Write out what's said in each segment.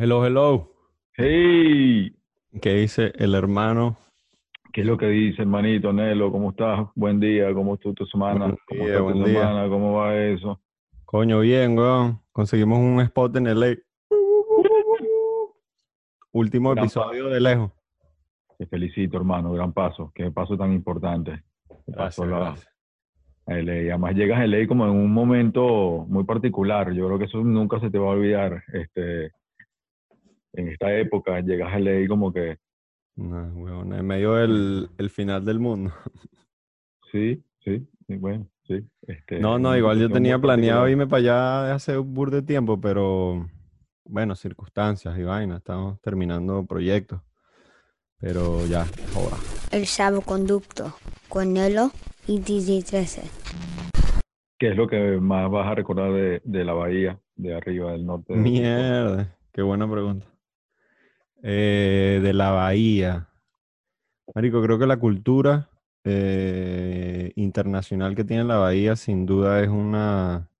Hello, hello. Hey, ¿Qué dice el hermano? ¿qué es lo que dice, hermanito Nelo? ¿Cómo estás? Buen día, ¿cómo estuvo tu semana? Buen ¿Cómo día, tu buen día. semana? ¿Cómo va eso? Coño, bien, weón. Conseguimos un spot en LA. Último Gran episodio de lejos. Te felicito, hermano, gran paso. Qué paso tan importante. Paso Gracias, gracias. a LA. Además llegas a LA como en un momento muy particular. Yo creo que eso nunca se te va a olvidar. Este, en esta época llegas a LA como que, No, weón, en medio del el final del mundo. sí, sí, sí, bueno, sí. Este, No, no, igual yo tenía planeado irme para allá de hace un bur de tiempo, pero bueno, circunstancias y vainas. Estamos terminando proyectos. Pero ya, joda. El salvoconducto con Nelo y DJ 13. ¿Qué es lo que más vas a recordar de, de la bahía, de arriba, del norte? Mierda, qué buena pregunta. Eh, de la bahía. Marico, creo que la cultura eh, internacional que tiene la bahía sin duda es una,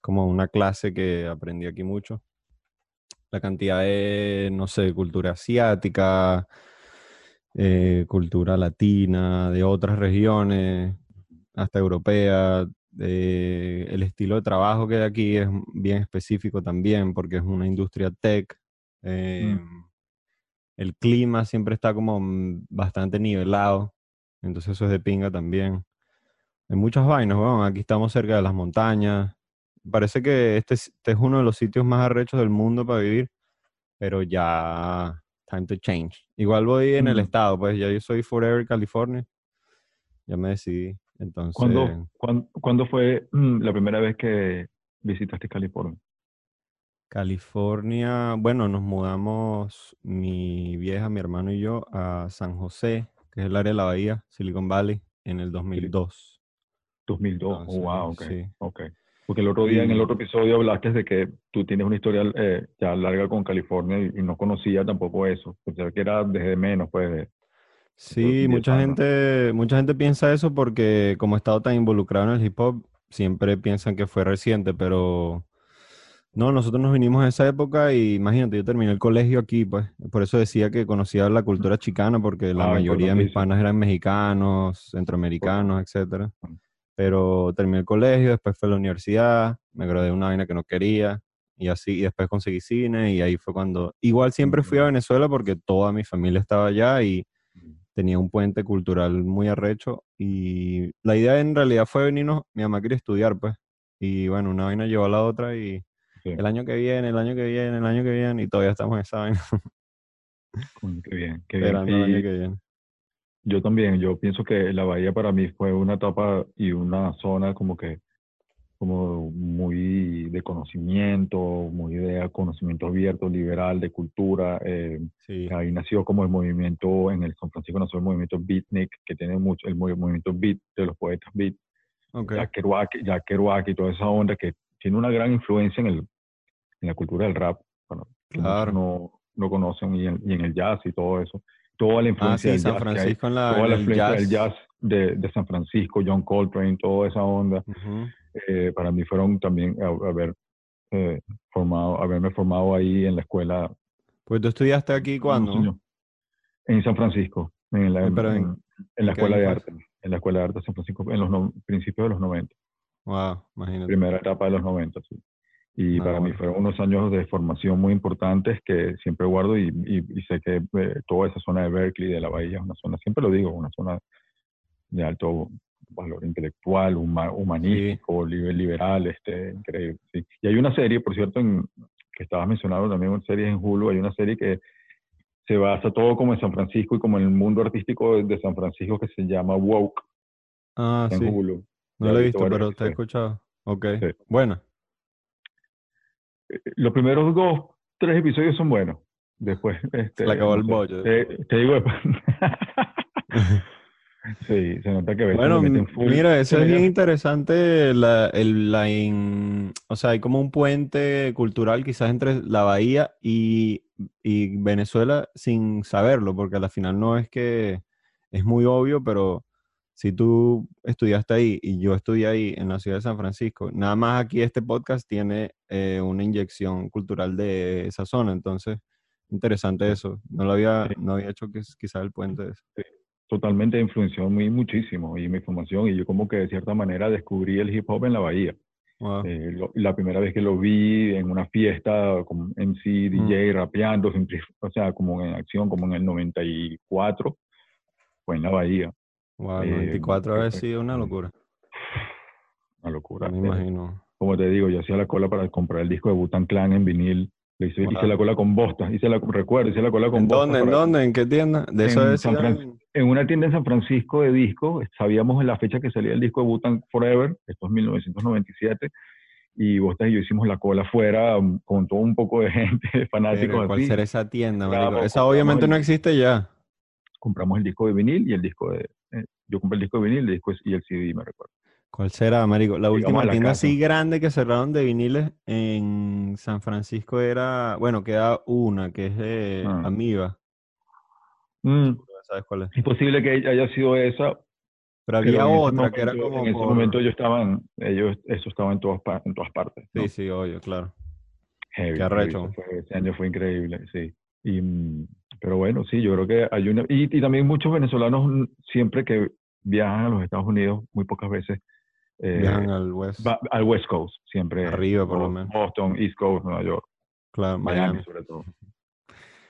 como una clase que aprendí aquí mucho. La cantidad de, no sé, cultura asiática, eh, cultura latina, de otras regiones, hasta europea. el estilo de trabajo que hay aquí es bien específico también porque es una industria tech. eh, El clima siempre está como mm, bastante nivelado, entonces eso es de pinga también. Hay muchas vainas, weón. Aquí estamos cerca de las montañas. Parece que este, es- este es uno de los sitios más arrechos del mundo para vivir, pero ya time to change. Igual voy en el estado, pues ya yo soy Forever California. Ya me decidí. Entonces, ¿Cuándo, cuán- cuándo fue mm, la primera vez que visitaste California? California, bueno, nos mudamos mi vieja, mi hermano y yo a San José, que es el área de la bahía, Silicon Valley, en el 2002. 2002. Entonces, oh, wow, ok. sí. ok. Porque el otro día, en el otro episodio, hablaste de que tú tienes una historia eh, ya larga con California y, y no conocía tampoco eso. Pensaba que era desde menos, pues. Sí, 10 mucha años. gente, mucha gente piensa eso porque como he estado tan involucrado en el hip hop, siempre piensan que fue reciente, pero no, nosotros nos vinimos a esa época y imagínate, yo terminé el colegio aquí, pues, por eso decía que conocía la cultura chicana porque la Ah, mayoría de mis panas eran mexicanos, centroamericanos, etcétera. Pero terminé el colegio, después fue a la universidad, me gradué de una vaina que no quería y así, y después conseguí cine y ahí fue cuando, igual siempre fui a. Venezuela porque toda mi familia estaba allá y tenía un puente cultural muy arrecho y la idea en realidad fue venirnos, mi mamá quería estudiar pues. Y bueno, una vaina llevó a la otra y Sí. el año que viene, el año que viene, el año que viene y todavía estamos en esa vaina Qué bien, qué bien. esperando el año que viene. yo también, yo pienso que la bahía para mí fue una etapa y una zona como que como muy de conocimiento, muy de conocimiento abierto, liberal, de cultura. eh, Sí, Ahí nació como el movimiento, en el San Francisco nació el movimiento beatnik, que tiene mucho, el movi- movimiento beat de los poetas beat, ok. Jack Kerouac, Jack Kerouac y toda esa onda que tiene una gran influencia en, el, en la cultura del rap, bueno, Claro. no, no conocen, y en, y en el jazz y todo eso. Toda la Ah, influencia sí, del San jazz hay, Francisco en la, toda en la el influencia del jazz. jazz de, de San Francisco, John Coltrane, toda esa onda, eh, para mí fueron también haber eh, formado, haberme formado ahí en la escuela Pues tú estudiaste aquí cuándo? En San Francisco, en la, Ah, en- la ¿en qué Escuela de Arte, en la Escuela de Arte de San Francisco, en los no- principios de los 90, Wow, imagínate. primera etapa de los 90, sí. Y para mí bueno. fueron unos años de formación muy importantes que siempre guardo y, y- y sé que eh, toda esa zona de Berkeley, de la Bahía, es una zona, siempre lo digo, una zona de alto valor intelectual, huma- humanístico, liber- liberal, este, increíble. sí. Y hay una serie, por cierto, en, que estabas mencionando también, una serie en Hulu, hay una serie que se basa todo como en San Francisco y como en el mundo artístico de, de San Francisco que se llama Woke Ah, en sí. Hulu. No lo he visto pero te he escuchado. Ok. Sí. Buena. Eh, Los primeros dos, tres episodios son buenos. Después, este, Se acabó el bollo. Te, te digo, sí, se nota que Bueno, le meten m- full mira, eso es bien interesante, la, el, la in- o sea, hay como un puente cultural quizás entre la Bahía y, y Venezuela sin saberlo, porque al final no es que es muy obvio, pero si tú estudiaste ahí y yo estudié ahí en la ciudad de San Francisco, nada más aquí este podcast tiene eh, una inyección cultural de esa zona, entonces interesante eso. No lo había, Sí. no había hecho que quizás el puente de eso. Totalmente influenció mí muchísimo y mi formación y yo como que de cierta manera descubrí el hip hop en la bahía. Wow. Eh, lo- la primera vez que lo vi en una fiesta con MC, Mm. DJ, rapeando, o sea, como en acción, como en el 94, fue en la bahía. Wow, el eh, 94 ha sido una locura. Una locura. Me imagino. como te digo, yo hacía la cola para comprar el disco de Butan Clan en vinil. Le hice, la cola con Bosta, hice la, recuerdo, hice la cola con ¿En Bosta dónde? ¿En dónde? ¿En qué tienda? De eso En es San Fran- en una tienda en San Francisco de discos, sabíamos en la fecha que salía el disco de Butan Forever, esto es 1997, y Bostas y yo hicimos la cola afuera um, con todo un poco de gente, fanáticos ¿Cuál así. será esa tienda, marico? Compramos- Esa obviamente el- no existe ya. Compramos el disco de vinil y el disco de... eh, yo compré el disco de vinil el disco es- y el CD, me recuerdo. ¿Cuál será, marico? La Llegamos última la tienda casa. así grande que cerraron de viniles en San Francisco era, bueno, queda una, que es Ah. Amiga. Mm, ¿Sabes cuál es? es posible que haya sido esa, Pero había pero otra que era como En ese por- momento yo estaba en... Ellos, eso estaba en todas, en todas partes. ¿no? Sí, sí, obvio, claro. Heavy, Qué arrecho. fue- ese año fue increíble, sí. Y, mm, pero bueno, sí, yo creo que hay una... Y, y también muchos venezolanos siempre que viajan a los Estados Unidos, muy pocas veces, eh, Viajan al West. va- al West Coast, siempre. Arriba, por lo menos. Boston, East Coast, Nueva York, Claro, Miami, Miami. sobre todo.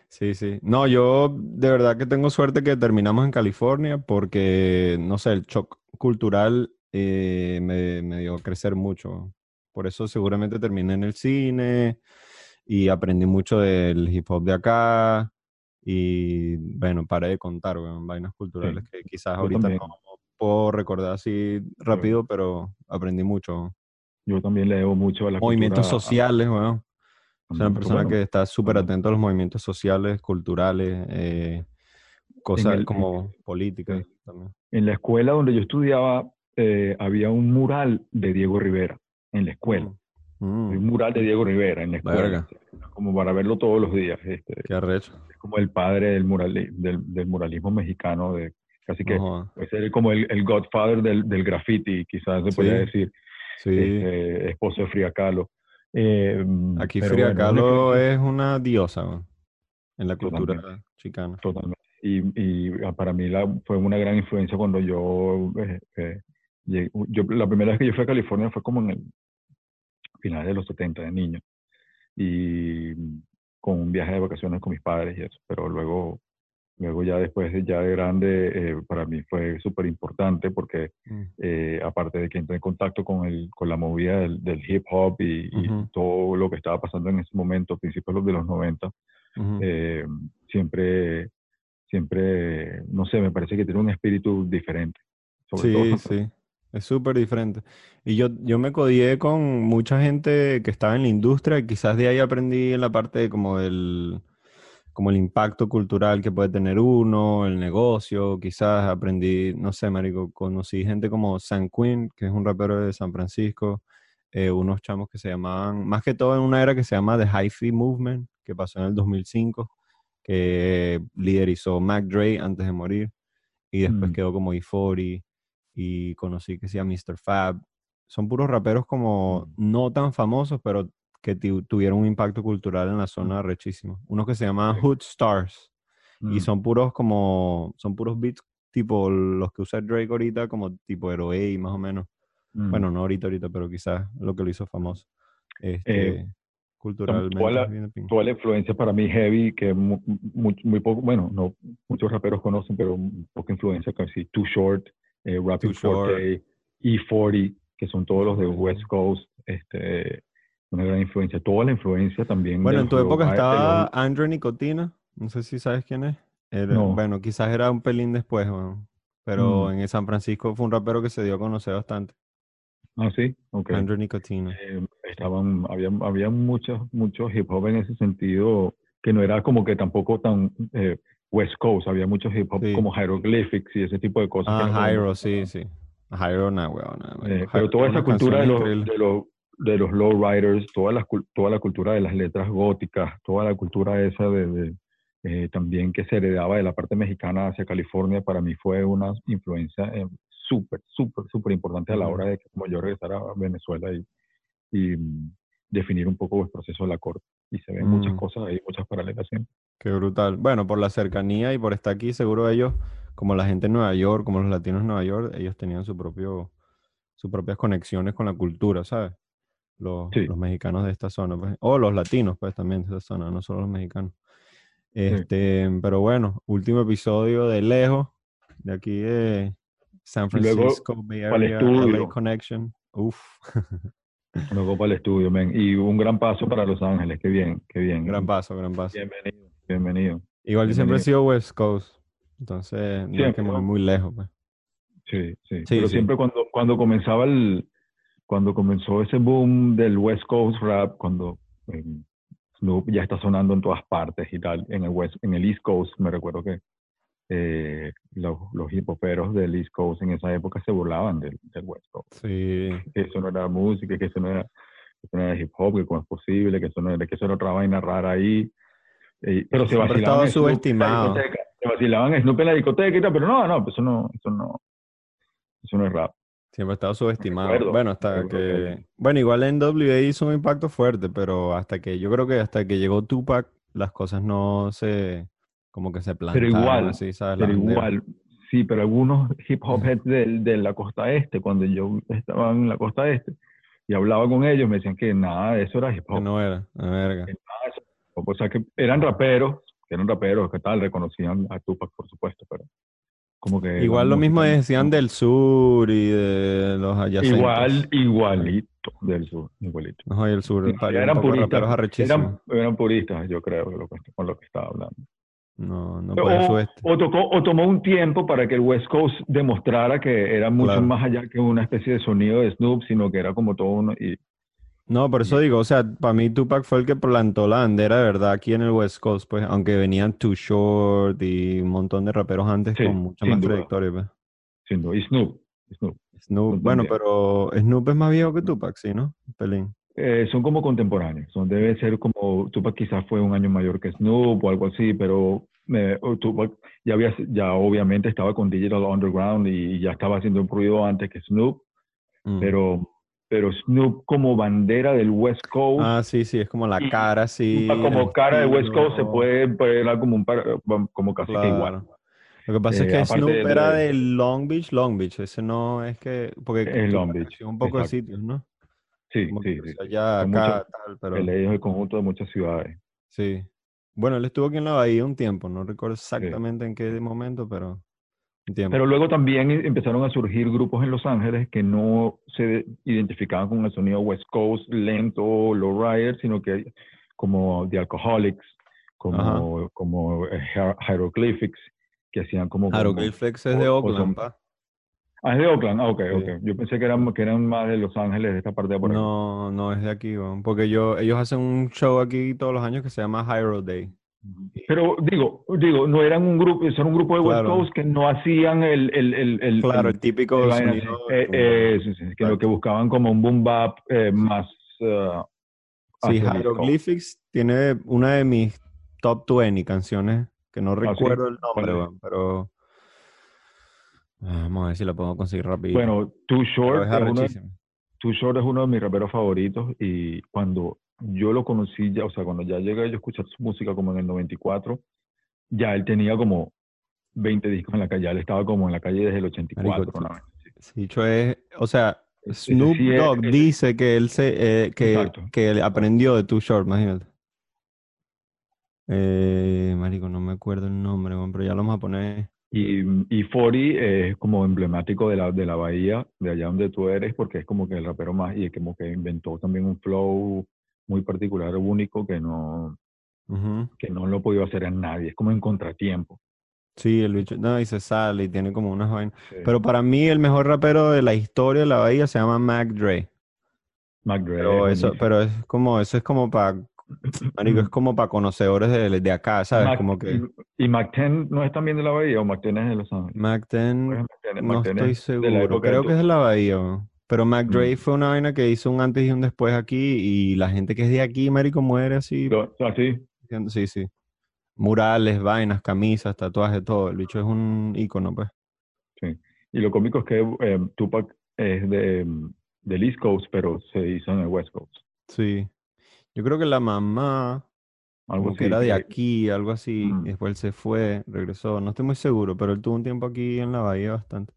Sí, sí. No, yo de verdad que tengo suerte que terminamos en California porque, no sé, el shock cultural eh, me, me dio a crecer mucho. Por eso seguramente terminé en el cine y aprendí mucho del hip hop de acá y, bueno, paré de contar, weón, vainas culturales que quizás Yo ahorita también. no puedo recordar así rápido, pero aprendí mucho. Yo también le debo mucho a la Movimientos cultura- sociales, weón. Soy una Mm, persona bueno, que está súper bueno. atento a los movimientos sociales, culturales, eh, cosas el- como políticas sí. también. En la escuela donde yo estudiaba, eh, había un mural de Diego Rivera, en la escuela. Mm, un mural de Diego Rivera en la escuela. Verga. Como para verlo todos los días. Este, qué arrecho. es como el padre del, murali- del, del muralismo mexicano, de casi que joda. puede ser como el, el godfather del, del graffiti, quizás se podría Sí. decir, Sí, este, esposo de Frida Kahlo. Eh, aquí Frida Kahlo es una diosa en la cultura Totalmente. chicana. Totalmente. Y, y ah, para mí la, fue una gran influencia cuando yo, eh, eh, llegué- yo, la primera vez que yo fui a California fue como en el final de los 70 de niño. Y con un viaje de vacaciones con mis padres y eso. Pero luego, luego ya después, de- ya de grande, eh, para mí fue súper importante porque Mm, eh, aparte de que entré en contacto con, el, con la movida del, del hip hop y, todo lo que estaba pasando en ese momento, principios de los 90, ujú. eh, siempre, siempre, no sé, me parece que tiene un espíritu diferente. Sobre todo Sí, San sí, es súper diferente. Y yo, yo me codié con mucha gente que estaba en la industria y quizás de ahí aprendí en la parte de como el, como el impacto cultural que puede tener uno, el negocio, quizás aprendí, no sé, marico, conocí gente como San Quinn, que es un rapero de San Francisco, eh, unos chamos que se llamaban, más que todo en una era que se llama The Hi-Fi Movement, que pasó en el 2005, que liderizó Mac Dre antes de morir, y después Mm. quedó como E40, y conocí que se llama Mr. Fab. Son puros raperos como Mm. no tan famosos, pero que tu- tuvieron un impacto cultural en la zona rechísimo. Unos que se llaman. Hood Stars, y Mm, son puros como, son puros beats tipo los que usa Drake ahorita, como tipo Heroe más o menos. mm. Bueno, no ahorita, ahorita, pero quizás lo que lo hizo famoso. Este, culturalmente. toda la- toda la influencia para mí heavy, que mu- muy, muy poco, bueno, no muchos raperos conocen, pero poca influencia, casi Too Short, eh, Rapid Too Short. 4K, E40, que son todos los de. West Coast, este, una gran influencia. Toda la influencia también. Bueno, en tu época estaba los- Andre Nicotina, no sé si sabes quién es. Era- No. Bueno, quizás era un pelín después, pero Mm. en San Francisco fue un rapero que se dio a conocer bastante. Ah, sí, ok. Andre Nicotina. Eh, estaban, había, había muchos, muchos hip hop en ese sentido, que no era como que tampoco tan eh, West Coast, había muchos hip hop Sí. como Hieroglyphics y ese tipo de cosas. Ah, no. Jairo, sí, sí. Jairo, nah, weón. Eh, pero toda esa cultura de los, de los, de los lowriders, toda la, toda la cultura de las letras góticas, toda la cultura esa de, de, eh, también que se heredaba de la parte mexicana hacia California, para mí fue una influencia eh, súper, súper, súper importante a la hora de que como yo regresara a Venezuela y, y, mm, definir un poco el proceso de la corte. Y se ven muchas Mm. cosas ahí, muchas paralelas siempre. Qué brutal. Bueno, por la cercanía y por estar aquí, seguro ellos, como la gente en Nueva York, como los latinos en Nueva York, ellos tenían su propio, sus propias conexiones con la cultura, ¿sabes? Los, Sí. los mexicanos de esta zona, pues, o los latinos, pues, también de esta zona, no solo los mexicanos. Este, pero bueno, último episodio de lejos, de aquí de San Y luego Francisco, Bay Area, LA. Connection. Uf, Luego para el estudio, men. Y un gran paso para Los Ángeles. Qué bien, qué bien. gran paso, gran paso. Bienvenido, bienvenido. Igual yo siempre he sido West Coast, entonces no es que Siempre, me voy ¿no? muy lejos, pues. Sí, sí. Sí, Pero sí. siempre cuando, cuando comenzaba el, cuando comenzó ese boom del West Coast rap, cuando eh, Snoop ya está sonando en todas partes y tal, en el West, en el East Coast, me recuerdo que eh, los, los hip hoperos del East Coast en esa época se burlaban del, del West Coast. Sí, Que eso no era música, que eso no era, que eso no era hip hop, que cómo es posible, que eso no era, que eso era otra vaina rara ahí. Eh, pero se vacilaban a Snoop en la subestimado. Se vacilaban Snoop en la discoteca y tal, pero no, no, pues eso no, eso no, eso no es rap. siempre ha estado subestimado. recuerdo, Bueno, hasta que... que- Bueno, igual NWA hizo un impacto fuerte, pero hasta que yo creo que hasta que llegó Tupac, las cosas no se... como que se plantaron igual, así, ¿sabes? Pero igual, sí, pero algunos hip hop heads de, de la costa este, cuando yo estaba en la costa este y hablaba con ellos, me decían que nada eso era hip Que hop. no era, la verga. que nada de eso era hip hop. O sea, que eran raperos, que eran raperos, que tal, reconocían a Tupac, por supuesto, pero como que... Igual lo mismo decían del sur y de los adyacentes. Igual, igualito del sur, igualito. No, y el sur, Sí, eran puristas, eran, eran puristas, yo creo, que, con lo que estaba hablando. No, no O, o tocó, o tomó un tiempo para que el West Coast demostrara que era mucho Claro. más allá que una especie de sonido de Snoop, sino que era como todo uno. Y, No, por eso digo, o sea, para mí Tupac fue el que plantó la bandera de verdad aquí en el West Coast, pues, aunque venían Too Short y un montón de raperos antes Sí, con mucha más duda. trayectoria, pues. sin duda. y Snoop. Snoop. Snoop, Snoop bueno, también. pero Snoop es más viejo que Tupac, sí, ¿no? Un Pelín. Eh, son como contemporáneos. Son, debe ser como Tupac quizás fue un año mayor que Snoop o algo así, pero eh, Tupac ya había, ya obviamente estaba con Digital Underground y ya estaba haciendo un ruido antes que Snoop, Mm. pero, pero Snoop como bandera del West Coast. Ah, sí, sí, es como la cara, sí. como cara de West Coast se puede ver como un par- como casi que igual. Claro. Lo que pasa Eh, es que aparte Snoop era de Long Beach, Long Beach. Ese no es que. Porque Es Long Beach, un poco de sitios, ¿no? Sí, Como sí, sí. allá, acá, tal, pero. El es el conjunto de muchas ciudades. Sí. Bueno, él estuvo aquí en la Bahía un tiempo, no recuerdo exactamente en qué momento, pero un tiempo. Pero luego también em- empezaron a surgir grupos en Los Ángeles que no se identificaban con el sonido West Coast lento, lowrider, sino que como The Alcoholics, como, como eh, Hier- Hieroglyphics, que hacían como... Hieroglyphics es de Oakland, pa. Ah, es de Oakland, ah, ok, Sí. ok. Yo pensé que eran, que eran más de Los Ángeles, de esta parte de por aquí. No, no es de aquí, weón, porque yo, ellos hacen un show aquí todos los años que se llama Hyro Day. Pero digo, digo, no eran un grupo, son un grupo de West Claro. Coast que no hacían el, el, el, el- Claro, el- típico el sonido Eh, como- eh, sí, sí, que lo que buscaban como un boom bap eh, más uh, Sí. Hieroglyphics tiene una de mis top 20 canciones que no ¿Ah, sí? recuerdo el nombre, pero vamos a ver si la puedo conseguir rápido. Bueno, Too Short, es uno, de- Too Short es uno de mis raperos favoritos y cuando yo lo conocí ya, o sea, cuando ya llegué yo a escuchar su música como en el 94, ya él tenía como 20 discos en la calle, ya él estaba como en la calle desde el 84. Marico. Sí, dicho es, o sea, Snoop Dogg dice que él se eh, que, Exacto. que él aprendió de Too Short, imagínate. Eh, marico, no me acuerdo el nombre, pero ya lo vamos a poner. Y, y 40 es como emblemático de la, de la bahía, de allá donde tú eres, porque es como que el rapero más, y es como que inventó también un flow muy particular, único, que no, que no lo podido hacer a nadie, es como en contratiempo. Sí, el bicho, no, y se sale y tiene como unas vainas. Sí. Pero para mí el mejor rapero de la historia de la bahía se llama Mac Dre. Mac Dre Pero es eso, buenísimo. pero es como, eso es como para, marico, es como para conocedores de, de acá, ¿sabes? Mac- Como que ¿Y Mac 10 no es también de la bahía o Mac 10 es de Los Ángeles? Mac ¿Cuál es 10, Mac 10? no Mac 10 estoy seguro, creo que es de la bahía. Pero Mac Dre Mm. fue una vaina que hizo un antes y un después aquí y la gente que es de aquí, marico, muere así, Así, diciendo- sí, sí. Murales, vainas, camisas, tatuajes, todo. El bicho es un ícono, pues. Y lo cómico es que eh, Tupac es de, del East Coast, pero se hizo en el West Coast. Sí. Yo creo que la mamá, Algo que era de aquí, algo así, Mm. después él se fue, regresó. No estoy muy seguro, pero él tuvo un tiempo aquí en la bahía bastante.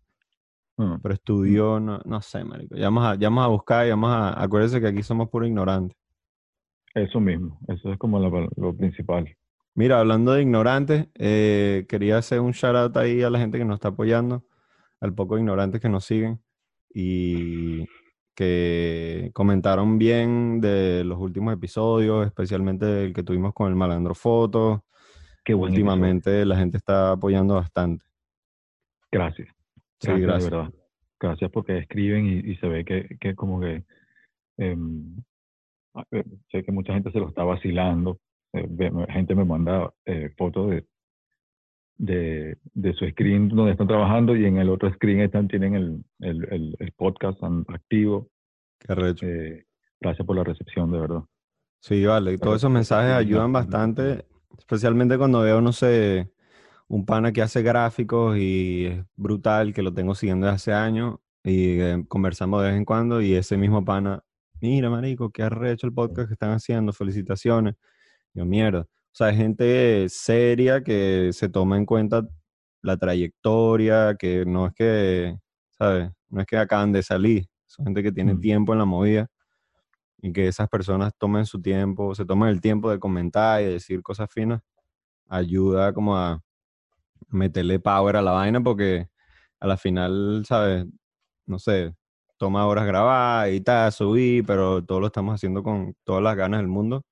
Mm. Pero estudió, no, no sé, marico. Ya vamos a, ya vamos a buscar, ya vamos a... Acuérdense que aquí somos puro ignorantes. Eso mismo, eso es como lo principal. Mira, hablando de ignorantes, eh, quería hacer un shout out ahí a la gente que nos está apoyando, al poco ignorantes que nos siguen y que comentaron bien de los últimos episodios, especialmente el que tuvimos con el Malandro Foto. Qué buen episodio. Últimamente la gente está apoyando bastante. Gracias. Sí, Gracias, gracias. de verdad. Gracias porque escriben y, y se ve que, que como que em, eh, sé que mucha gente se lo está vacilando. Eh, gente me manda eh, fotos de, de, de su screen donde están trabajando y en el otro screen están, tienen el, el, el, el podcast activo. Qué. Eh, gracias por la recepción, de verdad. Sí, vale. Todos esos mensajes ayudan bastante, especialmente cuando veo, no sé, un pana que hace gráficos y es brutal, que lo tengo siguiendo desde hace años y eh, conversamos de vez en cuando y ese mismo pana, mira, marico, qué arrecho el podcast que están haciendo, felicitaciones. Yo, mierda. O sea, hay gente seria que se toma en cuenta la trayectoria, que no es que, ¿sabes? No es que acaban de salir, son gente que tiene Mm. tiempo en la movida y que esas personas tomen su tiempo, se tomen el tiempo de comentar y decir cosas finas, ayuda como a meterle power a la vaina porque a la final, ¿sabes? No sé, toma horas grabar y tal, subir, pero todo lo estamos haciendo con todas las ganas del mundo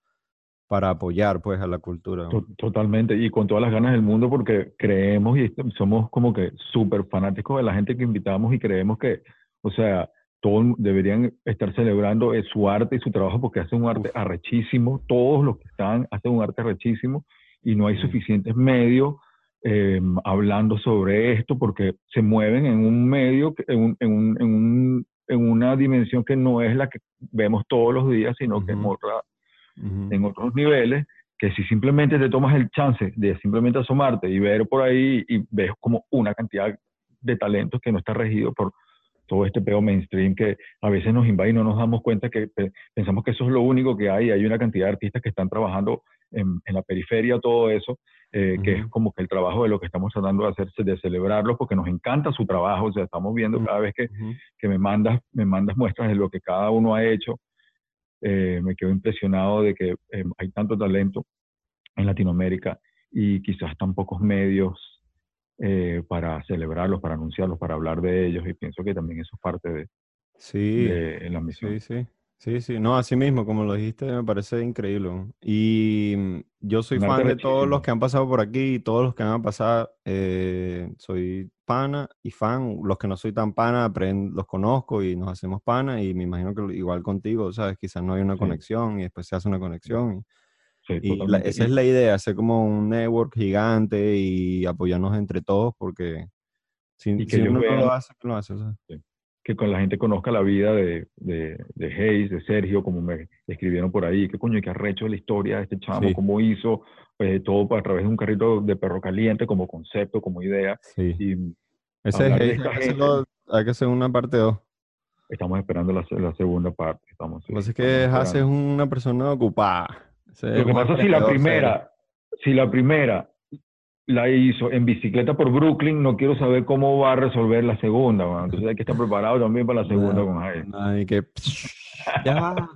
para apoyar pues a la cultura. To- Totalmente, y con todas las ganas del mundo porque creemos y somos como que súper fanáticos de la gente que invitamos y creemos que, o sea, todos deberían estar celebrando eh, su arte y su trabajo porque hacen un arte arrechísimo, todos los que están hacen un arte arrechísimo y no hay suficientes medios eh, hablando sobre esto porque se mueven en un medio, en, un- en, un- en, un- en una dimensión que no es la que vemos todos los días, sino que en Ujú. En otros niveles, que si simplemente te tomas el chance de simplemente asomarte y ver por ahí y ves como una cantidad de talentos que no está regido por todo este peo mainstream que a veces nos invade y no nos damos cuenta que pe- pensamos que eso es lo único que hay. Hay una cantidad de artistas que están trabajando en, en la periferia, todo eso, eh, que es como que el trabajo de lo que estamos tratando de hacer, de celebrarlos, porque nos encanta su trabajo. O sea, estamos viendo cada vez que, que me mandas, me mandas muestras de lo que cada uno ha hecho. Eh, me quedo impresionado de que eh, hay tanto talento en Latinoamérica y quizás tan pocos medios eh, para celebrarlos, para anunciarlos, para hablar de ellos. Y pienso que también eso es parte de, Sí. de la misión. Sí, sí, sí, sí. No, así mismo, como lo dijiste, me parece increíble. ¿no? Y mm, yo soy arte fan de todos los que han pasado por aquí y todos los que van a pasar. eh, soy pana y fan. Los que no soy tan pana, aprend- los conozco y nos hacemos pana. Y me imagino que igual contigo, ¿sabes? Quizás no hay una Sí. conexión y después se hace una conexión. Sí, Y, la- esa es la idea, hacer como un network gigante y apoyarnos entre todos porque si, Y que si uno no lo hace, ¿quién lo hace? ¿sabes? Que con la gente conozca la vida de, de, de Hayes, de Sergio, como me escribieron por ahí, qué coño, qué arrecho la historia de este chamo, Sí. cómo hizo, pues, todo a través de un carrito de perro caliente como concepto, como idea. Sí. Y Ese es, esta hay que gente. hacerlo- hay que hacer una parte 2. estamos esperando la, la segunda parte. Estamos, Lo que pasa es que. Hace es una persona ocupada. Ese es Lo que pasa es si la primera, si la primera la hizo en bicicleta por Brooklyn, no quiero saber cómo va a resolver la segunda. man. Entonces hay que estar preparado también para la segunda No, con no, y que ya va.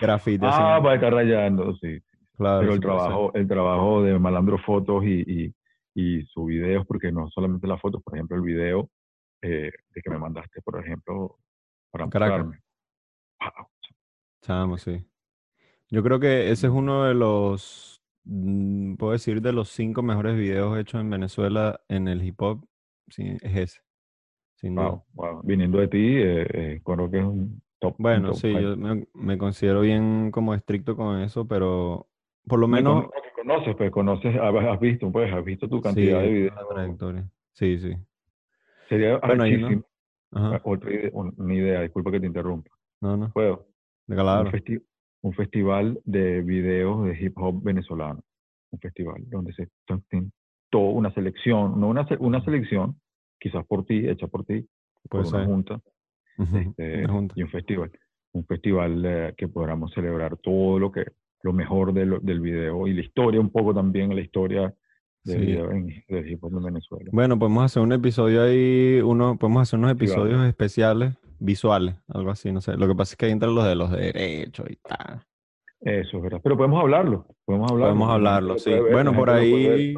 Grafiti así. Ah, para estar rayando, sí. claro, Pero el trabajo, el trabajo de Malandro Fotos y, y, y sus videos, porque no solamente las fotos, por ejemplo, el video eh, de que me mandaste, por ejemplo, para mostrarme. Wow. Chamo, sí. Yo creo que ese es uno de los, puedo decir, de los cinco mejores videos hechos en Venezuela en el hip hop. Sí, es ese. Sin. Wow, wow. Viniendo de ti, eh, eh, creo que es un top. un Bueno, top sí, five. yo me, me considero bien como estricto con eso, pero por lo Me menos que conoces, pues conoces, has visto, pues has visto tu cantidad sí, de videos. la trayectoria. Sí, sí. Sería Bueno, ahí no. arrechísimo. Ajá. Otra idea, un- una idea, disculpa que te interrumpa. No, no. Puedo. De Un, festi- un festival de videos de hip hop venezolano. Un festival donde se toda una selección, no una, una selección, quizás por ti, hecha por ti, por Puede una junta, este, una junta. y un festival. Un festival eh, que podamos celebrar todo lo que lo mejor de lo- del video y la historia, un poco también la historia del Sí. video en, del hip hop en Venezuela. Bueno, podemos hacer un episodio ahí, uno, podemos hacer unos Sí, vale. episodios especiales, visuales, algo así, no sé. Lo que pasa es que ahí entran los de los derechos y tal. Eso es verdad. Pero podemos hablarlo. Podemos hablarlo. Podemos hablarlo, lo sí. ver, Bueno, por ahí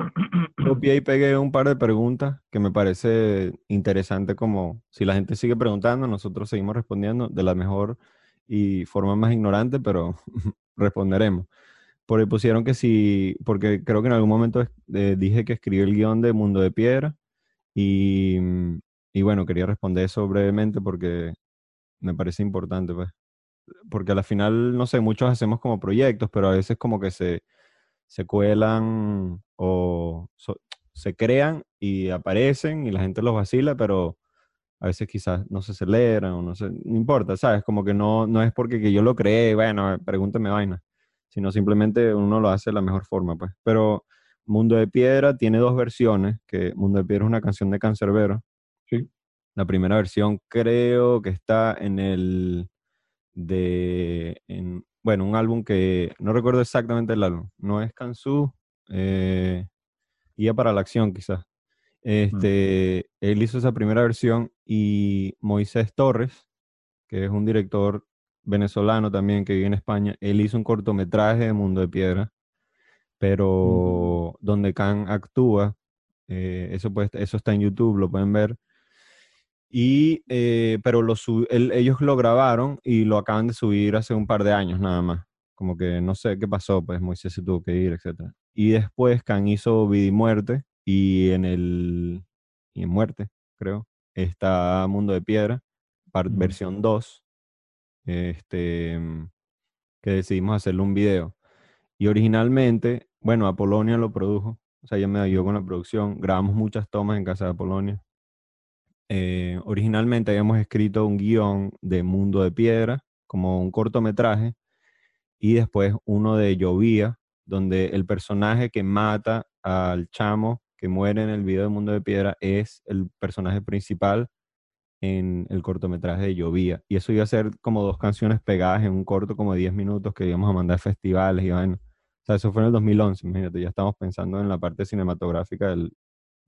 copié y pegué un par de preguntas que me parece interesante como si la gente sigue preguntando, nosotros seguimos respondiendo de la mejor y forma más ignorante, pero responderemos. Por ahí pusieron que si, porque creo que en algún momento eh, dije que escribí el guion de Mundo de Piedra y, y bueno, quería responder eso brevemente porque me parece importante, pues. Porque a la final, no sé, muchos hacemos como proyectos, pero a veces como que se, se cuelan o so- se crean y aparecen y la gente los vacila, pero a veces quizás no se celebran o no sé, no importa, ¿sabes? Como que no, no es porque que yo lo creé, bueno, pregúnteme vaina, sino simplemente uno lo hace de la mejor forma, pues. Pero Mundo de Piedra tiene dos versiones, que Mundo de Piedra es una canción de Cancerbero. La primera versión creo que está en el de, en, bueno, un álbum que no recuerdo exactamente el álbum, no es Kansu, eh, Guía para la Acción quizás. Este, Él hizo esa primera versión y Moisés Torres, que es un director venezolano también que vive en España, él hizo un cortometraje de Mundo de Piedra, pero donde Khan actúa, eh, eso, puede- eso está en YouTube, lo pueden ver. Y, eh, pero lo ellos lo grabaron y lo acaban de subir hace un par de años nada más. Como que no sé qué pasó, pues Moisés se tuvo que ir, etc. Y después Khan hizo Vida y Muerte y en el... Y en Muerte, creo, está Mundo de Piedra, par- Ujú. versión 2, este, mm, que decidimos hacerle un video. Y originalmente, bueno, Apolonia lo produjo, o sea, ella me ayudó con la producción, grabamos muchas tomas en casa de Apolonia. Eh, originalmente habíamos escrito un guion de Mundo de Piedra, como un cortometraje, y después uno de Llovía, donde el personaje que mata al chamo que muere en el video de Mundo de Piedra es el personaje principal en el cortometraje de Llovía. Y eso iba a ser como dos canciones pegadas en un corto como de 10 minutos que íbamos a mandar a festivales y vaina. O sea, eso fue en el 2011, imagínate, ya estamos pensando en la parte cinematográfica del,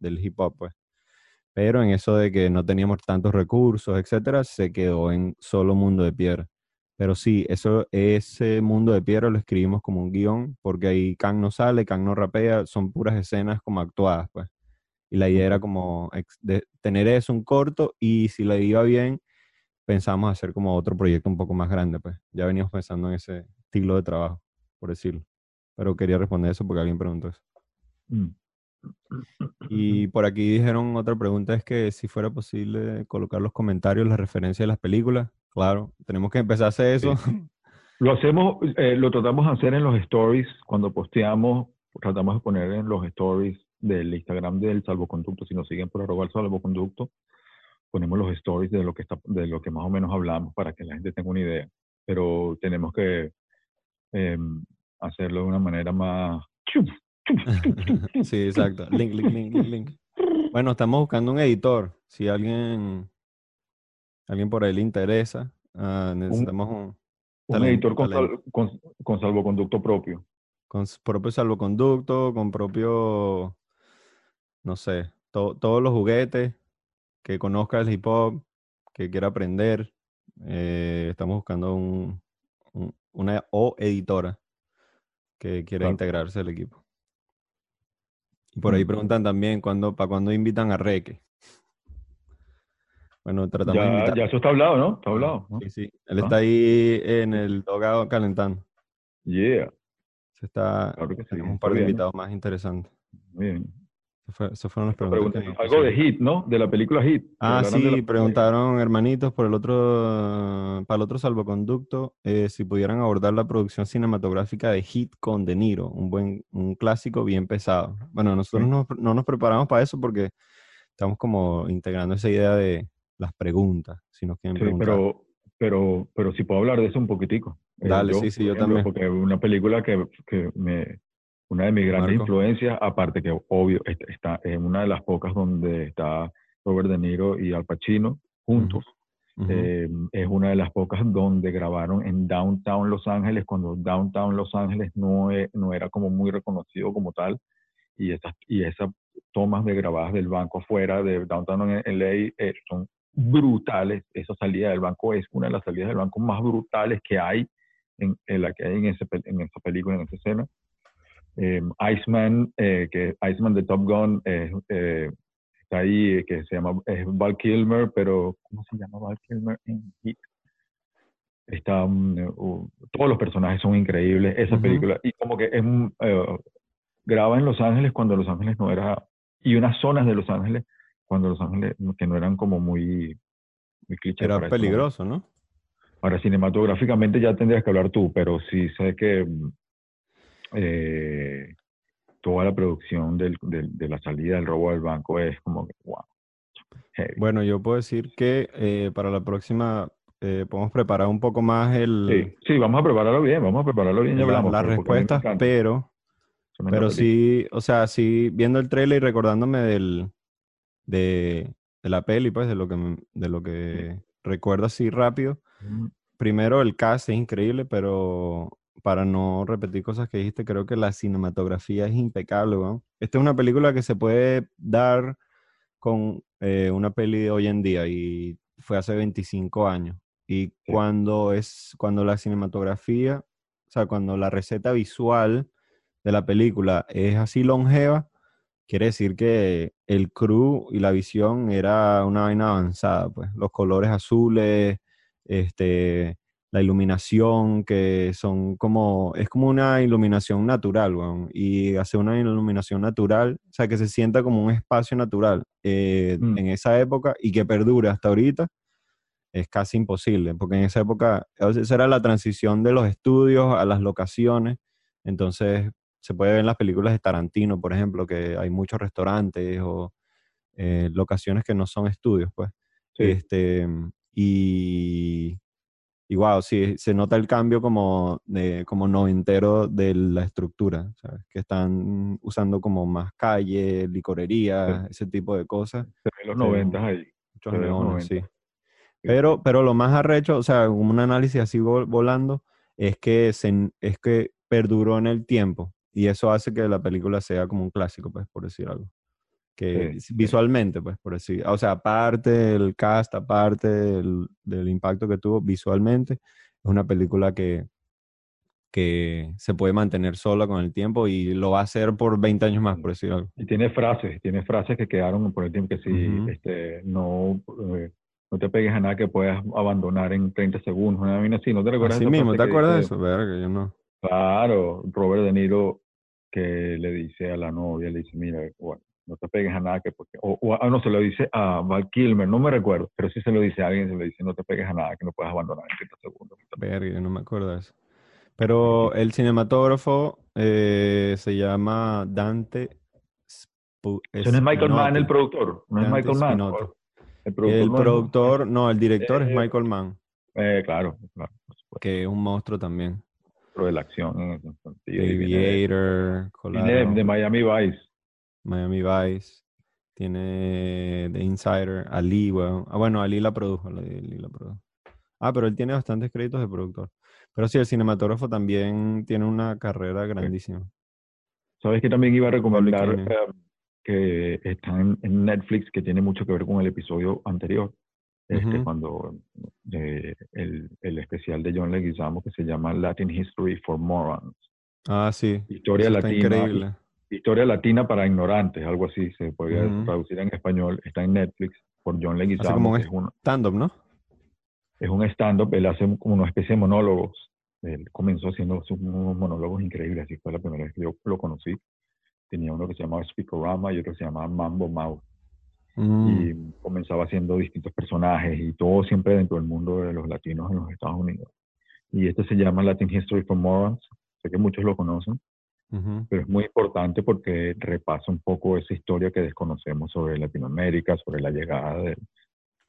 del hip hop, pues. Pero en eso de que no teníamos tantos recursos, etcétera, se quedó en solo Mundo de Piedra. Pero sí, eso, ese Mundo de Piedra lo escribimos como un guion, porque ahí Kang no sale, Kang no rapea, son puras escenas como actuadas, pues. Y la idea era como de tener eso, un corto, y si le iba bien, pensamos hacer como otro proyecto un poco más grande, pues. Ya veníamos pensando en ese estilo de trabajo, por decirlo. Pero quería responder eso porque alguien preguntó eso. Mm. Y por aquí dijeron otra pregunta, es que si fuera posible colocar los comentarios, las referencias de las películas. Claro, tenemos que empezar a hacer eso. Lo hacemos, eh, lo tratamos de hacer en los stories cuando posteamos, tratamos de poner en los stories del Instagram del salvoconducto, si nos siguen por arroba el salvoconducto, ponemos los stories de lo que está, de lo que más o menos hablamos para que la gente tenga una idea. Pero tenemos que em, hacerlo de una manera más Sí, exacto. Link, link, link, link, link. Bueno, estamos buscando un editor. Si alguien, alguien por ahí le interesa, ah, necesitamos un, un talento, editor con, sal- con, con salvoconducto propio. con propio salvoconducto, con propio, no sé, to- todos los juguetes, que conozca el hip hop, que quiera aprender. Eh, estamos buscando un, un- una o editora que quiera Claro. integrarse al equipo. Y por ahí preguntan también cuándo, para cuándo invitan a Reque. Bueno, tratamos de Ya, invitar. ya eso está hablado, ¿no? Está hablado. ¿no? Sí, sí. Él Ah. está ahí en el dogado calentando. Yeah. Se está, Claro que sí, tenemos un par de invitados más interesantes. Bien. Esas fueron las preguntas. pregunta. Algo de. Hit, ¿no? De la película Hit. Ah, sí, preguntaron hermanitos por el otro, para el otro salvoconducto, eh, si pudieran abordar la producción cinematográfica de Hit con De Niro, un buen, un clásico bien pesado. Bueno, nosotros Sí. no, no nos preparamos para eso porque estamos como integrando esa idea de las preguntas, si nos quieren Sí, preguntar. pero, pero, pero si puedo hablar de eso un poquitico. Eh, Dale, sí, sí, yo ejemplo, también. Porque una película que, que me, una de mis grandes Marco. influencias, aparte que obvio, est- está, es una de las pocas donde está Robert De Niro y Al Pacino juntos. Eh, es una de las pocas donde grabaron en Downtown Los Ángeles, cuando Downtown Los Ángeles no, e- no era como muy reconocido como tal. Y esas, y esas tomas de grabadas del banco afuera de Downtown en LA eh, son brutales. Esa salida del banco es una de las salidas del banco más brutales que hay en, en la que hay en, ese, en esa película, en esa escena. Eh, Iceman, eh, que Iceman de Top Gun, eh, eh, está ahí, que se llama es Val Kilmer, pero ¿cómo se llama Val Kilmer en Heat? Está, mm, eh, uh, todos los personajes son increíbles, esa Ujú. película, y como que es un, eh, graba en Los Ángeles cuando Los Ángeles no era, y unas zonas de Los Ángeles cuando Los Ángeles que no eran como muy, muy cliché Era peligroso, ¿no? Ahora, cinematográficamente ya tendrías que hablar tú, pero sí sé que mm, eh, toda la producción del- de la salida del robo del banco es como que, wow. heavy. Bueno, yo puedo decir que eh, para la próxima eh, podemos preparar un poco más el, Sí, sí, vamos a prepararlo bien, vamos a prepararlo bien hablamos. las respuestas, pero, pero sí, o sea, sí, viendo el trailer y recordándome del, de, de la peli, pues, de lo que, de lo que recuerdo así rápido. Mm, Primero, el cast es increíble, pero para no repetir cosas que dijiste, creo que la cinematografía es impecable, weón. Esta es una película que se puede dar con eh, una peli de hoy en día y fue hace 25 años. Y Sí. cuando es, cuando la cinematografía, o sea, cuando la receta visual de la película es así longeva, quiere decir que el crew y la visión era una vaina avanzada, pues. Los colores azules, este, la iluminación, que son como, es como una iluminación natural, weón. Y hacer una iluminación natural, o sea, que se sienta como un espacio natural eh, Mm. en esa época y que perdure hasta ahorita, es casi imposible, porque en esa época, esa era la transición de los estudios a las locaciones, entonces se puede ver en las películas de Tarantino, por ejemplo, que hay muchos restaurantes o eh, locaciones que no son estudios, pues. Sí. Este, y, y wow, sí, se nota el cambio como, de, como noventero de la estructura, ¿sabes? Que están usando como más calle, licorería, ese tipo de cosas. Se ve los. 90 ahí. Muchos neones, 90. sí. Pero, pero lo más arrecho, o sea, un análisis así vol- volando, es que, se, es que perduró en el tiempo. Y eso hace que la película sea como un clásico, pues, por decir algo. Que Sí, sí. visualmente, pues, por decir. O sea, aparte del cast, aparte del, del impacto que tuvo visualmente, es una película que, que se puede mantener sola con el tiempo y lo va a hacer por 20 años más, por decir algo. Y tiene frases, tiene frases que quedaron por el tiempo que si este, no, eh, no te pegues a nada que puedas abandonar en 30 segundos, una vaina así, ¿no te recuerdas esa mismo, ¿te acuerdas de eso? Verga, yo no. Claro, Robert De Niro que le dice a la novia, le dice, mira, bueno, no te pegues a nada que porque, o, o ah, no, se lo dice a Val Kilmer, no me recuerdo, pero sí se lo dice a alguien, se lo dice, no te pegues a nada que no puedas abandonar en 30 segundos. Verga, no me acuerdo de eso. Pero el cinematógrafo eh, se llama Dante Eso no es Michael Mann el productor, no es Michael Mann. El productor, El no es- productor, no, el director es Eh, Michael Mann, eh, claro, claro, por que es un monstruo también. pero de la acción de- Aviator, Collateral, de Miami Vice. Miami Vice, tiene The Insider, Ali, weón. Ah, bueno, Ali la produjo, Ali, la produjo. Ah, pero él tiene bastantes créditos de productor. Pero sí, el cinematógrafo también tiene una carrera grandísima. ¿Sabes que también iba a recomendar eh, que está en, en Netflix, que tiene mucho que ver con el episodio anterior? Este. Cuando eh, el, el especial de John Leguizamo que se llama Latin History for Morons. Ah, sí. Historia eso está latina. increíble. Historia latina para ignorantes, algo así se podría Ujú. traducir en español. Está en Netflix por John Hace como Leguizamo, un que es un, stand-up, ¿no? es un stand-up, él hace como una especie de monólogos. Él comenzó haciendo unos monólogos increíbles, así fue la primera vez que yo lo conocí. Tenía uno que se llamaba Speakorama y otro que se llamaba Mambo Mouth. Mm, Y comenzaba haciendo distintos personajes y todo siempre dentro del mundo de los latinos en los Estados Unidos. Y este se llama Latin History for Morons. Sé que muchos lo conocen, pero es muy importante porque repasa un poco esa historia que desconocemos sobre Latinoamérica, sobre la llegada de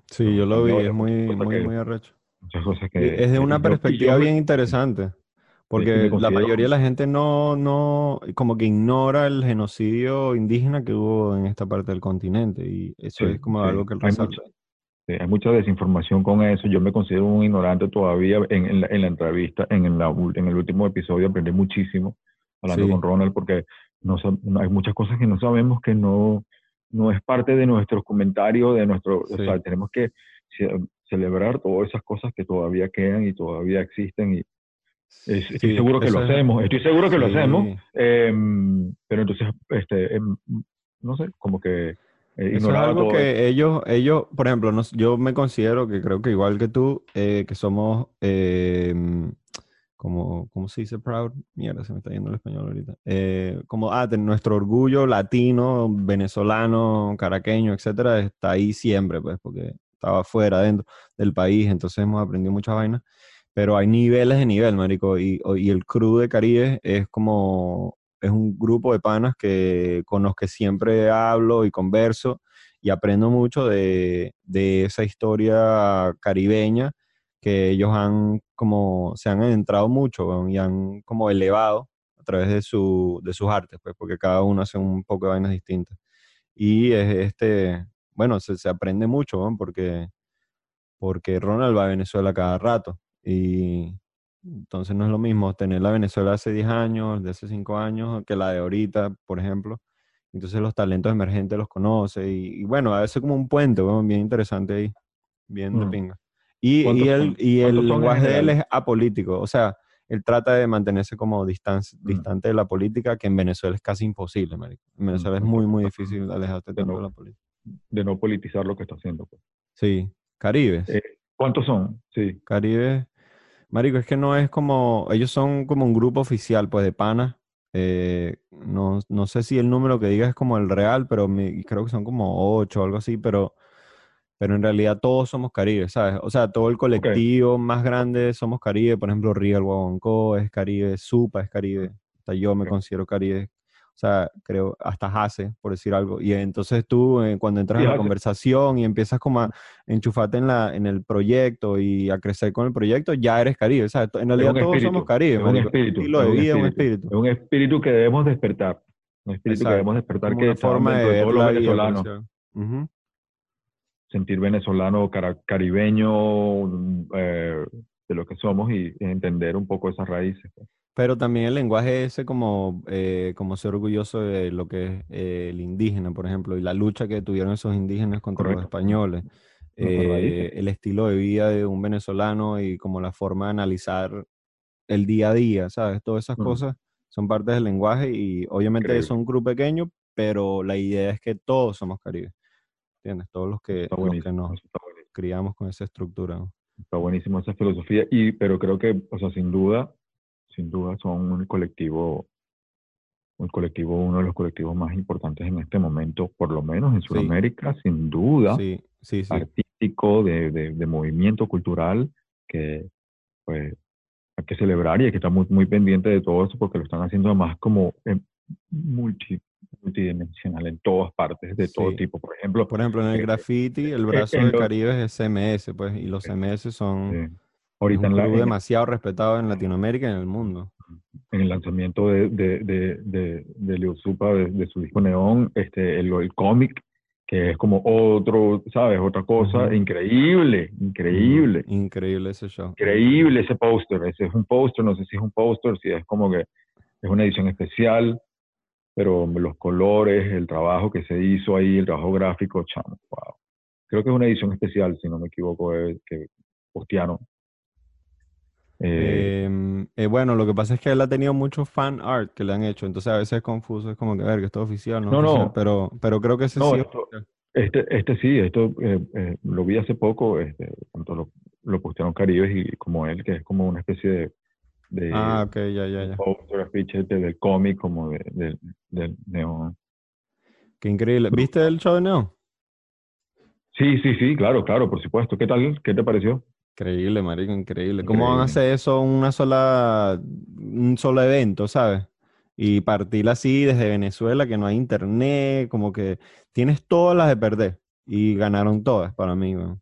Sí, yo lo vi, es muy, muy, que- muy arrecho. muchas cosas Y que... Es de una yo- y yo perspectiva bien interesante, Porque la mayoría de la gente no, no, como que ignora el genocidio indígena que hubo en esta parte del continente y eso Sí, es como sí. algo que Hay resalta. Sí, hay mucha desinformación con eso. Yo me considero un ignorante todavía. En, en la, en la entrevista, en, la en el último episodio, aprendí muchísimo hablando Sí. con Ronald porque no, no- hay muchas cosas que no sabemos que no, no es parte de nuestros comentarios, de nuestro, o sea, tenemos que ce- celebrar todas esas cosas que todavía quedan y todavía existen. Y es- estoy Sí, seguro que lo hacemos, estoy seguro que lo hacemos. em, pero entonces, este, em, no sé, como que eh, Eso es algo todo que ellos, ellos, por ejemplo, nos- yo me considero que creo que igual que tú, eh, que somos, eh, como, ¿cómo se dice proud? Mierda, se me está yendo el español ahorita. Eh, como, ah, nuestro orgullo latino, venezolano, caraqueño, etcétera, está ahí siempre, pues, porque estaba fuera, dentro del país, entonces hemos aprendido muchas vainas. Pero hay niveles de nivel, marico, y, y el crew de Caribe es como, es un grupo de panas que, con los que siempre hablo y converso y aprendo mucho de, de esa historia caribeña que ellos han como, se han adentrado mucho y han como elevado a través de, su, de sus artes, pues, porque cada uno hace un poco de vainas distintas. Y es este, bueno, se, se aprende mucho, porque, porque Ronald va a Venezuela cada rato. Y entonces no es lo mismo tener la Venezuela hace 10 años, de hace 5 años, que la de ahorita, por ejemplo. Entonces los talentos emergentes los conoce y, y bueno, a veces como un puente, bien interesante ahí, bien de Mm. pinga. Y, ¿Cuántos y, el, y el ¿Cuántos son en lenguaje de él es apolítico, o sea, él trata de mantenerse como distan- Mm. distante de la política, que en Venezuela es casi imposible, marico. En Venezuela es muy, muy difícil alejarte de no- de la política. de no politizar lo que está haciendo. pues. Sí, Caribes. Eh, ¿Cuántos son? Sí. Caribe, Marico, es que no es como, ellos son como un grupo oficial, pues, de panas. Eh, no, no sé si el número que diga es como el real, pero me- creo que son como ocho o algo así, pero, pero en realidad todos somos Caribe, ¿sabes? O sea, todo el colectivo más grande somos Caribe, por ejemplo, Real Guaguancó es Caribe, Supa es Caribe, hasta yo me considero Caribe. O sea, creo, hasta Jase, por decir algo. Y entonces tú, eh, cuando entras en la conversación y empiezas como a enchufarte en, la, en el proyecto y a crecer con el proyecto, ya eres Caribe. ¿sabes? En realidad un todos espíritu, somos Caribe. es un espíritu, estilo de es un vida, un espíritu. Es un espíritu que debemos despertar. Un espíritu Exacto. que debemos despertar Como que una forma de de todos los venezolanos. Sentir venezolano, cara- caribeño, eh, de lo que somos y entender un poco esas raíces. pues. Pero también el lenguaje ese como, eh, como ser orgulloso de lo que es eh, el indígena, por ejemplo, y la lucha que tuvieron esos indígenas contra los Correcto. españoles. Nuestras eh, el estilo de vida de un venezolano y como la forma de analizar el día a día, ¿sabes? Todas esas Mm. cosas son partes del lenguaje y obviamente Increíble. son un grupo pequeño, pero la idea es que todos somos Caribe, ¿entiendes? Todos los que, los nos criamos con esa estructura. ¿no? Está buenísimo esa filosofía, y, pero creo que, o sea, sin duda, sin duda son un colectivo, un colectivo, uno de los colectivos más importantes en este momento, por lo menos en Sí. Sudamérica, sin duda, Sí, sí, sí. artístico, de, de, de movimiento cultural, que pues hay que celebrar y hay que estar muy, muy pendiente de todo eso porque lo están haciendo además como multi, multidimensional en todas partes, de todo tipo. Por ejemplo, Por ejemplo, en el eh, graffiti, el eh, brazo del Caribe es CMS, pues, y los CMS son eh, es ahorita un en, la- club en- demasiado respetado en Latinoamérica y en el mundo. en el lanzamiento de, de, de, de, de Leo Supa, de, de su disco Neón, este, el, el cómic, que es como otro, ¿sabes? Otra cosa increíble, increíble. Increíble ese show. Increíble ese póster, ese es un póster, no sé si es un póster, si es como que es una edición especial, pero los colores, el trabajo que se hizo ahí, el trabajo gráfico, chamo, wow. Creo que es una edición especial, si no me equivoco, eh, que postearon. Eh, Em, eh, bueno, lo que pasa es que él ha tenido mucho fan art que le han hecho, entonces a veces es confuso, es como que, ver, que esto es oficial, no, No, no. pero, pero creo que ese No, sí esto-. Este, este sí, esto eh, eh, lo vi hace poco, este, tanto lo, lo postearon Caribes y como él, que es como una especie de, de Ah, ok, ya, ya, ya. afiche de- del cómic, como de, de- del neón. Qué increíble. ¿Viste el show de Neon? Sí, sí, sí, claro, claro, por supuesto. ¿Qué tal? ¿Qué te pareció? Increíble, marico, increíble. ¿Cómo van a Increíble. hacer eso una sola, un solo evento, ¿sabes? Y partir así desde Venezuela, que no hay internet, como que tienes todas las de perder. Y ganaron todas para mí, weón.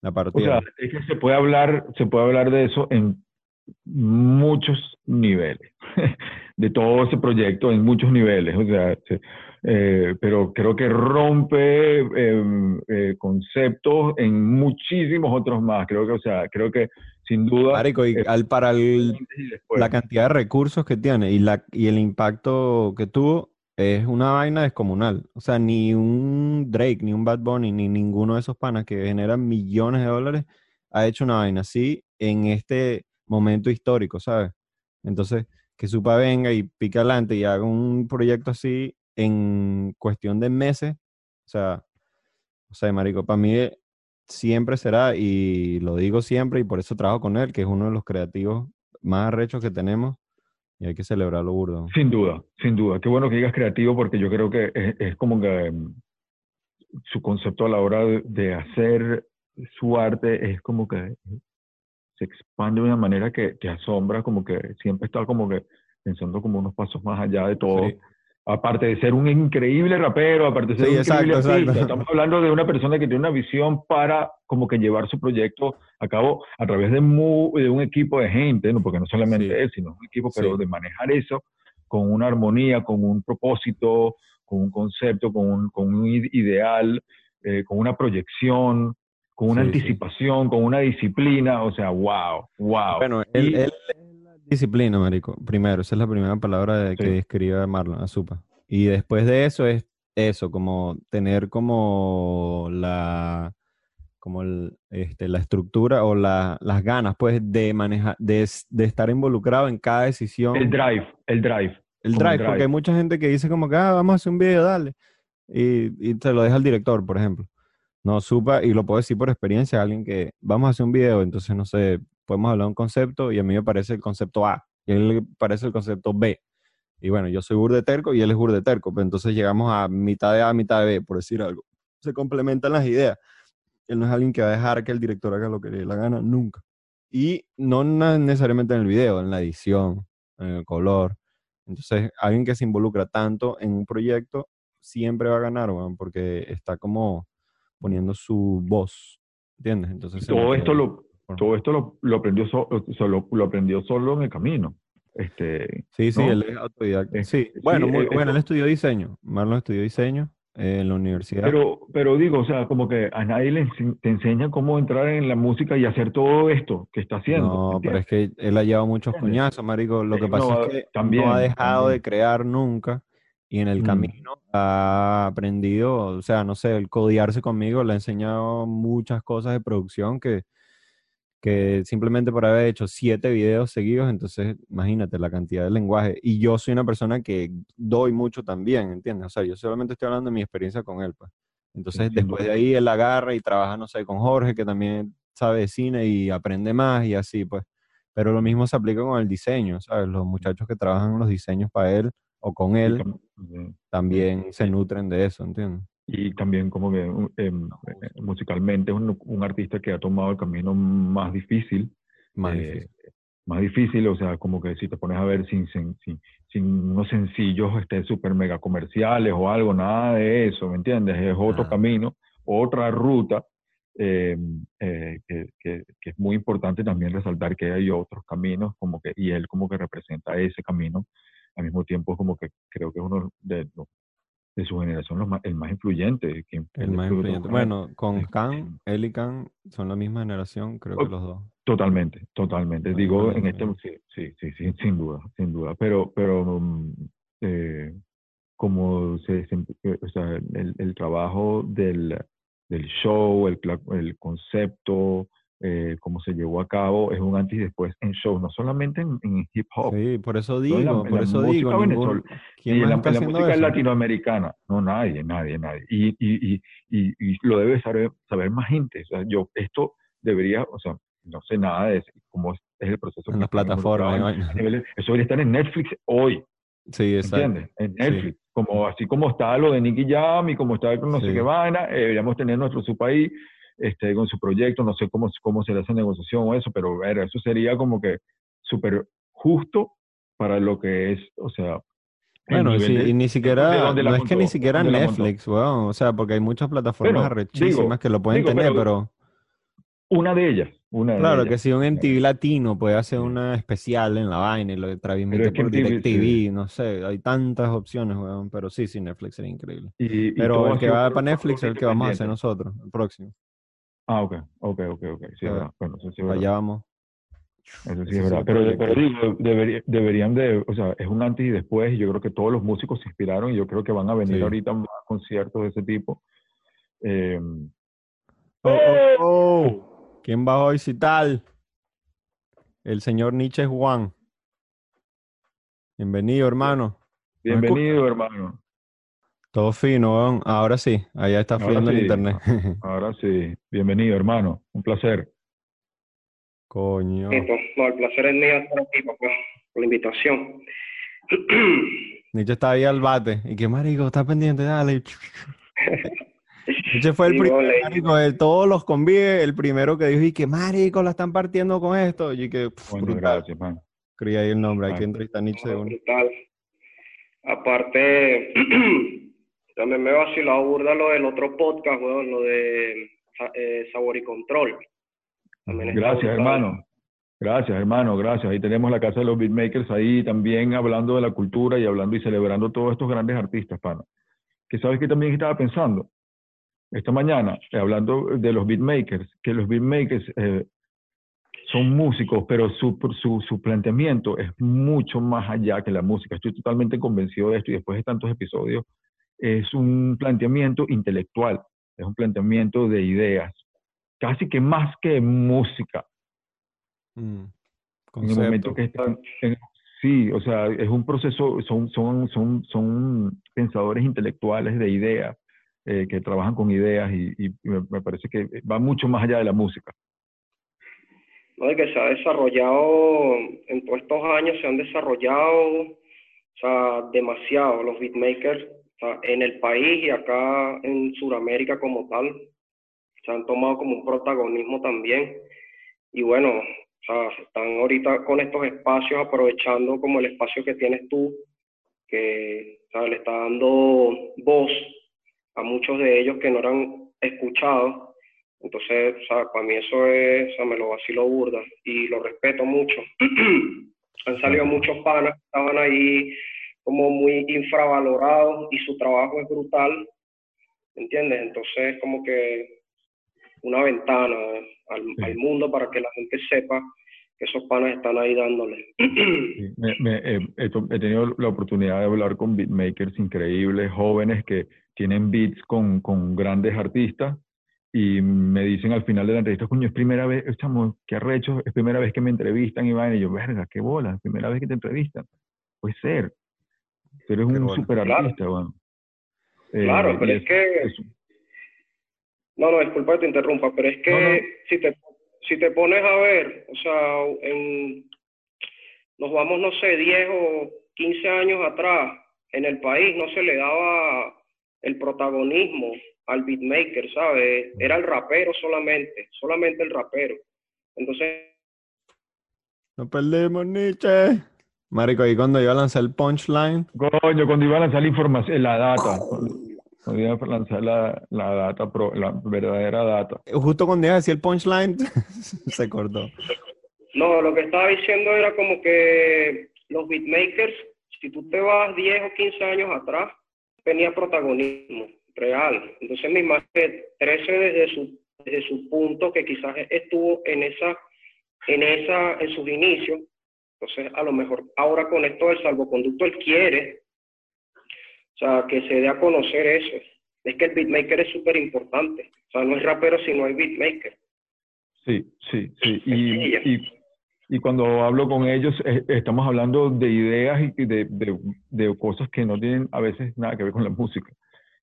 La O partida. sea, es que se puede hablar, se puede hablar de eso en muchos niveles, de todo ese proyecto en muchos niveles, o sea, eh, pero creo que rompe em, eh, conceptos en muchísimos otros más, creo que, o sea, creo que sin duda... Marico, y al, para el- la cantidad de recursos que tiene y, la, y el impacto que tuvo es una vaina descomunal. O sea, ni un Drake, ni un Bad Bunny, ni ninguno de esos panas que generan millones de dólares ha hecho una vaina así en este momento histórico, ¿sabes? Entonces, que Supa venga y pique adelante y haga un proyecto así en cuestión de meses, o sea, o sea, marico, para mí eh, siempre será, y lo digo siempre, y por eso trabajo con él, que es uno de los creativos más arrechos que tenemos, y hay que celebrarlo burdo. Sin duda, sin duda. Qué bueno que digas creativo porque yo creo que es, es como que mm, su concepto a la hora de, de hacer su arte es como que se expande de una manera que, que asombra, como que siempre está como que pensando como unos pasos más allá de todo. Sí. Aparte de ser un increíble rapero, aparte de ser Sí, un increíble exacto, artista, estamos hablando de una persona que tiene una visión para como que llevar su proyecto a cabo a través de, un equipo de gente, ¿no? porque no solamente Sí. él, sino un equipo, pero de manejar eso con una armonía, con un propósito, con un concepto, con un, con un ide- ideal, eh, con una proyección, con una Sí, sí. anticipación, con una disciplina, o sea, wow, wow. Bueno, él, él es la disciplina, marico. Primero, esa es la primera palabra de- que describe Marlon, a Supa. Y después de eso es eso, como tener como la, como el- este, la estructura o la- las ganas, pues, de manejar, de, estar involucrado en cada decisión. el drive, el drive. El drive, porque hay mucha gente que dice como que, ah, vamos a hacer un video, dale. Y, y te lo deja el director, por ejemplo. No, supa, y lo puedo decir por experiencia, alguien que vamos a hacer un video, entonces no sé, podemos hablar de un concepto y a mí me parece el concepto A y a él le parece el concepto B. Y bueno, yo soy burde terco y él es burde terco, pero entonces llegamos a mitad de A, mitad de B, por decir algo. Se complementan las ideas. Él no es alguien que va a dejar que el director haga lo que le la gana, nunca. Y no necesariamente en el video, en la edición, en el color. Entonces, alguien que se involucra tanto en un proyecto siempre va a ganar, porque está como poniendo su voz, ¿entiendes? Entonces, Todo esto lo, todo esto lo, lo aprendió so- o sea, lo, aprendió solo en el camino. Este, Sí, sí, ¿no? él es autodidacta. Eh, Sí, sí, bueno, muy- eh, bueno, él estudió diseño. Marlon estudió diseño eh, en la universidad. Pero, pero digo, o sea, como que a nadie le te enseña cómo entrar en la música y hacer todo esto que está haciendo. No, pero es que él ha llevado muchos ¿Entiendes? coñazos, marico. Lo Eh, que pasa no, es que también, no ha dejado de crear nunca y en el Mm. camino ha aprendido, o sea, no sé, el codearse conmigo le ha enseñado muchas cosas de producción que, que simplemente por haber hecho siete videos seguidos, entonces imagínate la cantidad de lenguaje. Y yo soy una persona que doy mucho también, ¿entiendes? O sea, yo solamente estoy hablando de mi experiencia con él, pues. Entonces, sin después de ahí él agarra y trabaja, no sé, con Jorge, que también sabe de cine y aprende más y así, pues. Pero lo mismo se aplica con el diseño, ¿sabes? Los muchachos que trabajan los diseños para él o con él tam- también se nutren de eso, ¿entiendes? Y también como que um, em, eh, musicalmente es un, un artista que ha tomado el camino más difícil, Más eh, difícil. más difícil, o sea, como que si te pones a ver sin, sin, sin, sin unos sencillos este, súper mega comerciales o algo, nada de eso, ¿me entiendes? Es otro Nada. camino, otra ruta, eh, eh, que, que, que es muy importante también resaltar que hay otros caminos, como que, y él como que representa ese camino, al mismo tiempo como que creo que es uno de, de su generación los más- el más influyente. que- El más influyente. Bueno, con Khan, él y Khan son la misma generación, creo que los dos. Totalmente, totalmente. Digo, en este, sí, sí, sí, sí, sin duda, sin duda. Pero, pero, mm, eh, como se, eh, o sea, el, el trabajo del, del show, el, el concepto, eh, cómo se llevó a cabo, es un antes y después en show, no solamente en, en hip hop, Sí, por eso digo, la- por la eso digo, ningún-. ¿quién y más la, está la música eso? latinoamericana, no, nadie, nadie, nadie. Y, y, y, y, y lo debe saber, saber más gente. O sea, yo, esto debería, o sea, no sé nada de eso, cómo es, es el proceso. En las plataformas. Eso debería estar en Netflix hoy, Sí, exacto. ¿entiendes? En Netflix. Como, así como está lo de Nicky Jam y como está con no sé Sí. qué vaina, eh, deberíamos tener nuestro su país este, con su proyecto, no sé cómo, cómo será esa negociación o eso, pero ver, eso sería como que súper justo para lo que es, o sea, Bueno, sí, de- y ni siquiera, no es que ni siquiera. Netflix, o sea, porque hay muchas plataformas arrechísimas digo, que lo pueden digo, tener, pero- pero Una de ellas, Una de Claro, ellas. que si un MTV latino puede hacer una especial en la vaina y lo transmite por MTV, sí. DirecTV, no sé, hay tantas opciones, weón, pero sí, sí, Netflix sería increíble. Y- y Pero el que va para Netflix es el que vamos a hacer nosotros, el próximo. Ah, ok, ok, ok, ok. Sí, es Ah, verdad. Bueno, eso sí es verdad. Allá vamos. Eso sí es verdad. Pero, pero digo, debería- deberían de, o sea, es un antes y después, y yo creo que todos los músicos se inspiraron, y yo creo que van a venir Sí. ahorita más conciertos de ese tipo. Eh, Oh, oh, oh. ¿Quién va hoy si tal? El señor Nietzsche Juan. Bienvenido, hermano. bienvenido, hermano. Todo fino. Ahora sí, allá está fluyendo el sí. internet. Ahora sí, bienvenido, hermano. Un placer. Coño. No, el placer es mío estar aquí, papá, por la invitación. Nietzsche está ahí al bate. Y que marico, está pendiente, dale. Nietzsche fue el Sí, primero, marico, de todos los convives, el primero que dijo, y que marico, la están partiendo con esto. Y que, pf, Bueno, brutal. gracias, man. Escribí ahí el nombre, hay que entrevistar a Nietzsche de uno. Brutal. Aparte, también me vacilado burda lo del otro podcast, weón, lo de eh, Sabor y Control. También Gracias, hermano. Gracias, hermano, gracias. Ahí tenemos la Casa de los Beatmakers ahí también hablando de la cultura y hablando y celebrando todos estos grandes artistas, pana. Que sabes que también estaba pensando esta mañana, eh, hablando de los beatmakers, que los beatmakers eh, son músicos, pero su, su, su planteamiento es mucho más allá que la música. Estoy totalmente convencido de esto y después de tantos episodios, es un planteamiento intelectual, es un planteamiento de ideas, casi que más que música Mm. en el momento que están en- sí o sea es un proceso son son son son pensadores intelectuales de ideas eh, que trabajan con ideas y, y me, me parece que va mucho más allá de la música ¿no? Y que se ha desarrollado, en todos estos años se han desarrollado, o sea, demasiado los beatmakers, sea, en el país y acá en Sudamérica como tal, se han tomado como un protagonismo también. Y bueno, o sea, están ahorita con estos espacios aprovechando como el espacio que tienes tú, que o sea, le está dando voz a muchos de ellos que no eran escuchados. Entonces, o sea, para mí eso es, o sea, me lo vacilo burda y lo respeto mucho. Han salido muchos panas que estaban ahí como muy infravalorados y su trabajo es brutal, ¿entiendes? Entonces, como que una ventana al, Sí. al mundo para que la gente sepa que esos panas están ahí dándole. Sí, me- me- eh, he, tenido la oportunidad de hablar con beatmakers increíbles jóvenes que tienen beats con, con grandes artistas y me dicen al final de la entrevista, coño, es primera vez, chamo, qué arrecho, es primera vez que me entrevistan y van y yo, verga, qué bola, es primera vez que te entrevistan. Puede ser. Tú eres un super artista, bueno. Eh, Claro, y pero es que- eso- No, no, disculpa que te interrumpa, pero es que No, no. si te si te pones a ver, o sea, en, nos vamos, no sé, 10 o 15 años atrás, en el país no se le daba el protagonismo al beatmaker, ¿sabes? Era el rapero solamente, solamente el rapero. Entonces, No perdemos, Nietzsche. Marico, ahí cuando iba a lanzar el punchline, Coño, cuando iba a lanzar la información, la data, cuando iba a lanzar la, la data, pro- la verdadera data. justo cuando iba a decir el punchline, se cortó. No, lo que estaba diciendo era como que los beatmakers, si tú te vas 10 o 15 años atrás, tenía protagonismo real. Entonces mi madre 13 desde su, desde su punto que quizás estuvo en esa, en esa, en sus inicios. Entonces a lo mejor ahora con esto del salvoconducto él quiere, o sea, que se dé a conocer eso. Es que el beatmaker es súper importante. O sea, no es rapero si no hay beatmaker. Sí, sí, sí. Y, y, y cuando hablo con ellos, eh, estamos hablando de ideas y de, de, de cosas que no tienen a veces nada que ver con la música.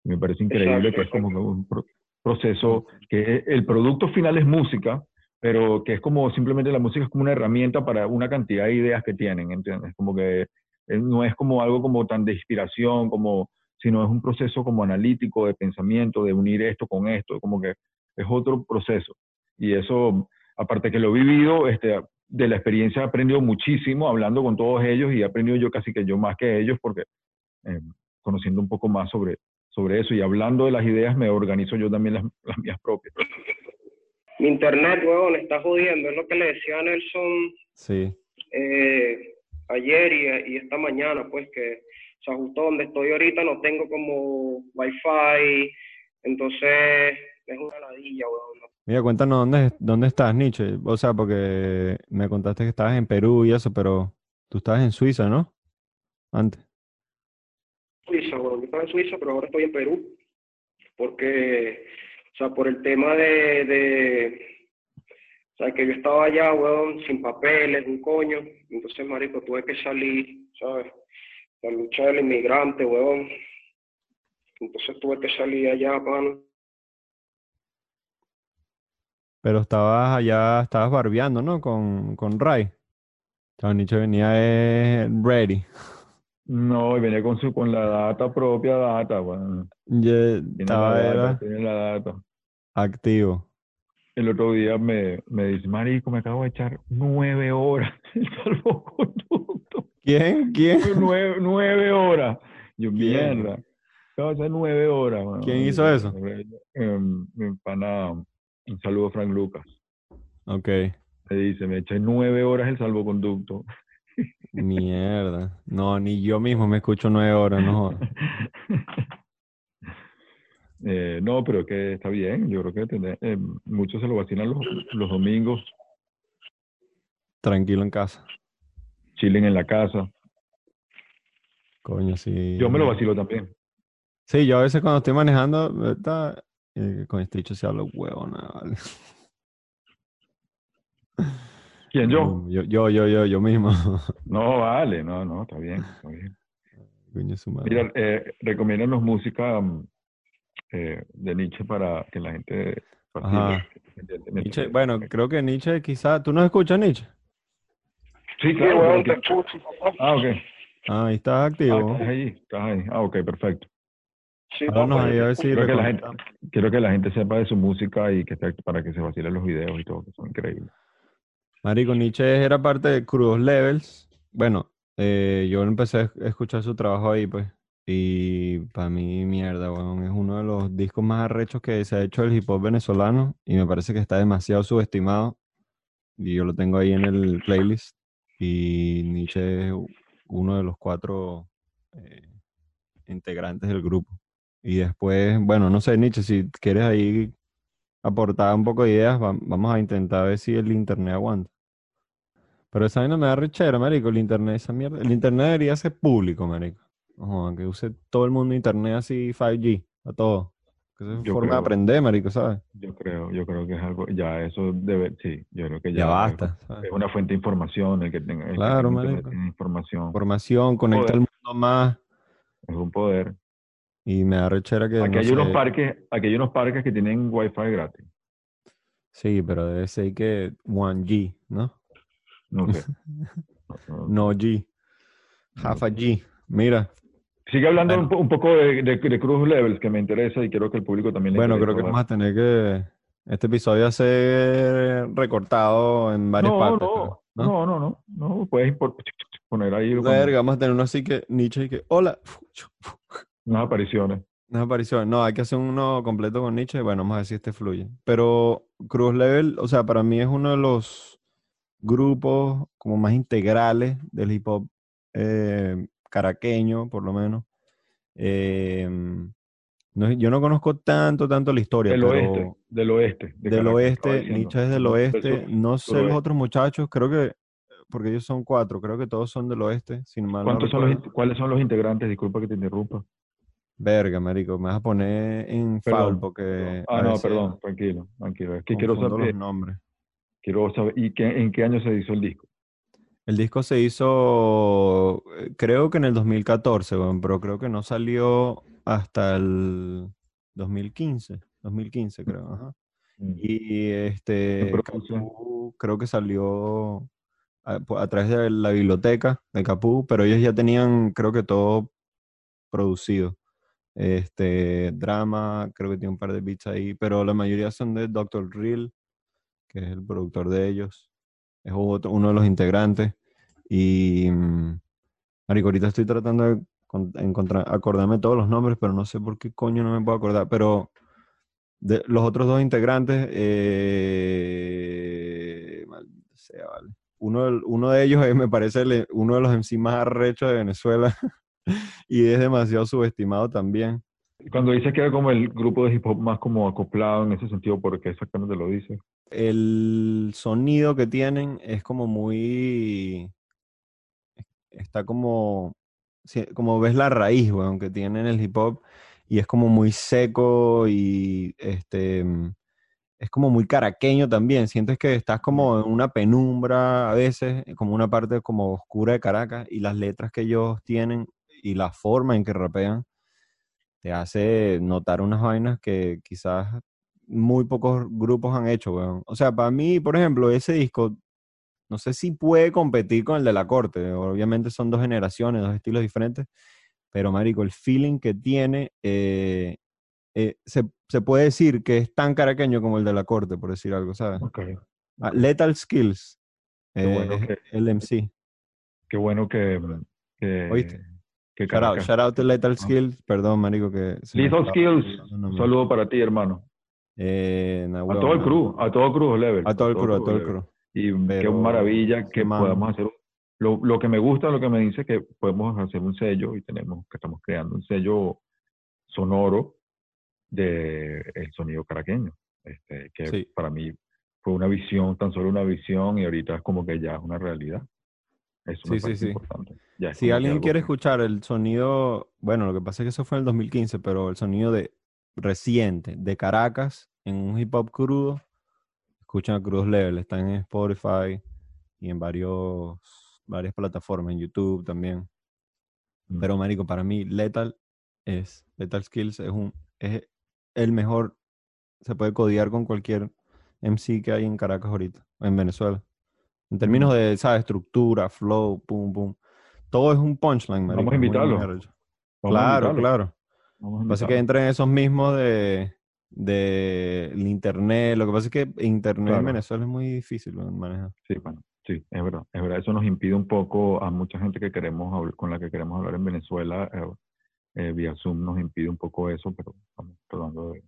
Y me parece increíble Exacto, que es como un pro- proceso que el producto final es música, pero que es como simplemente la música es como una herramienta para una cantidad de ideas que tienen, ¿entiendes? Como que eh, no es como algo como tan de inspiración, como, sino es un proceso como analítico de pensamiento, de unir esto con esto, como que es otro proceso. Y eso, aparte que lo he vivido, este, de la experiencia he aprendido muchísimo hablando con todos ellos y he aprendido yo casi que yo más que ellos porque eh, conociendo un poco más sobre, sobre eso y hablando de las ideas me organizo yo también las, las mías propias. Mi internet, weón, está jodiendo. Es lo que le decía a Nelson Sí. eh, ayer y, y esta mañana, pues que, o sea, justo donde estoy ahorita no tengo como wifi, entonces es una ladilla, no Mira, cuéntanos dónde, dónde estás, Nietzsche. O sea, porque me contaste que estabas en Perú y eso, pero tú estabas en Suiza, ¿no? Antes. Suiza, bueno, yo estaba en Suiza, pero ahora estoy en Perú, porque, o sea, por el tema de, de o sea, que yo estaba allá, weón, sin papeles, un coño, entonces, marico, tuve que salir, ¿sabes? La lucha del inmigrante, weón. Entonces tuve que salir allá, mano. Pero estabas allá, estabas barbeando, ¿no? Con, con Ray. Chao, Nietzsche venía eh, ready. No, y venía con su con la data propia data, bueno. Ya Tiene estaba la data, era tiene la data. Activo. El otro día me, me dice, Marico, me acabo de echar nueve horas el salvoconducto. ¿Quién? ¿Quién? nueve, nueve horas. Yo, ¿Quién? mierda. Acabo de echar nueve horas. mano. ¿Quién hizo eso? Em, mi pana, un saludo a Frank Lucas. Ok. Me dice, me eché nueve horas el salvoconducto. Mierda. No, ni yo mismo me escucho nueve horas, no. jodas. Eh, no, pero que está bien. Yo creo que tener- eh, muchos se lo vacilan los, los domingos, Tranquilo en casa. chilen en la casa. Coño, sí. Yo me lo vacilo también. Sí, yo a veces cuando estoy manejando, está, eh, con este dicho se habla huevona, vale. ¿Quién yo? Yo, yo, yo, yo, yo mismo. No, vale, no, no, está bien. Está bien. Coño, su madre. Mira, eh, recomiéndanos música mm, eh, de Nietzsche para que la gente Ajá. Nietzsche, bueno, creo que Nietzsche quizá, ¿tú no escuchas Nietzsche? Sí, Sí, claro. te escucho, papá. Ah, ok. Ah, ahí estás Ah, activo. estás ahí, estás ahí. Ah, ok, perfecto. Sí, ahí a ver si. Creo que la gente, quiero que la gente sepa de su música y que esté- para que se vacilen los videos y todo, que son increíbles. Marico, Nietzsche era parte de Crudos Levels. Bueno, eh, yo empecé a escuchar su trabajo ahí, pues. Y para mí, mierda, weón, es uno de los discos más arrechos que se ha hecho el hip hop venezolano. Y me parece que está demasiado subestimado. Y yo lo tengo ahí en el playlist. Y Nietzsche es uno de los cuatro eh, integrantes del grupo. Y después, bueno, no sé, Nietzsche, si quieres ahí aportar un poco de ideas, va- vamos a intentar ver si el internet aguanta. Pero esa vaina me da rechera, marico, el internet, esa mierda. El internet debería ser público, marico. Que use todo el mundo internet así 5G, a todo. Que es Yo forma de aprender, marico, ¿sabes? Yo creo, yo creo que es algo, ya eso debe, sí, yo creo que Ya, ya, basta, ¿sabes? Es una fuente de información el que tenga, el que Claro, internet marico. información, Información, conecta al mundo más. es un poder. Y me da rechera que. Aquí no hay unos parques, aquí hay unos parques que tienen wifi gratis. Sí, pero debe ser que 1G, ¿no? No sé. No G. Half a G. Mira, Sigue hablando Bueno. un, un poco de, de, de Cruz Levels que me interesa y quiero que el público también le bueno, creo que vamos a tener que. Este episodio va a ser recortado en varias no, partes. no, creo, ¿no? no, no, no, no, puedes poner ahí Verga, vamos a tener uno así que Nietzsche y que, hola, unas apariciones. unas apariciones. No, hay que hacer uno completo con Nietzsche. Bueno, vamos a ver si este fluye. Pero Cruz Level, o sea, para mí es uno de los grupos como más integrales del hip hop eh, caraqueño, por lo menos. Eh, no- yo no conozco tanto, tanto la historia, Del pero oeste, del oeste. de del Caracas, oeste. Nietzsche es del oeste. sur- No sé los otros muchachos, creo que, porque ellos son cuatro, creo que todos son del oeste, sin mal no ¿Cuántos son los, ¿Cuáles son los integrantes? Disculpa que te interrumpa. Verga, marico, me vas a poner en foul porque Ah, no, perdón, tranquilo, tranquilo. Es que quiero saber, los nombres. quiero saber, ¿y qué, en qué año se hizo el disco? El disco se hizo, eh, creo que en el 2014, weón, pero creo que no salió hasta el 2015, 2015 creo, ajá. Mm. Y este, creo que salió a, a través de la biblioteca de Capú, pero ellos ya tenían, creo que todo producido. Este, drama, creo que tiene un par de beats ahí, pero la mayoría son de Dr. Real, que es el productor de ellos. Es otro- uno de los integrantes. Y, mm, marico, ahorita estoy tratando de con- encontrar, acordarme todos los nombres, pero no sé por qué coño no me puedo acordar. Pero de los otros dos integrantes, eh, vale. Uno, del- uno de ellos es, me parece uno de los MC más arrechos de Venezuela y es demasiado subestimado también. Cuando dices que era como el grupo de hip hop más como acoplado en ese sentido, ¿por qué exactamente lo dices? El sonido que tienen es como muy, está como, como ves la raíz, weón, que tienen el hip hop y es como muy seco y este mm, es como muy caraqueño también. Sientes que estás como en una penumbra a veces, como una parte como oscura de Caracas y las letras que ellos tienen y la forma en que rapean te hace notar unas vainas que quizás muy pocos grupos han hecho, weón. O sea, para mí, por ejemplo, ese disco, no sé si puede competir con el de la corte. Obviamente son dos generaciones, dos estilos diferentes. Pero, marico, el feeling que tiene, eh, eh, se, se puede decir que es tan caraqueño como el de la corte, por decir algo, ¿sabes? Ok. Ah, Lethal Skills, Qué bueno eh, que- el MC. Qué bueno que, que, ¿Oíste? que Shout out, shout out to Lethal. Skills. Perdón, marico, que... Lethal Skills, un saludo para ti, hermano. Eh, A todo el crew, a todo crew level. A todo el crew, a todo el crew. Y qué Pero maravilla ese que man- podamos hacer. Lo, lo que me gusta, lo que me dice que podemos hacer un sello y tenemos que estamos creando un sello sonoro de el sonido caraqueño, este, que Sí. para mí fue una visión, tan solo una visión y ahorita es como que ya es una realidad. Eso Sí, me sí, sí. importante. Ya es Si alguien quiere que- escuchar el sonido, bueno, lo que pasa es que eso fue en el 2015, pero el sonido de reciente de Caracas en un hip hop crudo, escuchan a Crudos Level, está en Spotify y en varios, varias plataformas, en YouTube también. Mm. Pero marico, para mí Lethal es Lethal Skills es un es el mejor se puede codiar con cualquier MC que hay en Caracas ahorita, en Venezuela. En términos Mm. de, ¿sabes? Estructura, flow, pum, pum. Todo es un punchline, marico. Vamos a invitarlo. a Claro, invitarlo, claro. Vamos a Lo que pasa es que entran esos mismos de, de el internet. Lo que pasa es que internet en Claro. Venezuela es muy difícil manejar. Sí, bueno, sí, es verdad, es verdad. Eso nos impide un poco a mucha gente que queremos habl- con la que queremos hablar en Venezuela, eh, eh, vía Zoom nos impide un poco eso, pero estamos tratando de...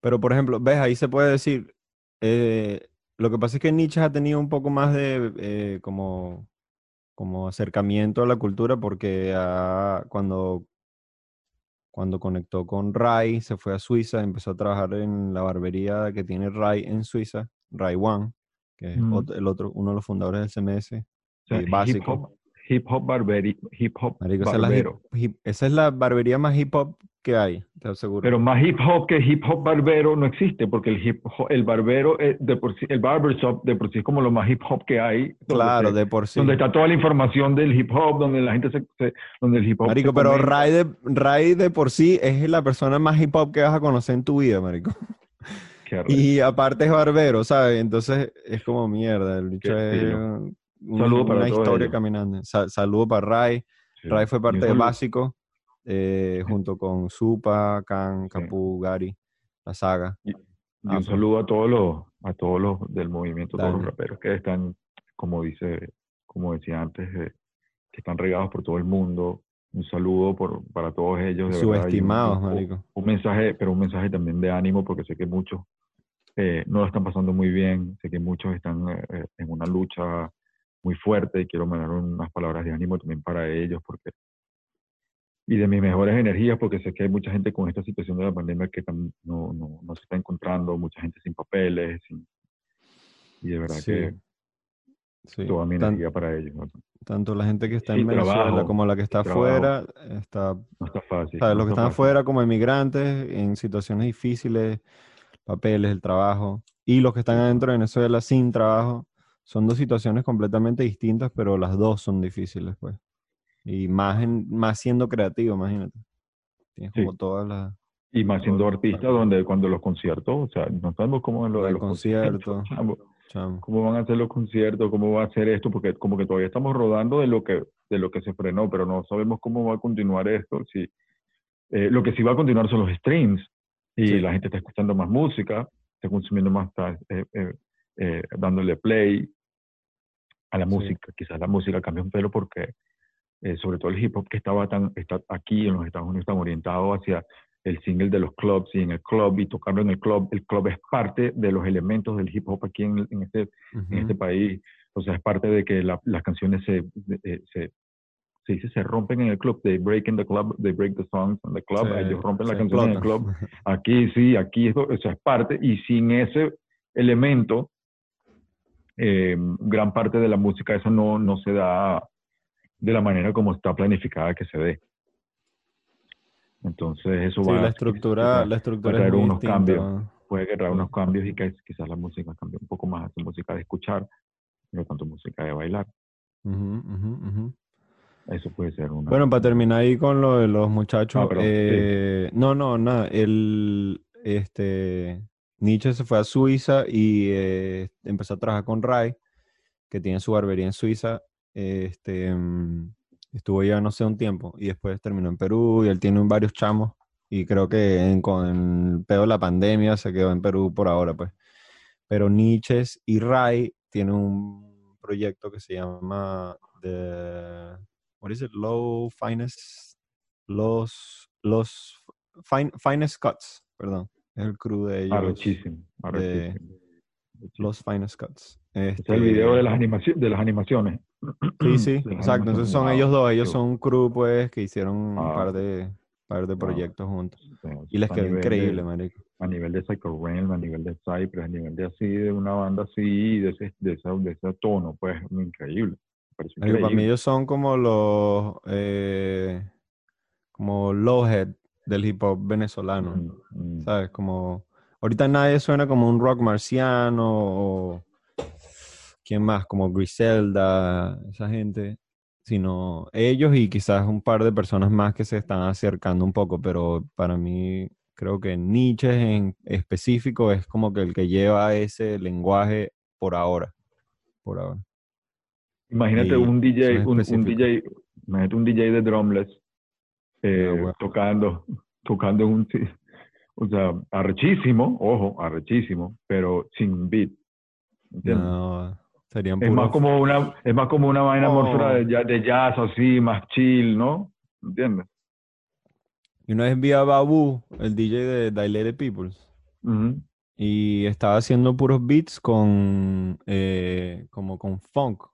Pero, por ejemplo, ves, ahí se puede decir, eh, lo que pasa es que Nietzsche ha tenido un poco más de eh, como, como acercamiento a la cultura porque cuando, cuando conectó con Rai, se fue a Suiza, empezó a trabajar en la barbería que tiene Rai en Suiza, Rai One, que es Mm. el otro, uno de los fundadores del CMS. O sea, Sí, hip básico. hop, hip hop barberi, hip hop Marico, esa, es la hip- barbero. hip- esa es la barbería más hip hop que hay, te aseguro. Pero más hip hop que hip hop barbero no existe, porque el hip hop, el barbero es de por sí, el barbershop de por sí es como lo más hip hop que hay. claro, se- de por sí. Donde está toda la información del hip hop, donde la gente se, se- donde el hip hop Marico, pero. Ray de, Ray de por sí es la persona más hip hop que vas a conocer en tu vida, marico. Qué. Y aparte es barbero, ¿sabes? Entonces es como mierda. El bicho es un- Saludo para una historia ellos. caminando. Sa- saludo para Ray. Sí. Ray fue parte de Básico, eh, junto con Supa, Can. Capu, Gary, la saga. Y un saludo a todos los, a todos los del movimiento, todos los raperos que están, como dice, como decía antes, eh, que están regados por todo el mundo. Un saludo por, para todos ellos. de verdad, un- Subestimados, un- marico. un mensaje, pero un mensaje también de ánimo, porque sé que muchos eh, no lo están pasando muy bien, sé que muchos están eh, en una lucha muy fuerte y quiero mandar unas palabras de ánimo también para ellos, porque y de mis mejores energías, porque sé que hay mucha gente con esta situación de la pandemia que no, no, no se está encontrando, mucha gente sin papeles, sin- y de verdad Sí. que Sí. toda mi Tan- energía para ellos. ¿no? tanto la gente que está Sí, en Venezuela trabajo, como la que está afuera, está No está fácil. ¿Sabes? Los que está están afuera como inmigrantes en situaciones difíciles, papeles, el trabajo, y los que están adentro de Venezuela sin trabajo, son dos situaciones completamente distintas, pero las dos son difíciles, pues. Y más, en, más siendo creativo, imagínate. Tienes Sí. como todas las... Y más siendo artista, donde cuando los conciertos, o sea, no sabemos cómo es lo de los concierto. conciertos, chamo. cómo van a hacer los conciertos, cómo va a hacer esto, porque como que todavía estamos rodando de lo que de lo que se frenó, pero no sabemos cómo va a continuar esto. Si, eh, lo que sí va a continuar son los streams y Sí. la gente está escuchando más música, está consumiendo más, está eh, eh, eh, dándole play a la Sí. música. Quizás la música cambia un pelo porque eh, sobre todo el hip hop que estaba tan está aquí en los Estados Unidos tan orientado hacia el single de los clubs y en el club y tocarlo en el club. El club es parte de los elementos del hip hop aquí en, en este, en este país. O sea, es parte de que la- las canciones se, eh, se, se dice, se rompen en el club. They break in the club, they break the songs in the club. Se- Ellos rompen las se canciones en el club. Aquí sí, aquí eso, eso es parte. Y sin ese elemento, eh, gran parte de la música esa no, no se da de la manera como está planificada que se dé. Entonces eso Sí, va la a- estructura, va la a estructura traer es unos distinta. cambios. puede que traer unos cambios y que quizás la música cambie un poco más, música de escuchar, no tanto música de bailar. Ujú, ujú, ujú. Eso puede ser una. Bueno, para terminar ahí con lo de los muchachos, Ah, perdón, sí. eh, no, no, nada, el, este, Nietzsche se fue a Suiza y eh, empezó a trabajar con Rai, que tiene su barbería en Suiza, este, mm, estuvo ya no sé un tiempo y después terminó en Perú y él tiene varios chamos y creo que en- con el pedo de la pandemia se quedó en Perú por ahora, pues. Pero Nietzsche y Rai tienen un proyecto que se llama The what is it? Low finest, los, los fine, finest cuts, perdón, es el crew de ellos. Los finest cuts. Este es el video Este, de las, animaci- de las animaciones. Sí, sí, exacto. Entonces son ellos dos, ellos son un crew, pues, que hicieron un Ah, par de, par de proyectos juntos. Y les quedó increíble, de- marico. a nivel de Psycho Realm, a nivel de Cypress, a nivel de así, de una banda así, de ese, de esa, de ese tono, pues, increíble. Marico, para mí increíble. ellos son como los, eh, como Lowhead del hip hop venezolano. Mm, mm. ¿Sabes? Como ahorita nadie suena como un rock marciano o quién más, como Griselda, esa gente, sino ellos y quizás un par de personas más que se están acercando un poco, pero para mí creo que Nietzsche en específico es como que el que lleva ese lenguaje por ahora, por ahora. Imagínate Y un DJ, un, un. DJ, imagínate un DJ de drumless eh, Ah, bueno. tocando, tocando un, o sea, arrechísimo, ojo, arrechísimo, pero sin beat. ¿entiendes? No, serían es más puros- como una, es más como una vaina Oh. de, jazz- de jazz así, más chill, ¿no? ¿Entiendes? Y una vez vi a Babu, el DJ de Dilated Peoples. Ujú. y estaba haciendo puros beats con eh, como con funk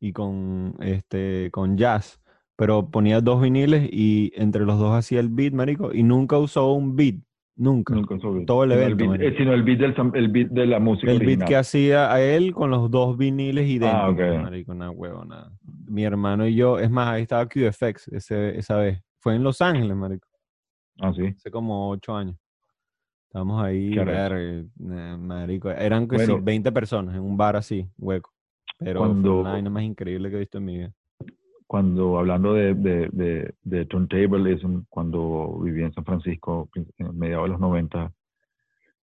y con este con jazz pero ponía dos viniles y entre los dos hacía el beat marico y nunca usó un beat nunca Nunca. Todo el evento, beat- eh, sino el beat, del, el beat de la música el beat que hacía a él con los dos viniles idénticos ok. marico una huevona mi hermano y yo es más ahí estaba QFX ese, esa vez fue en Los Ángeles marico Ah, sí. hace como ocho años. Estábamos ahí, ver, marico. Eran que sí, Bueno. 20 personas en un bar así, hueco. Pero fue Cuando- la vaina más increíble que he visto en mi vida. Cuando hablando de, de, de, de turntablism, cuando viví en San Francisco prin- en mediados de los 90,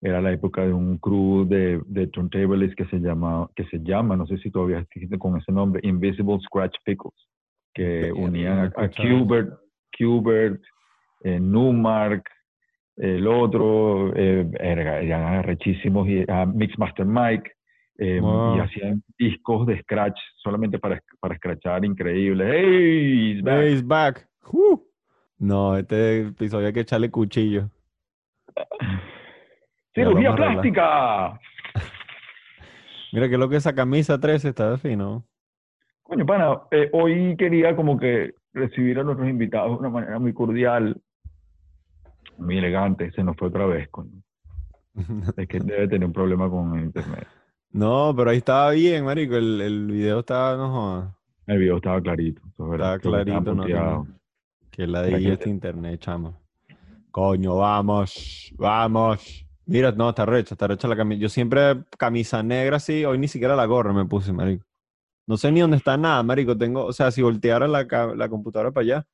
era la época de un crew de, de turntablists que se llama, que se llama, no sé si todavía existe con ese nombre, Invisible Scratch Pickles, que unían a, a. Qbert, Qbert, eh, Newmark, el otro, eh, eran arrechísimos, y a Mixmaster Mike, eh, Wow. y hacían discos de scratch solamente para, para scratchar increíble. ¡Hey! he's back! Hey, he's back. Uh. No, este episodio hay que echarle cuchillo. ¡Cirugía plástica! Mira que lo que esa camisa 13 está de fino. Coño, pana, eh, hoy quería como que recibir a nuestros invitados de una manera muy cordial, muy elegante. Se nos fue otra vez, coño. Es que debe tener un problema con el internet. No, pero ahí estaba bien, marico. El, el video estaba, no jodas. El video estaba clarito. eso es verdad, Estaba clarito, no, no. Que la de este internet, chamo. Coño, vamos, vamos. Mira, no, está recha, está recha la camisa. Yo siempre camisa negra así, hoy ni siquiera la gorra me puse, marico. No sé ni dónde está nada, marico. Tengo, o sea, si volteara la, la computadora para allá,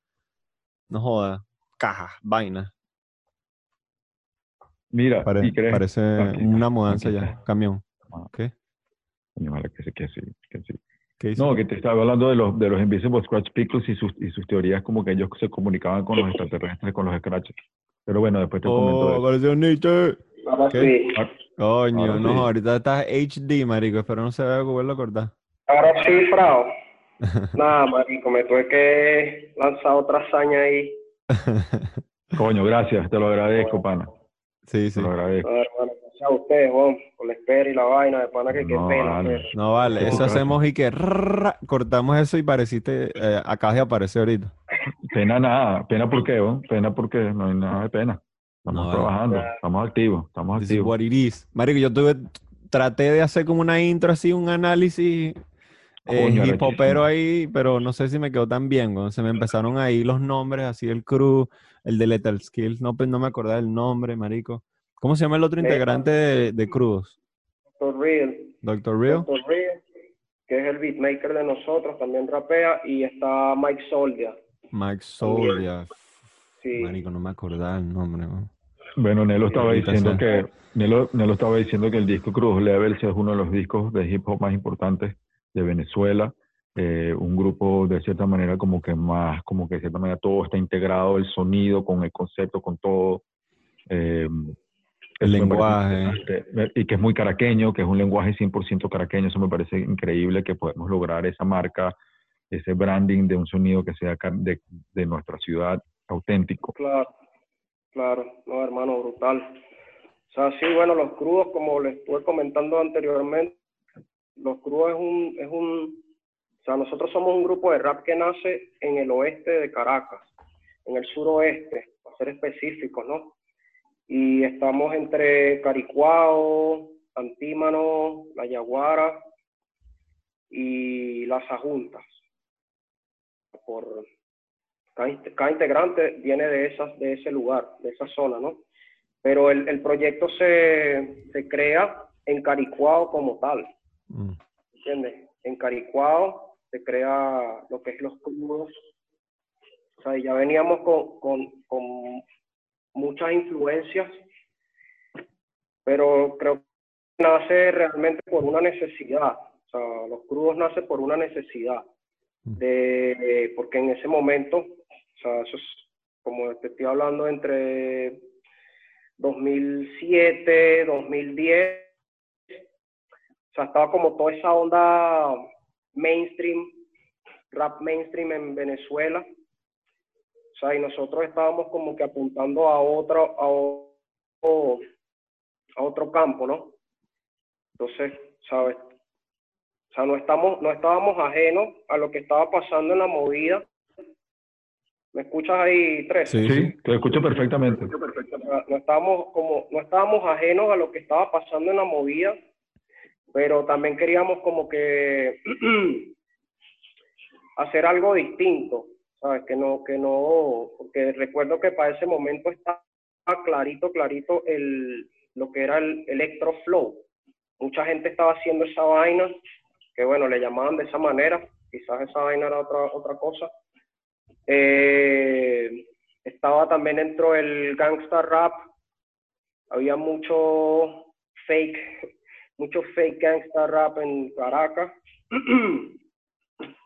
no joda. Caja, vaina. Mira, parece una mudanza ya, camión. ¿Qué? Coño, vale, que sí, que sí, que sí. ¿Qué hizo? No, que te estaba hablando de los, de los Invisible Scratch Pickles y sus, y sus teorías como que ellos se comunicaban con los extraterrestres, con los Scratches. Pero bueno, después te comento Oh, eso. apareció Nietzsche. Ahora sí. Ah, Coño, Ahora no, sí. ahorita está HD, marico. Espero no se vea vuelva a cortar. Ahora sí, Frao. Nada, marico, me tuve que lanzar otra hazaña ahí. Coño, gracias, te lo agradezco, pana. Sí, Te sí. lo agradezco. No, hermano, gracias a ustedes, Juan, con la espera y la vaina de pana que qué No, pena. vale. pero- No vale, eso hacemos y que rrrra, cortamos eso y pareciste, eh, acabas de aparecer ahorita. Pena nada, pena por qué, ¿no? Pena porque no hay nada de pena. Estamos No, vale. trabajando, estamos activos, estamos This is activos. what it is. Marico, yo tuve, traté de hacer como una intro así, un análisis eh, hip hopero ahí, pero no sé si me quedó tan bien. Cuando se me empezaron ahí los nombres, así el crew, el de Lethal Skills, no, pues, no me acordaba el nombre, marico. ¿Cómo se llama el otro Lethal. integrante de, de Crudos? Dr. Real, ¿Doctor Real? Dr. Real, que es el beatmaker de nosotros, también rapea, y está Mike Soldia. Mike Soldia. Sí. Marico, no me acordaba el nombre. man. Bueno, Nelo estaba diciendo que Nelo, Nelo estaba diciendo que el disco Cruz Levels es uno de los discos de hip hop más importantes de Venezuela. Eh, un grupo de cierta manera como que más, como que de cierta manera todo está integrado, el sonido con el concepto, con todo. Eh, El lenguaje. Y que es muy caraqueño, que es un lenguaje 100% caraqueño. Eso me parece increíble que podemos lograr esa marca, ese branding de un sonido que sea de, de nuestra ciudad auténtico. Claro, claro, no, hermano, brutal. O sea, sí, bueno, los crudos, como les estuve comentando anteriormente, los crudos es un, es un, o sea, nosotros somos un grupo de rap que nace en el oeste de Caracas, en el suroeste, para ser específicos, ¿no? Y estamos entre Caricuao, Antímano, La Yaguara y Las Ajuntas. Por, cada, inte- cada integrante viene de esas de ese lugar, de esa zona, ¿no? Pero el, el proyecto se, se crea en Caricuao como tal, Mm. ¿entiendes? En Caricuao se crea lo que es los crudos. O sea, ya veníamos con, con, con muchas influencias, pero creo que nace realmente por una necesidad. O sea, los crudos nace por una necesidad de porque en ese momento, o sea, eso es como te estoy hablando entre 2007, 2010, o sea, estaba como toda esa onda mainstream, rap mainstream en Venezuela. Sea, y nosotros estábamos como que apuntando a otro, a otro, a otro campo, ¿no? Entonces, ¿sabes? O sea, no, estamos, no estábamos ajenos a lo que estaba pasando en la movida. ¿Me escuchas ahí, Tres? Sí, Sí, te escucho perfectamente. No estábamos como no estábamos ajenos a lo que estaba pasando en la movida pero también queríamos como que hacer algo distinto sabes que no que no porque recuerdo que para ese momento estaba clarito clarito el lo que era el electro flow. Mucha gente estaba haciendo esa vaina que bueno le llamaban de esa manera quizás esa vaina era otra otra cosa. Eh, estaba también dentro del gangsta rap había mucho fake mucho fake gangsta rap en Caracas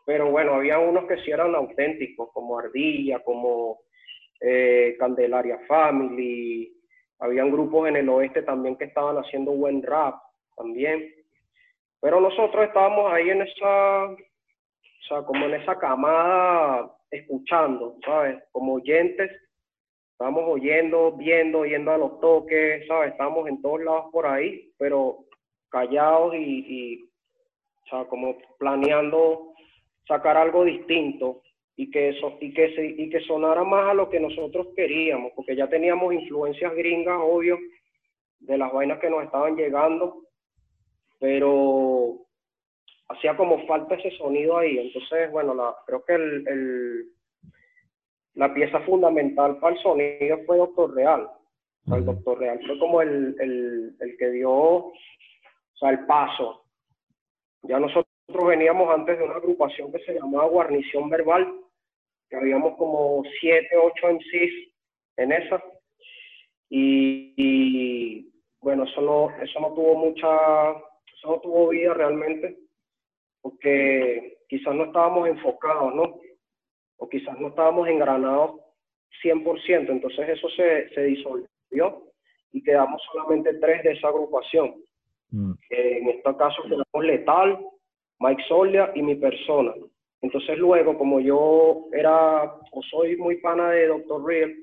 pero bueno había unos que sí eran auténticos como Ardilla como eh, Candelaria Family. Habían grupos en el oeste también que estaban haciendo buen rap también. Pero nosotros estábamos ahí en esa o sea como en esa camada escuchando sabes como oyentes estábamos oyendo, viendo, yendo a los toques, ¿sabes? Estábamos en todos lados por ahí, pero callados y, y, o sea, como planeando sacar algo distinto y que, eso, y, que se, y que sonara más a lo que nosotros queríamos, porque ya teníamos influencias gringas, obvio, de las vainas que nos estaban llegando, pero hacía como falta ese sonido ahí. Entonces, bueno, la, creo que el, el la pieza fundamental para el sonido fue Doctor Real. O sea, el. Doctor Real fue como el, el, el que dio o sea, el paso. Ya nosotros veníamos antes de una agrupación que se llamaba Guarnición Verbal, que habíamos como siete, ocho MCs en esa. Y, y, bueno, eso no, eso no tuvo mucha, eso no tuvo vida realmente, porque quizás no estábamos enfocados, ¿no? o quizás no estábamos engranados 100%, entonces eso se, se disolvió y quedamos solamente tres de esa agrupación. Mm. Eh, en este caso quedamos Letal, Mike Solia y mi persona. Entonces luego, como yo era o soy muy pana de Dr. Real,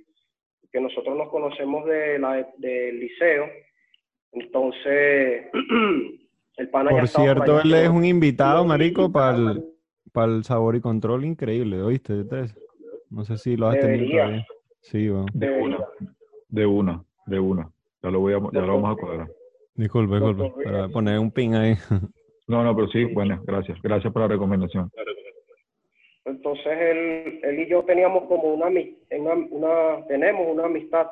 que nosotros nos conocemos de la, del liceo. Entonces, el pana ya Por cierto, él es un invitado, marico, para el, para el sabor y control increíble, ¿oíste? No sé si lo has tenido todavía. Sí, bueno. De una, de una, de una. Ya lo, voy a, ya lo vamos a cuadrar. Disculpe, disculpe. Para poner un pin ahí. No, no, pero sí, bueno, gracias. Gracias por la recomendación. Entonces él, él y yo teníamos como una, una, una tenemos una amistad.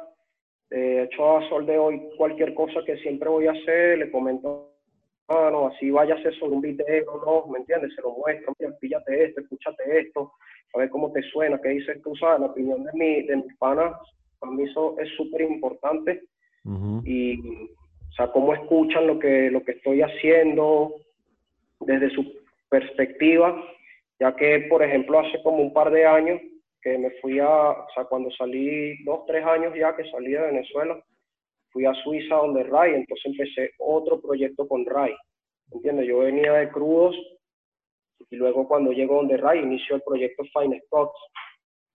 De hecho, a sol de hoy, cualquier cosa que siempre voy a hacer, le comento, ah, no, así vaya a hacer sobre un video, no, ¿me entiendes? Se lo muestro, mira, píllate esto, escúchate esto, a ver cómo te suena, qué dices tú, sabes, la opinión de mi, de mis panas, para mí eso es súper importante y, o sea, cómo escuchan lo que, lo que estoy haciendo desde su perspectiva, ya que, por ejemplo, hace como un par de años que me fui a, o sea, cuando salí, dos, tres años ya que salí de Venezuela, fui a Suiza donde Ray, entonces empecé otro proyecto con Ray, ¿entiendes? Yo venía de crudos y luego cuando llego donde Ray, inició el proyecto Fine Spots,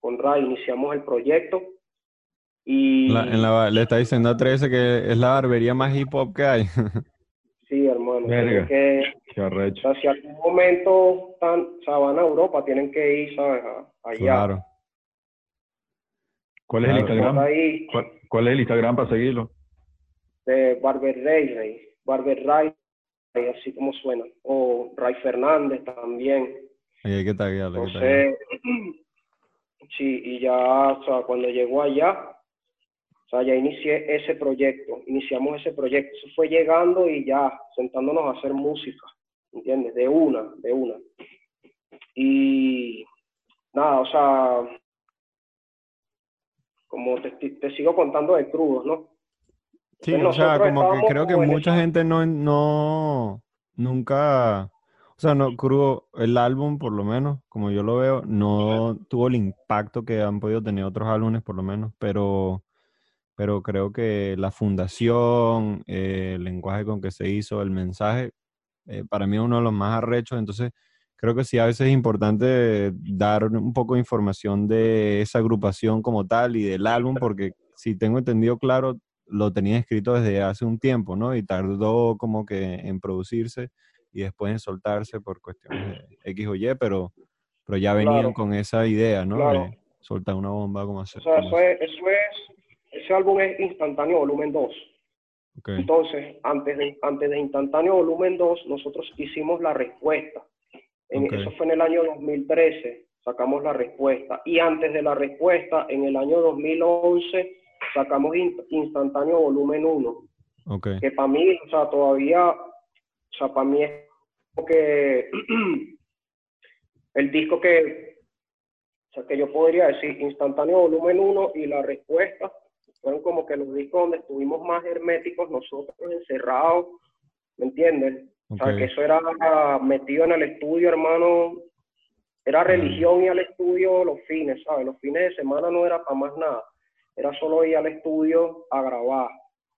con Ray iniciamos el proyecto y... En la- le está diciendo a 13 que es la barbería más hip hop que hay. Sí, hermano. Verga. que, Qué o arrecho. sea, si algún momento están, o sea, van a Europa, tienen que ir, ¿sabes? Allá. Claro. ¿Cuál es el Claro. Instagram? ahí, ¿Cuál, cuál es el Instagram para seguirlo? de Barber Ray, Ray. Barber Ray, Ray, así como suena. O Ray Fernández también. Ahí hay que. Entonces, sí, y ya, o sea, cuando llegó allá, o sea, ya inicié ese proyecto, iniciamos ese proyecto. Eso fue llegando y ya, sentándonos a hacer música, ¿entiendes? De una, de una. Y nada, o sea, como te, te sigo contando de crudos, ¿no? Sí, Entonces o sea, como que creo que como mucha gente no, no, nunca, o sea, no, crudo, el álbum por lo menos, como yo lo veo, no tuvo el impacto que han podido tener otros álbumes por lo menos, pero, pero creo que la fundación, eh, el lenguaje con que se hizo, el mensaje, eh, para mí es uno de los más arrechos, entonces creo que sí a veces es importante dar un poco de información de esa agrupación como tal y del álbum, porque si tengo entendido claro, lo tenía escrito desde hace un tiempo, ¿no? Y tardó como que en producirse y después en soltarse por cuestiones de X o Y, pero, pero ya venían Claro. con esa idea, ¿no? Claro. De soltar una bomba como hacer. O sea, eso es, eso es, ese álbum es instantáneo volumen 2. Entonces, antes de, antes de Instantáneo Volumen 2, nosotros hicimos la respuesta. En-. Eso fue en el año 2013, sacamos la respuesta. Y antes de la respuesta, en el año 2011, sacamos In- Instantáneo Volumen 1. Ok. Que para mí, o sea, todavía, o sea, para mí es como que el disco que, o sea, que yo podría decir Instantáneo Volumen 1 y la respuesta fueron como que los discos donde estuvimos más herméticos nosotros encerrados, ¿me entiendes? O sea, que eso era metido en el estudio, hermano, era religión y al estudio los fines, ¿sabes? Los fines de semana no era para más nada, era solo ir al estudio a grabar.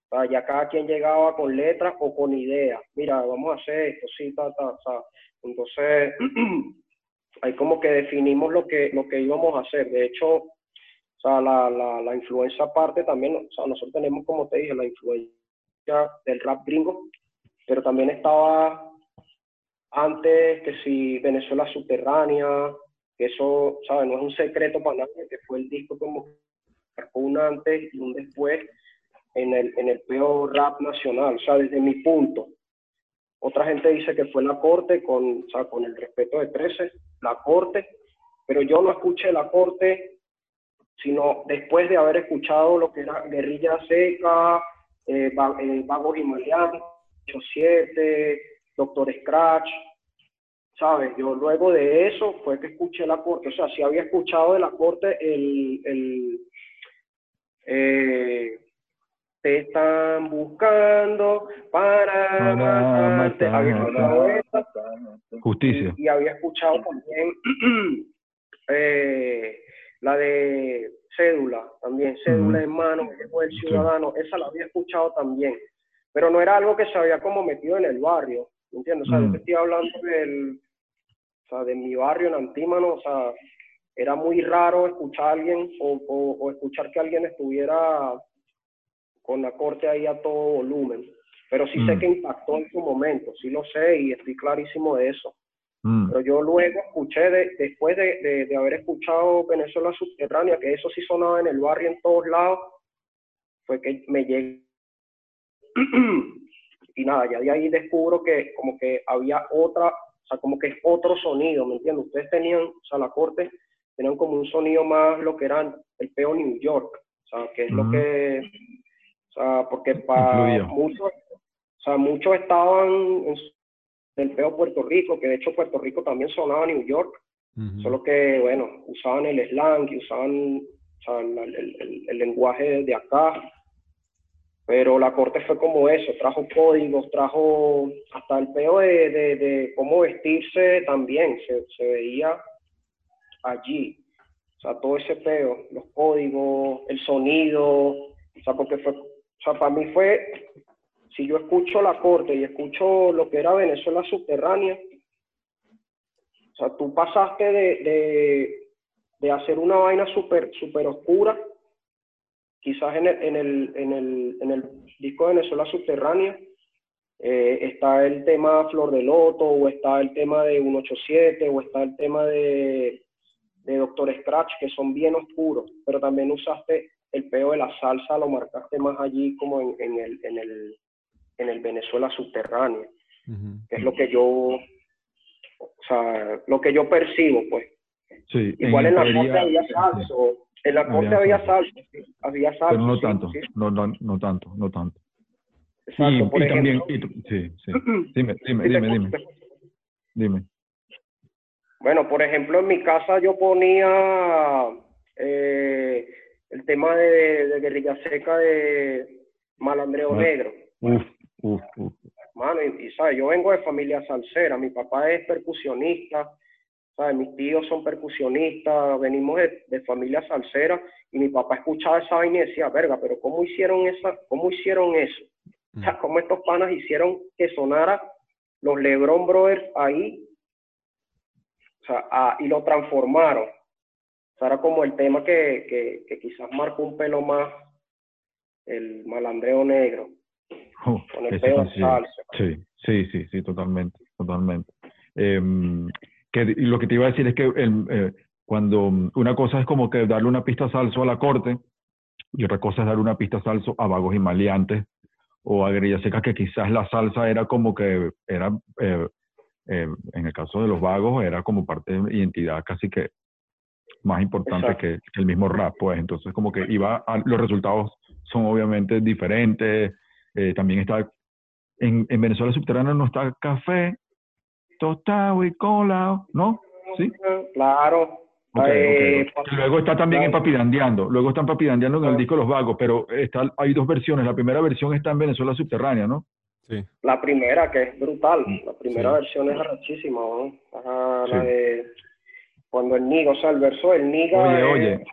O sea, ya cada quien llegaba con letras o con ideas. Mira, vamos a hacer esto, sí, ta, ta, sea, entonces, ahí como que definimos lo que, lo que íbamos a hacer. De hecho, o sea, la, la, la influencia aparte también, o sea, nosotros tenemos, como te dije, la influencia del rap gringo, pero también estaba antes que si Venezuela subterránea, que eso, ¿sabes? No es un secreto para nadie, que fue el disco como un antes y un después en el, en el peor rap nacional, o sea, desde mi punto. Otra gente dice que fue la corte, con, o sea, con el respeto de 13, la corte, pero yo no escuché la corte, sino después de haber escuchado lo que era Guerrilla Seca, eh, eh, Vagos y Maleantes, 87, Doctor Scratch, ¿sabes? Yo luego de eso fue que escuché la corte, o sea, sí había escuchado de la corte el, el eh, te están buscando para Para matarte. Había escuchado matarte. esa Justicia. y había escuchado también eh, la de cédula, también cédula en mano, llegó el Sí. ciudadano, esa la había escuchado también, pero no era algo que se había como metido en el barrio, ¿me entiendes? O sea, yo Mm. te estoy hablando del, o sea, de mi barrio en Antímano, o sea, era muy raro escuchar a alguien o, o, escuchar que alguien estuviera con la corte ahí a todo volumen. Pero sí sé mm. que impactó en su momento, sí lo sé y estoy clarísimo de eso. Mm. Pero yo luego escuché, de, después de, de, haber escuchado Venezuela Subterránea, que eso sí sonaba en el barrio en todos lados, fue que me llegué. y nada, ya de ahí descubro que como que había otra, o sea, como que es otro sonido, ¿me entiendes? Ustedes tenían, o sea, la corte tenían como un sonido más lo que eran el peo New York, o sea, que es lo que, o sea, porque para muchos, o sea, muchos estaban en el peo Puerto Rico, que de hecho Puerto Rico también sonaba New York, solo que, bueno, usaban el slang y usaban o sea, el, el, lenguaje de acá, pero la corte fue como eso, trajo códigos, trajo hasta el peo de, de, de cómo vestirse también, se, se veía allí. O sea, todo ese peo, los códigos, el sonido, o sea, porque fue, o sea, para mí fue, si yo escucho la corte y escucho lo que era Venezuela subterránea, o sea, tú pasaste de, de, hacer una vaina súper super oscura, quizás en el, en el, en el, en el disco de Venezuela subterránea, eh, está el tema Flor de Loto, o está el tema de 187, o está el tema de de Doctor Scratch, que son bien oscuros, pero también usaste el peo de la salsa, lo marcaste más allí como en, en el, en, el, en el Venezuela subterráneo, que es lo que yo, o sea, lo que yo percibo, pues. Sí, Igual en, la corte había salsa, en la corte había, salsa, había salsa. Pero no tanto, no, no, no tanto, no tanto. Exacto, y, por y también, sí, sí. Dime, dime, dime, dime. Dime. Bueno, por ejemplo, en mi casa yo ponía eh, el tema de, Guerrilla Seca de Malandreo Negro. Uf, uf, uf. Mano, y, ¿sabes? yo vengo de familia salsera, mi papá es percusionista, ¿sabes? mis tíos son percusionistas, venimos de, familia salsera y mi papá escuchaba esa vaina y decía, verga, pero ¿cómo hicieron, esa, cómo hicieron eso? O sea, mm. ¿cómo estos panas hicieron que sonara los Lebron Brothers ahí y lo transformaron. O sea, era como el tema que, que, quizás marcó un pelo más el malandreo negro. Oh, con el pelo salsa. Sí, sí, sí, sí, totalmente, totalmente. Em, que, lo que te iba a decir es que el, eh, cuando una cosa es como que darle una pista salso a la corte y otra cosa es darle una pista salso a vagos y maleantes o a grilla seca que quizás la salsa era como que era eh, eh, en el caso de los vagos era como parte de identidad casi que más importante que, el mismo rap, pues entonces como que iba, los resultados son obviamente diferentes, eh, también está, en, en, Venezuela subterránea no está café, tostado y colado, ¿no? ¿Sí? Claro. Eh, luego está también en Papidandeando, luego están Papidandeando en el disco Los Vagos, pero está, hay dos versiones, la primera versión está en Venezuela subterránea, ¿no? La primera, que es brutal. Mm, la primera versión es rachísima, ¿no? la de cuando el niga, o sea, el verso del niga. Oye, oye.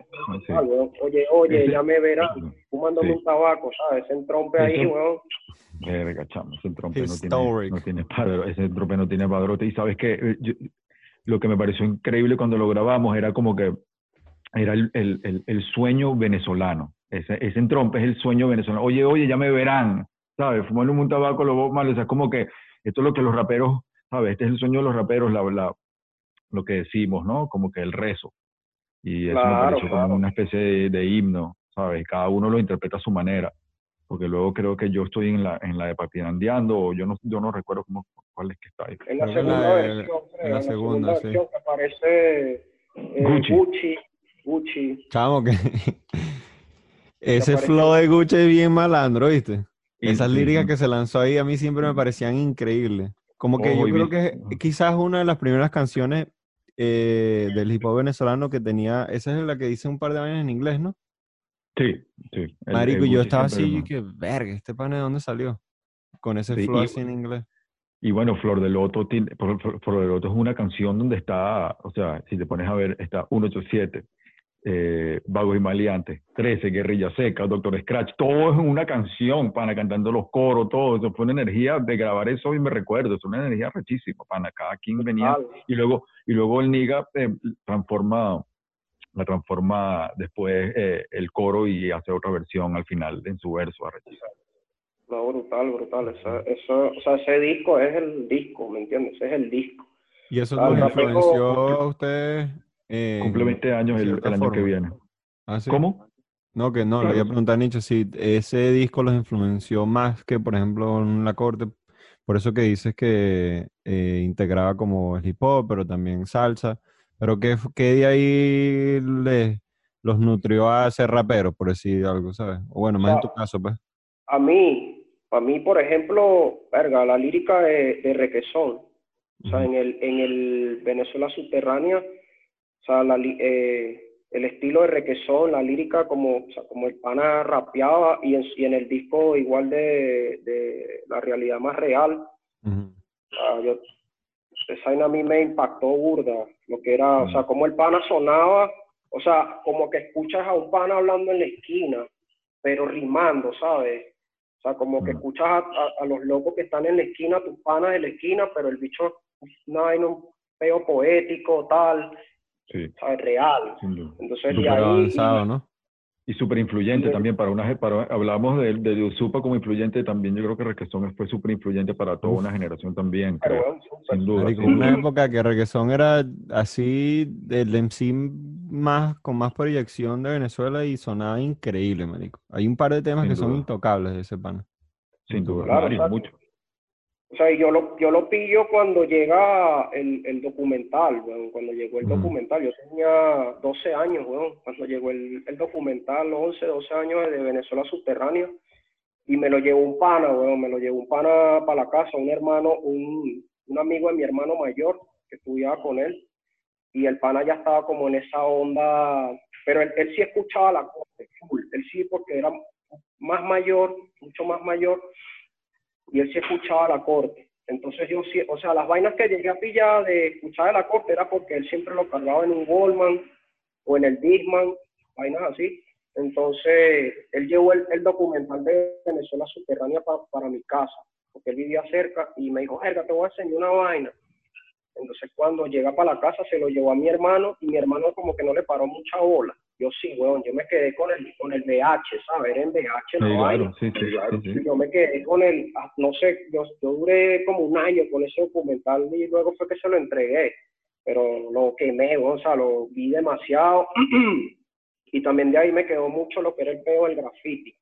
Oye, oye, ya me verán fumándome un tabaco, ¿sabes? Ese trompe ahí, weón. Verga, chamo, ese trompe no tiene, no tiene padre, ese trompe no tiene padrote. Y sabes que eh, lo que me pareció increíble cuando lo grabamos era como que era el, el, el, sueño venezolano. Ese, ese trompe es el sueño venezolano. Oye, oye, ya me verán. ¿sabes? Fumando un tabaco, lo mal, o sea, como que esto es lo que los raperos, ¿sabes? Este es el sueño de los raperos, la, la, lo que decimos, ¿no? Como que el rezo. Y eso me pareció como una especie de, himno, ¿sabes? Cada uno lo interpreta a su manera. Porque luego creo que yo estoy en la, en la de Papirandeando, o yo no, yo no recuerdo cómo, cuál es que está ahí. En la segunda versión, en la, segunda, sí. que aparece eh, Gucci. Gucci. Gucci. Chamo, que... Ese flow de Gucci es bien malandro, ¿viste? Esas líricas que se lanzó ahí a mí siempre me parecían increíbles. Como que yo creo que quizás una de las primeras canciones eh, del hip hop venezolano que tenía, esa es la que dice un par de años en inglés, ¿no? Sí, sí. Marico, yo estaba así, que verga, este pan de dónde salió? Con ese flow así en inglés. Y bueno, Flor de Loto, Flor de Loto es una canción donde está, o sea, si te pones a ver, está 187, eh, Vagos y Maleantes, 13, Guerrilla Seca, Doctor Scratch, todo es una canción, pana, cantando los coros, todo, eso fue una energía de grabar eso y me recuerdo, es una energía rechísima, pana, cada quien venía, y luego, y luego el Niga eh, transforma la transforma después eh, el coro y hace otra versión al final en su verso. No, brutal, brutal. Eso, eso, o sea, ese disco es el disco, ¿me entiendes? Ese es el disco. ¿Y eso nos influenció a ustedes? Cumple 20 años el, año que viene. ¿Ah, ¿Cómo? No, que no, le voy a preguntar a Nietzsche si ese disco los influenció más que, por ejemplo, en La Corte. Por eso que dices que eh, integraba como hip hop, pero también salsa. Pero ¿qué, qué de ahí les, los nutrió a ser raperos, por decir algo, ¿sabes? O bueno, más en tu caso, pues. A mí, a mí, por ejemplo, verga, la lírica de, de Requesón, o sea, en el, en el Venezuela subterránea, o sea, la, eh, el estilo de requesón, la lírica como, o sea, como el pana rapeaba y en, y en el disco igual de, de, la realidad más real. esa a mí me impactó burda, lo que era, o sea, como el pana sonaba, o sea, como que escuchas a un pana hablando en la esquina, pero rimando, ¿sabes? O sea, como que escuchas a, a, los locos que están en la esquina, tus panas de la esquina, pero el bicho no hay un peo poético, tal, sí. real. Entonces, de ahí, ¿no? Y súper influyente también para una para hablamos de, de Usupa como influyente también yo creo que Requesón fue súper influyente para toda una generación también creo, sin duda. En una época que Requesón era así el MC más con más proyección de Venezuela y sonaba increíble marico. Hay un par de temas que son intocables de ese pan sin duda. Claro, mucho o sea, yo lo, yo lo pillo cuando llega el, el documental, cuando llegó el documental. Yo tenía 12 años, cuando llegó el, el, documental, 11, 12 años de Venezuela subterránea, y me lo llevó un pana, weón, me lo llevó un pana para la casa, un hermano, un, un amigo de mi hermano mayor, que estudiaba con él, y el pana ya estaba como en esa onda, pero él, él sí escuchaba la cosa, él sí, porque era más mayor, mucho más mayor, y él sí escuchaba la corte. Entonces yo sí, o sea, las vainas que llegué a pillar de escuchar de la corte era porque él siempre lo cargaba en un Goldman o en el Disman, vainas así. Entonces él llevó el, documental de Venezuela subterránea para mi casa, porque él vivía cerca y me dijo, Jerga, te voy a enseñar una vaina. Entonces cuando llega para la casa se lo llevó a mi hermano y mi hermano como que no le paró mucha bola. Yo sí, weón, yo me quedé con el, con el VH, ¿sabes? Era en VH, no sí, sí, Yo me quedé con el, ah, no sé, yo, yo, duré como un año con ese documental y luego fue que se lo entregué, pero lo quemé, weón, o sea, lo vi demasiado. y también de ahí me quedó mucho lo que era el peo del graffiti,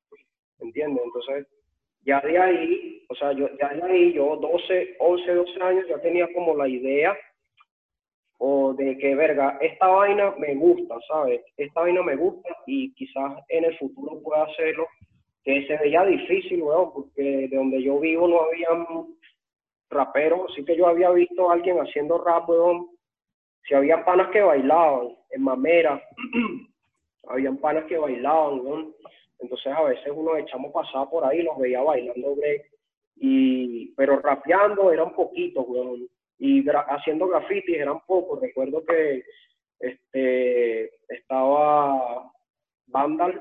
¿entiendes? Entonces, ya de ahí, o sea, yo, ya de ahí, yo 12, 11, 12 años ya tenía como la idea o de que, verga, esta vaina me gusta, ¿sabes? Esta vaina me gusta y quizás en el futuro pueda hacerlo, que se veía difícil, weón, porque de donde yo vivo no había raperos, sí que yo había visto a alguien haciendo rap, weón, si había panas que bailaban en mamera, habían panas que bailaban, weón, entonces a veces uno echamos pasaba por ahí, los veía bailando break, y, pero rapeando era un poquito, weón, y haciendo grafitis eran pocos. Recuerdo que este, estaba Vandal,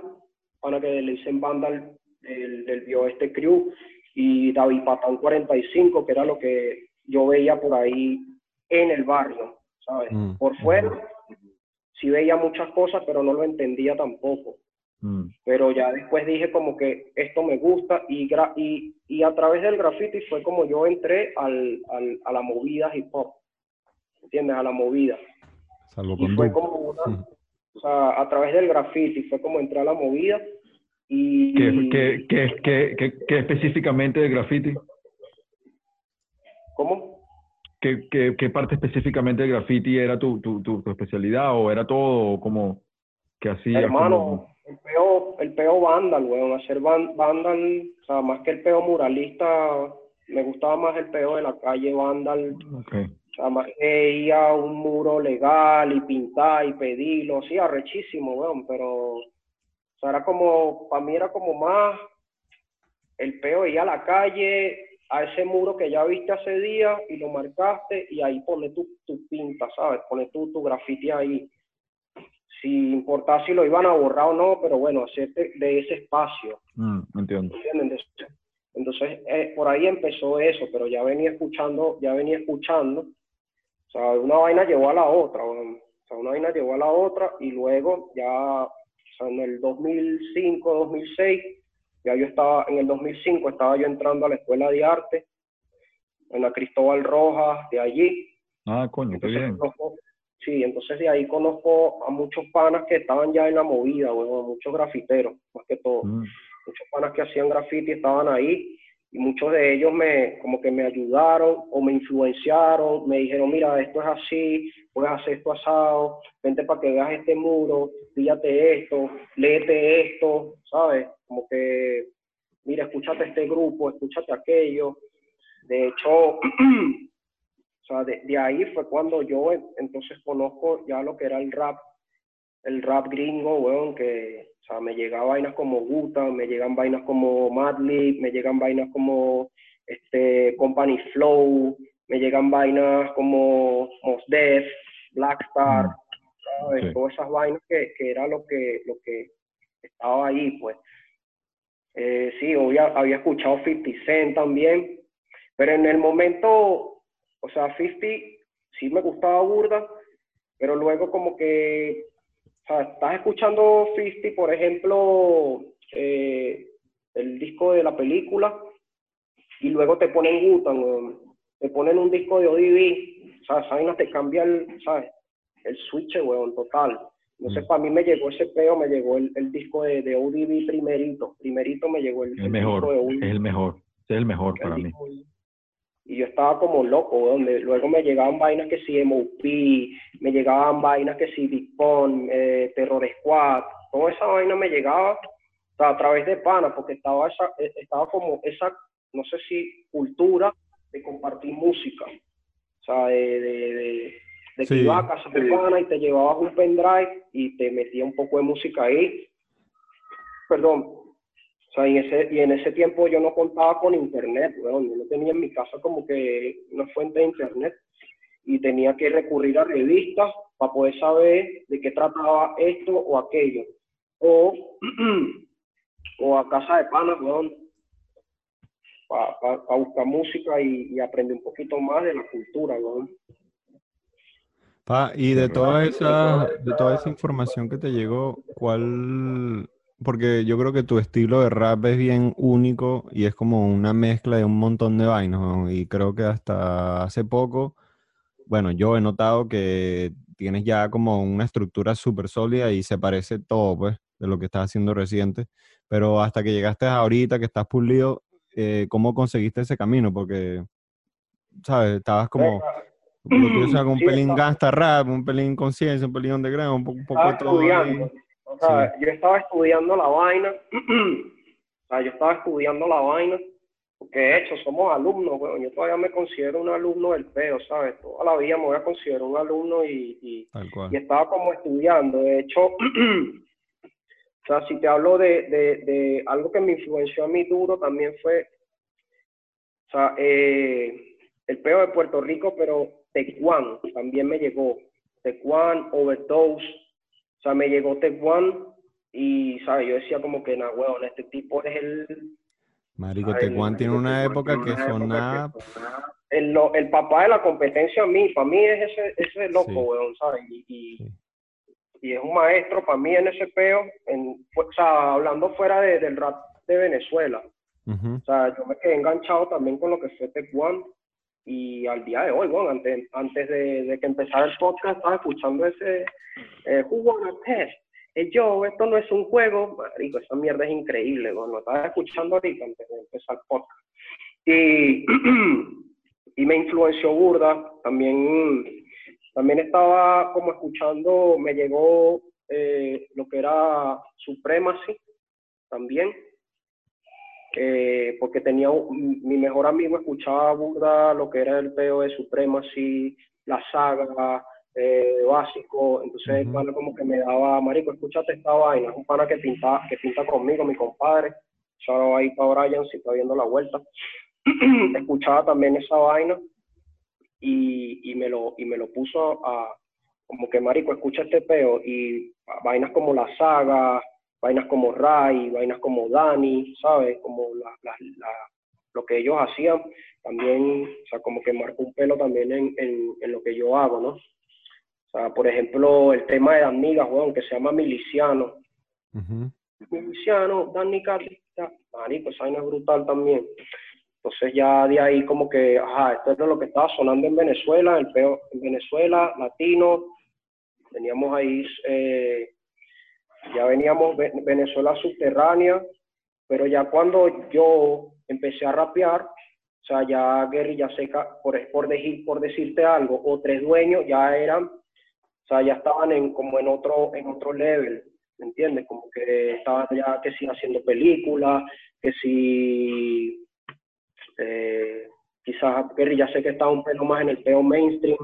para que le dicen Vandal del, del Bioeste Crew, y David Patán 45, que era lo que yo veía por ahí en el barrio, ¿sabes? Mm, por fuera sí veía muchas cosas, pero no lo entendía tampoco. Mm. Pero ya después dije como que esto me gusta y, y, y a través del graffiti fue como yo entré al, al, a la movida hip hop, ¿entiendes? A la movida. y fue como una, mm. o sea, a través del graffiti fue como entré a la movida y... ¿Qué, qué, qué, qué, específicamente del graffiti? ¿Cómo? ¿Qué, qué, qué parte específicamente del graffiti era tu, tu, tu, especialidad o era todo como que hacía? Hermano, el peo, el peo vandal, weón, hacer vandal, o sea, más que el peo muralista, me gustaba más el peo de la calle vandal. O sea, más que ir a un muro legal y pintar y pedirlo, sí, arrechísimo, weón, pero, o sea, era como, para mí era como más el peo de ir a la calle, a ese muro que ya viste hace días y lo marcaste y ahí pone tu, tu pinta, ¿sabes? Pone tu, tu grafiti ahí si importa si lo iban a borrar o no, pero bueno, hacerte de ese espacio. Mm, entiendo. Entonces, eh, por ahí empezó eso, pero ya venía escuchando, ya venía escuchando. O sea, una vaina llevó a la otra. O sea, una vaina llegó a la otra y luego ya, o sea, en el 2005, 2006, ya yo estaba, en el 2005 estaba yo entrando a la escuela de arte en la Cristóbal Rojas de allí. Ah, coño, qué bien. Sí, entonces de ahí conozco a muchos panas que estaban ya en la movida, bueno, muchos grafiteros, más que todo. Mm. Muchos panas que hacían graffiti estaban ahí y muchos de ellos me como que me ayudaron o me influenciaron, me dijeron, mira, esto es así, puedes hacer esto asado, vente para que veas este muro, fíjate esto, léete esto, ¿sabes? Como que, mira, escúchate este grupo, escúchate aquello. De hecho, o sea, de, de ahí fue cuando yo entonces conozco ya lo que era el rap, el rap gringo, weón, que o sea, me llegan vainas como Guta, me llegan vainas como Madlib, me llegan vainas como este Company Flow, me llegan vainas como Mos Def, Blackstar, ¿sabes? todas esas vainas que, que, era lo que, lo que estaba ahí, pues. Eh, sí, había, había escuchado 50 Cent también, pero en el momento, o sea, 50 sí me gustaba burda, pero luego como que o sea, estás escuchando 50, por ejemplo, eh, el disco de la película, y luego te ponen Gutan, te ponen un disco de ODB, o sea, vaina te cambia el, ¿sabes? El switch, weón, total. Entonces, mm. para mí me llegó ese peo, me llegó el, el disco de, de ODB primerito. Primerito me llegó el, el, mejor, Es el mejor, es el mejor para mí y yo estaba como loco, donde luego me llegaban vainas que si MOP, me llegaban vainas que si Big Pong, eh, Terror Squad, toda esa vaina me llegaba a través de pana, porque estaba esa, eh, estaba como esa, no sé si cultura de compartir música, o sea, de, de, de, que iba a casa de pana y te llevabas un pendrive y te metía un poco de música ahí, perdón, o sea, y, ese, y en ese tiempo yo no contaba con internet, weón. Yo no tenía en mi casa como que una fuente de internet y tenía que recurrir a revistas para poder saber de qué trataba esto o aquello. O, o a casa de panas, weón, para buscar música y, y, aprender un poquito más de la cultura, weón. Pa, y de toda esa, de toda esa información que te llegó, ¿cuál porque yo creo que tu estilo de rap es bien único y es como una mezcla de un montón de vainas. Y creo que hasta hace poco, bueno, yo he notado que tienes ya como una estructura súper sólida y se parece todo, pues, de lo que estás haciendo reciente. Pero hasta que llegaste ahorita, que estás pulido, eh, ¿cómo conseguiste ese camino? Porque, ¿sabes? Estabas como... un pelín gasta rap, un pelín conciencia, un pelín underground, un poco, un poco todo. O sea, yo estaba estudiando la vaina, o sea, yo estaba estudiando la vaina, porque de hecho somos alumnos, bueno, yo todavía me considero un alumno del PEO, ¿sabes? Toda la vida me voy a considerar un alumno y, y, estaba como estudiando. De hecho, o sea, si te hablo de, de, de, algo que me influenció a mí duro, también fue, o sea, eh, el PEO de Puerto Rico, pero Tecuán también me llegó. Tecuán, Overdose, o sea, me llegó Tech One y, ¿sabes? Yo decía como que, nah, weón, este tipo es el... Marico, Tech One tiene una época que sonaba... El, el papá de la competencia a mí, para mí es ese, ese loco, weón, ¿sabes? Y, y, es un maestro para mí en ese peo, en, o sea, hablando fuera de, del rap de Venezuela. O sea, yo me quedé enganchado también con lo que fue Tech One y al día de hoy, bueno, antes, antes de, que empezara el podcast, estaba escuchando ese eh, Who Wanna Test. Eh, yo, esto no es un juego, marico, esa mierda es increíble, bueno, lo estaba escuchando ahorita antes de empezar el podcast. Y, y me influenció burda, también, también estaba como escuchando, me llegó eh, lo que era Supremacy, también, eh, porque tenía mi mejor amigo escuchaba burda lo que era el peo de Supremacy, la saga, eh, básico, entonces el pana como que me daba, marico, escúchate esta vaina, es un pana que pinta, que pinta conmigo, mi compadre, shout ahí para Brian si está viendo la vuelta, escuchaba también esa vaina y, y, me lo, y me lo puso a, como que marico, escucha este peo y vainas como la saga, vainas como Ray, vainas como Dani, ¿sabes? Como la, la, la, lo que ellos hacían, también, o sea, como que marcó un pelo también en, en, en, lo que yo hago, ¿no? O sea, por ejemplo, el tema de Amigas, weón, que se llama Miliciano. Miliciano, Dani Carlita, marico, esa vaina es brutal también. Entonces ya de ahí como que, ajá, esto es lo que estaba sonando en Venezuela, el peo, en Venezuela, latino, teníamos ahí, eh, ya veníamos Venezuela subterránea, pero ya cuando yo empecé a rapear, o sea, ya Guerrilla Seca, por, por, decir, por decirte algo, o tres dueños ya eran, o sea, ya estaban en, como en otro, en otro level, ¿me entiendes? Como que estaban ya que si haciendo películas, que si eh, quizás Guerrilla que estaba un pelo más en el peo mainstream,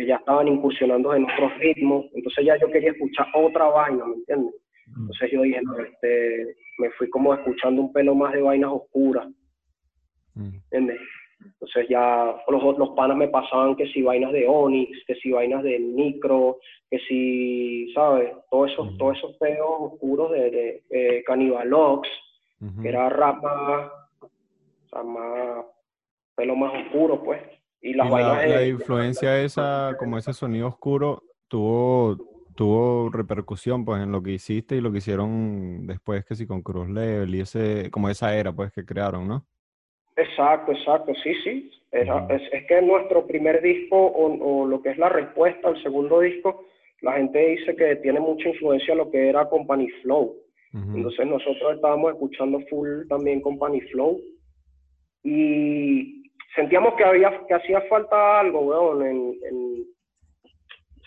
que ya estaban incursionando en otros ritmos, entonces ya yo quería escuchar otra vaina, ¿me entiendes? Entonces yo dije, no, este, me fui como escuchando un pelo más de vainas oscuras. ¿entiendes? Entonces ya los, los panas me pasaban que si vainas de Onyx, que si vainas de Micro, que si, ¿sabes? Todos esos, todos esos peos oscuros de, de, de Cannibalox, que era rap más, o sea, más, pelo más oscuro, pues. Y, las vainas la, la influencia esa, como ese sonido oscuro, tuvo tuvo repercusión pues en lo que hiciste y lo que hicieron después que sí con Cruz Level y ese como esa era pues que crearon, ¿no? Exacto, exacto, sí, sí. es, es, que nuestro primer disco o, lo que es la respuesta al segundo disco, la gente dice que tiene mucha influencia lo que era Company Flow. Entonces nosotros estábamos escuchando full también Company Flow y sentíamos que había que hacía falta algo, weón, en, en,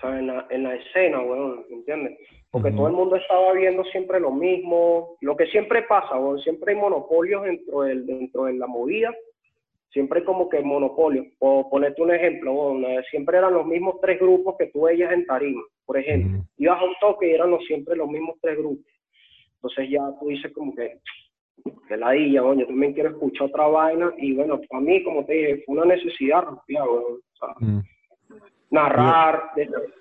en la, en la escena, weón, ¿entiendes? Porque todo el mundo estaba viendo siempre lo mismo, lo que siempre pasa, weón, siempre hay monopolios dentro, del, dentro de la movida, siempre hay como que monopolios. O ponerte un ejemplo, weón, eh, siempre eran los mismos tres grupos que tú veías en Tarima, por ejemplo. Ibas a un toque y eran los, siempre los mismos tres grupos. Entonces ya tú dices como que, que la dilla, yo también quiero escuchar otra vaina, y bueno, para mí, como te dije, fue una necesidad, o sea, narrar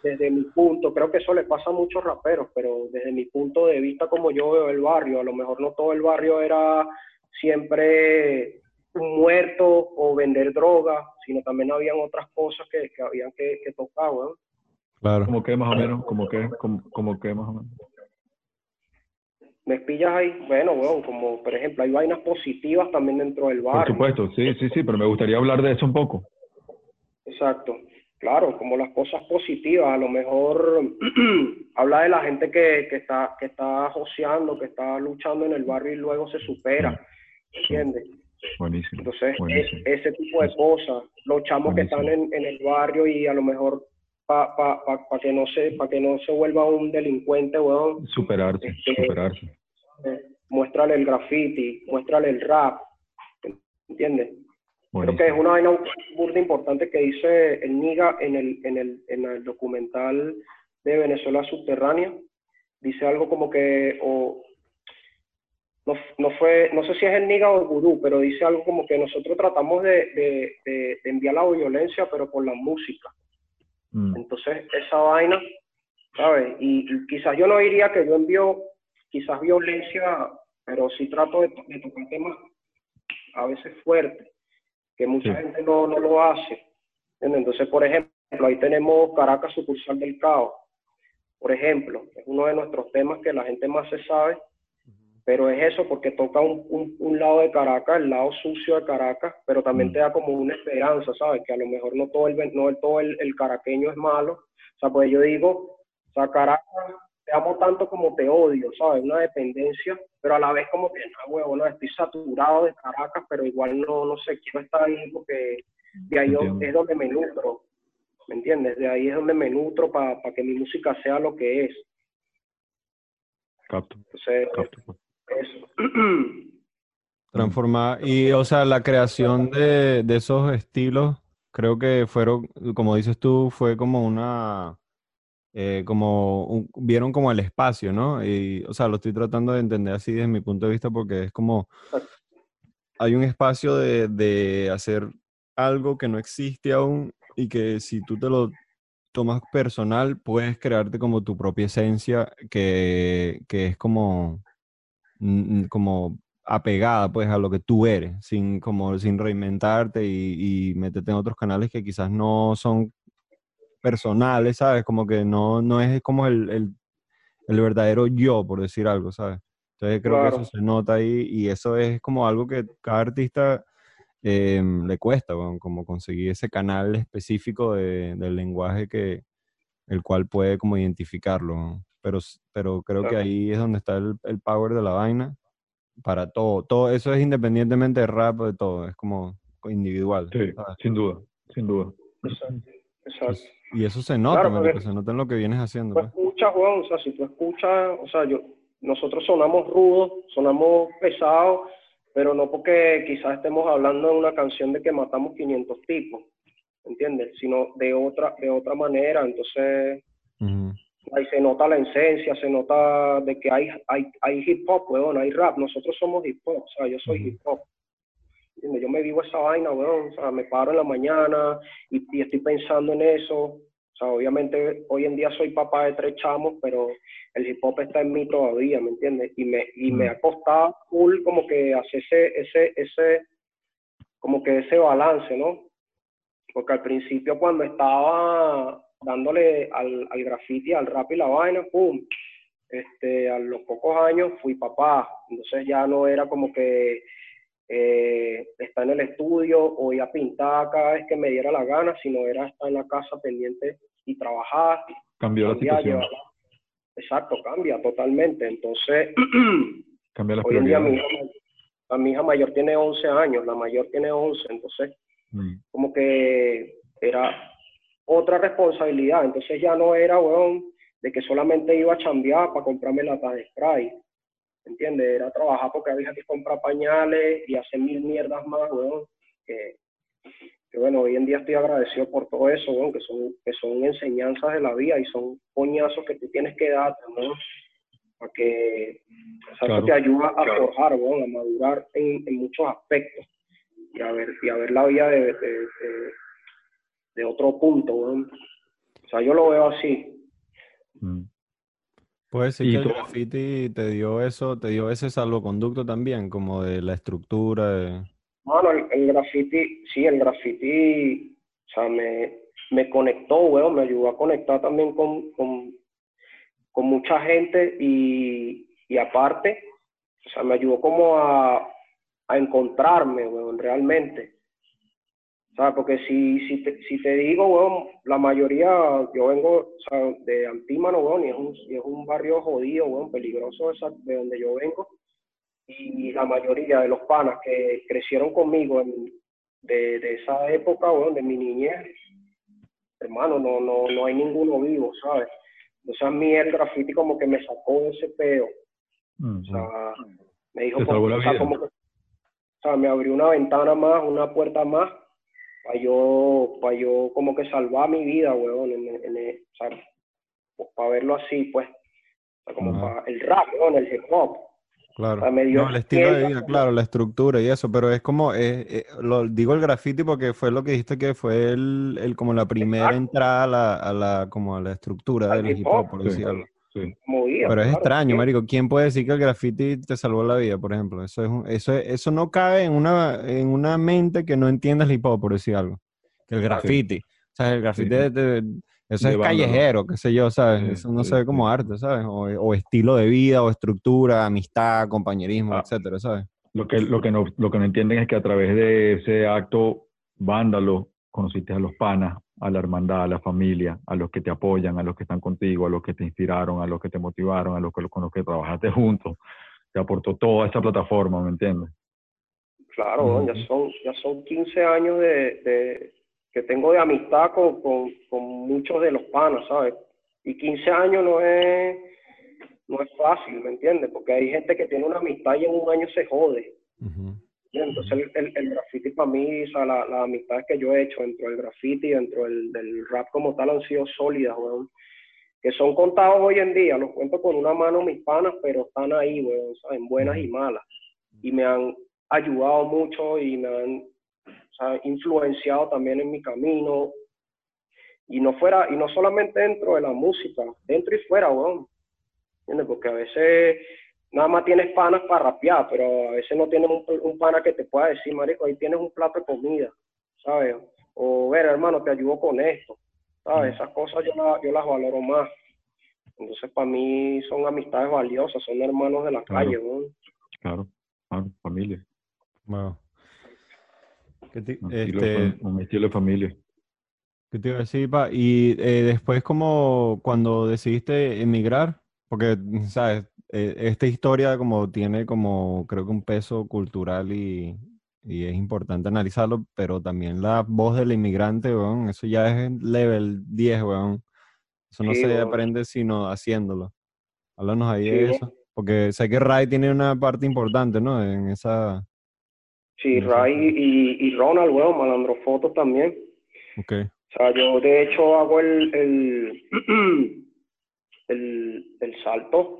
desde, mi punto. Creo que eso le pasa a muchos raperos, pero desde mi punto de vista, como yo veo el barrio, a lo mejor no todo el barrio era siempre un muerto o vender droga, sino también habían otras cosas que, que habían que, que tocar, Claro. ¿Cómo que más o menos? ¿Cómo que, como, que más o menos? Me pillas ahí, bueno, bueno, como por ejemplo hay vainas positivas también dentro del barrio. Por supuesto, sí, sí, sí, pero me gustaría hablar de eso un poco. Exacto claro, como las cosas positivas, a lo mejor habla de la gente que, que, está, que está joseando, que está luchando en el barrio y luego se supera, ¿entiendes? Buenísimo. Entonces, ese tipo de cosas, los chamos que están en, en, el barrio y a lo mejor para pa, pa, que no se para que no se vuelva un delincuente, weón. Superarse, este, superarse. Eh, muéstrale el graffiti, muéstrale el rap, ¿entiendes? Creo que es una vaina burda importante que dice el Niga en el, en el, en el documental de Venezuela Subterránea. Dice algo como que, o no, no, fue, no sé si es el Niga o el Gurú, pero dice algo como que nosotros tratamos de, de, de, enviar la violencia, pero por la música. Mm. Entonces, esa vaina, ¿sabes? Y, quizás yo no diría que yo envío quizás violencia, pero sí trato de, de tocar temas a veces fuertes que mucha gente no, no lo hace. Entonces, por ejemplo, ahí tenemos Caracas sucursal del caos. Por ejemplo, es uno de nuestros temas que la gente más se sabe, pero es eso porque toca un, un, lado de Caracas, el lado sucio de Caracas, pero también mm. te da como una esperanza, ¿sabes? Que a lo mejor no todo el, no todo el, el caraqueño es malo. O sea, pues yo digo, o sea, Caracas te amo tanto como te odio, ¿sabes? Una dependencia, pero a la vez como que, no, huevo, no, estoy saturado de Caracas, pero igual no, no sé, quiero estar ahí porque de ahí es donde me nutro, ¿me entiendes? De ahí es donde me nutro para que mi música sea lo que es. Capto. Entonces, Capto. eso. Transformar, y o sea, la creación de, de esos estilos, creo que fueron, como dices tú, fue como una eh, como vieron como el espacio, ¿no? Y, o sea, lo estoy tratando de entender así desde mi punto de vista porque es como hay un espacio de, de hacer algo que no existe aún y que si tú te lo tomas personal, puedes crearte como tu propia esencia que, que es como, como apegada pues a lo que tú eres, sin, como, sin reinventarte y, y meterte en otros canales que quizás no son personales, ¿sabes? Como que no, no es como el, el, el verdadero yo, por decir algo, ¿sabes? Entonces creo que Claro. eso se nota ahí y eso es como algo que cada artista eh, le cuesta, weón, como conseguir ese canal específico de- del lenguaje que el cual puede como identificarlo. Pero, pero creo que ahí es donde está el, el power de la vaina para todo. Todo eso es independientemente de rap de todo, es como individual. Sí, ¿sabes? sin duda, sin duda. Exacto. Exacto. Y eso se nota, Claro, porque- se nota en lo que vienes haciendo. tú pues. escuchas, weón, o sea, si tú escuchas, o sea, yo, nosotros sonamos rudos, sonamos pesados, pero no porque quizás estemos hablando de una canción de que matamos 500 tipos, ¿entiendes? Sino de otra, de otra manera, entonces Ujú. Ahí se nota la esencia, se nota de que hay, hay, hay hip hop, weón, hay rap, nosotros somos hip hop, o sea, yo soy hip hop. Yo me vivo esa vaina, weón, o sea, me paro en la mañana y, y estoy pensando en eso. O sea, obviamente hoy en día soy papá de tres chamos, pero el hip hop está en mí todavía, ¿me entiendes? Y me, y me ha costado full como que hacer ese, ese, ese, como que ese balance, ¿no? Porque al principio cuando estaba dándole al, al graffiti, al rap y la vaina, pum, este, a los pocos años fui papá, entonces ya no era como que eh, estar en el estudio o ir a pintar cada vez que me diera la gana, sino era estar en la casa pendiente y trabajar, Cambió la cambiar, situación, llevar- Exacto, cambia totalmente. Entonces, cambia hoy en día mi hija, mi hija mayor tiene 11 años, la mayor tiene 11, entonces Mm, como que era otra responsabilidad. Entonces ya no era, weón, de que solamente iba a chambear para comprarme latas de spray. ¿Entiendes? Era trabajar porque había que comprar pañales y hacer mil mierdas más, weón. Que, que bueno, hoy en día estoy agradecido por todo eso, weón, que son, que son enseñanzas de la vida y son coñazos que tú tienes que darte, ¿no? Para que o sea, Claro. eso te ayuda a Claro. forjar, weón, a madurar en, en muchos aspectos y a ver, y a ver la vida de, de, de- de otro punto, weón. O sea, yo lo veo así. mm. Puede ser Y que el graffiti te dio eso, te dio ese salvoconducto también, como de la estructura, de... Bueno, el, el graffiti, sí, el graffiti, o sea, me, me conectó, weón, me ayudó a conectar también con, con, con mucha gente y, y aparte, o sea, me ayudó como a, a encontrarme, weón, realmente. ¿Sabes? Porque si, si, te, si te digo, weón, la mayoría, yo vengo o sea, de Antímano, weón, y es un, y es un barrio jodido, weón, peligroso de, esa- de donde yo vengo. Y la mayoría de los panas que crecieron conmigo en- de, de esa época, weón, de mi niñez, hermano, no, no, no hay ninguno vivo, ¿sabes? Entonces a mí el graffiti como que me sacó de ese peo. Mm, O sea, me dijo, la o sea, como que- o sea, me abrió una ventana más, una puerta más, para yo, para yo como que salvar mi vida, weón, en, en, en- o sea, para verlo así, pues, o sea, como para el rap, weón, el hip hop. Claro. sea, me dio No, el estilo de vida, claro, la estructura y eso, pero es como, eh, eh, lo, digo el graffiti porque fue lo que dijiste que fue el, el como la primera Exacto. entrada a la, a la, como a la estructura Al del hip hop, por sí. Sí. Movía, Pero es claro, extraño, sí. marico. ¿Quién puede decir que el graffiti te salvó la vida, por ejemplo? Eso es un- eso es- eso no cabe en una, en una mente que no entienda el hip hop, por decir algo. Que el graffiti. O sea, el graffiti de- de- eso De es callejero, qué sé yo, ¿sabes? Eso no se ve como arte, ¿sabes? O, o estilo de vida, o estructura, amistad, compañerismo, Ah. etcétera, ¿sabes? Lo que, lo, que no, lo que no entienden es que a través de ese acto vándalo conociste a los panas, a la hermandad, a la familia, a los que te apoyan, a los que están contigo, a los que te inspiraron, a los que te motivaron, a los que, con los que trabajaste juntos. Te aportó toda esta plataforma, ¿me entiendes? Claro, ya son, ya son 15 años de, de- que tengo de amistad con, con, con muchos de los panas, ¿sabes? Y 15 años no es, no es fácil, ¿me entiendes? Porque hay gente que tiene una amistad y en un año se jode. Entonces el, el, graffiti para mí, o sea, la- las amistades que yo he hecho dentro del graffiti, dentro del, del rap como tal, han sido sólidas, weón. Que son contados hoy en día, los cuento con una mano mis panas, pero están ahí, weón, ¿saben? Buenas y malas. Y me han ayudado mucho y me han influenciado también en mi camino. Y no fuera, y no solamente dentro de la música, dentro y fuera, weón. ¿Entiendes? Porque a veces nada más tienes panas para rapear, pero a veces no tienes un, un pana que te pueda decir, marico, ahí tienes un plato de comida, ¿sabes? O, ver, hermano, te ayudo con esto. ¿sabes? Esas cosas yo, la- yo las valoro más. Entonces, para mí son amistades valiosas, son hermanos de la Claro. calle, weón. Claro, claro, familia. Wow. ¿Qué te, Un estilo, este, un estilo de familia. ¿qué te iba a decir, pa? Y eh, después, como cuando decidiste emigrar, porque, sabes, Eh, esta historia como tiene como, creo que un peso cultural y, y es importante analizarlo, pero también la voz del inmigrante, weón, eso ya es level 10, weón. Eso no Sí, se weón. aprende sino haciéndolo. Háblanos ahí Sí, de eso. Porque sé que Ray tiene una parte importante, ¿no? En esa... Sí, en Ray y, y Ronald, weón, malandro fotos también. Ok. O sea, yo de hecho hago el, el, el, el salto,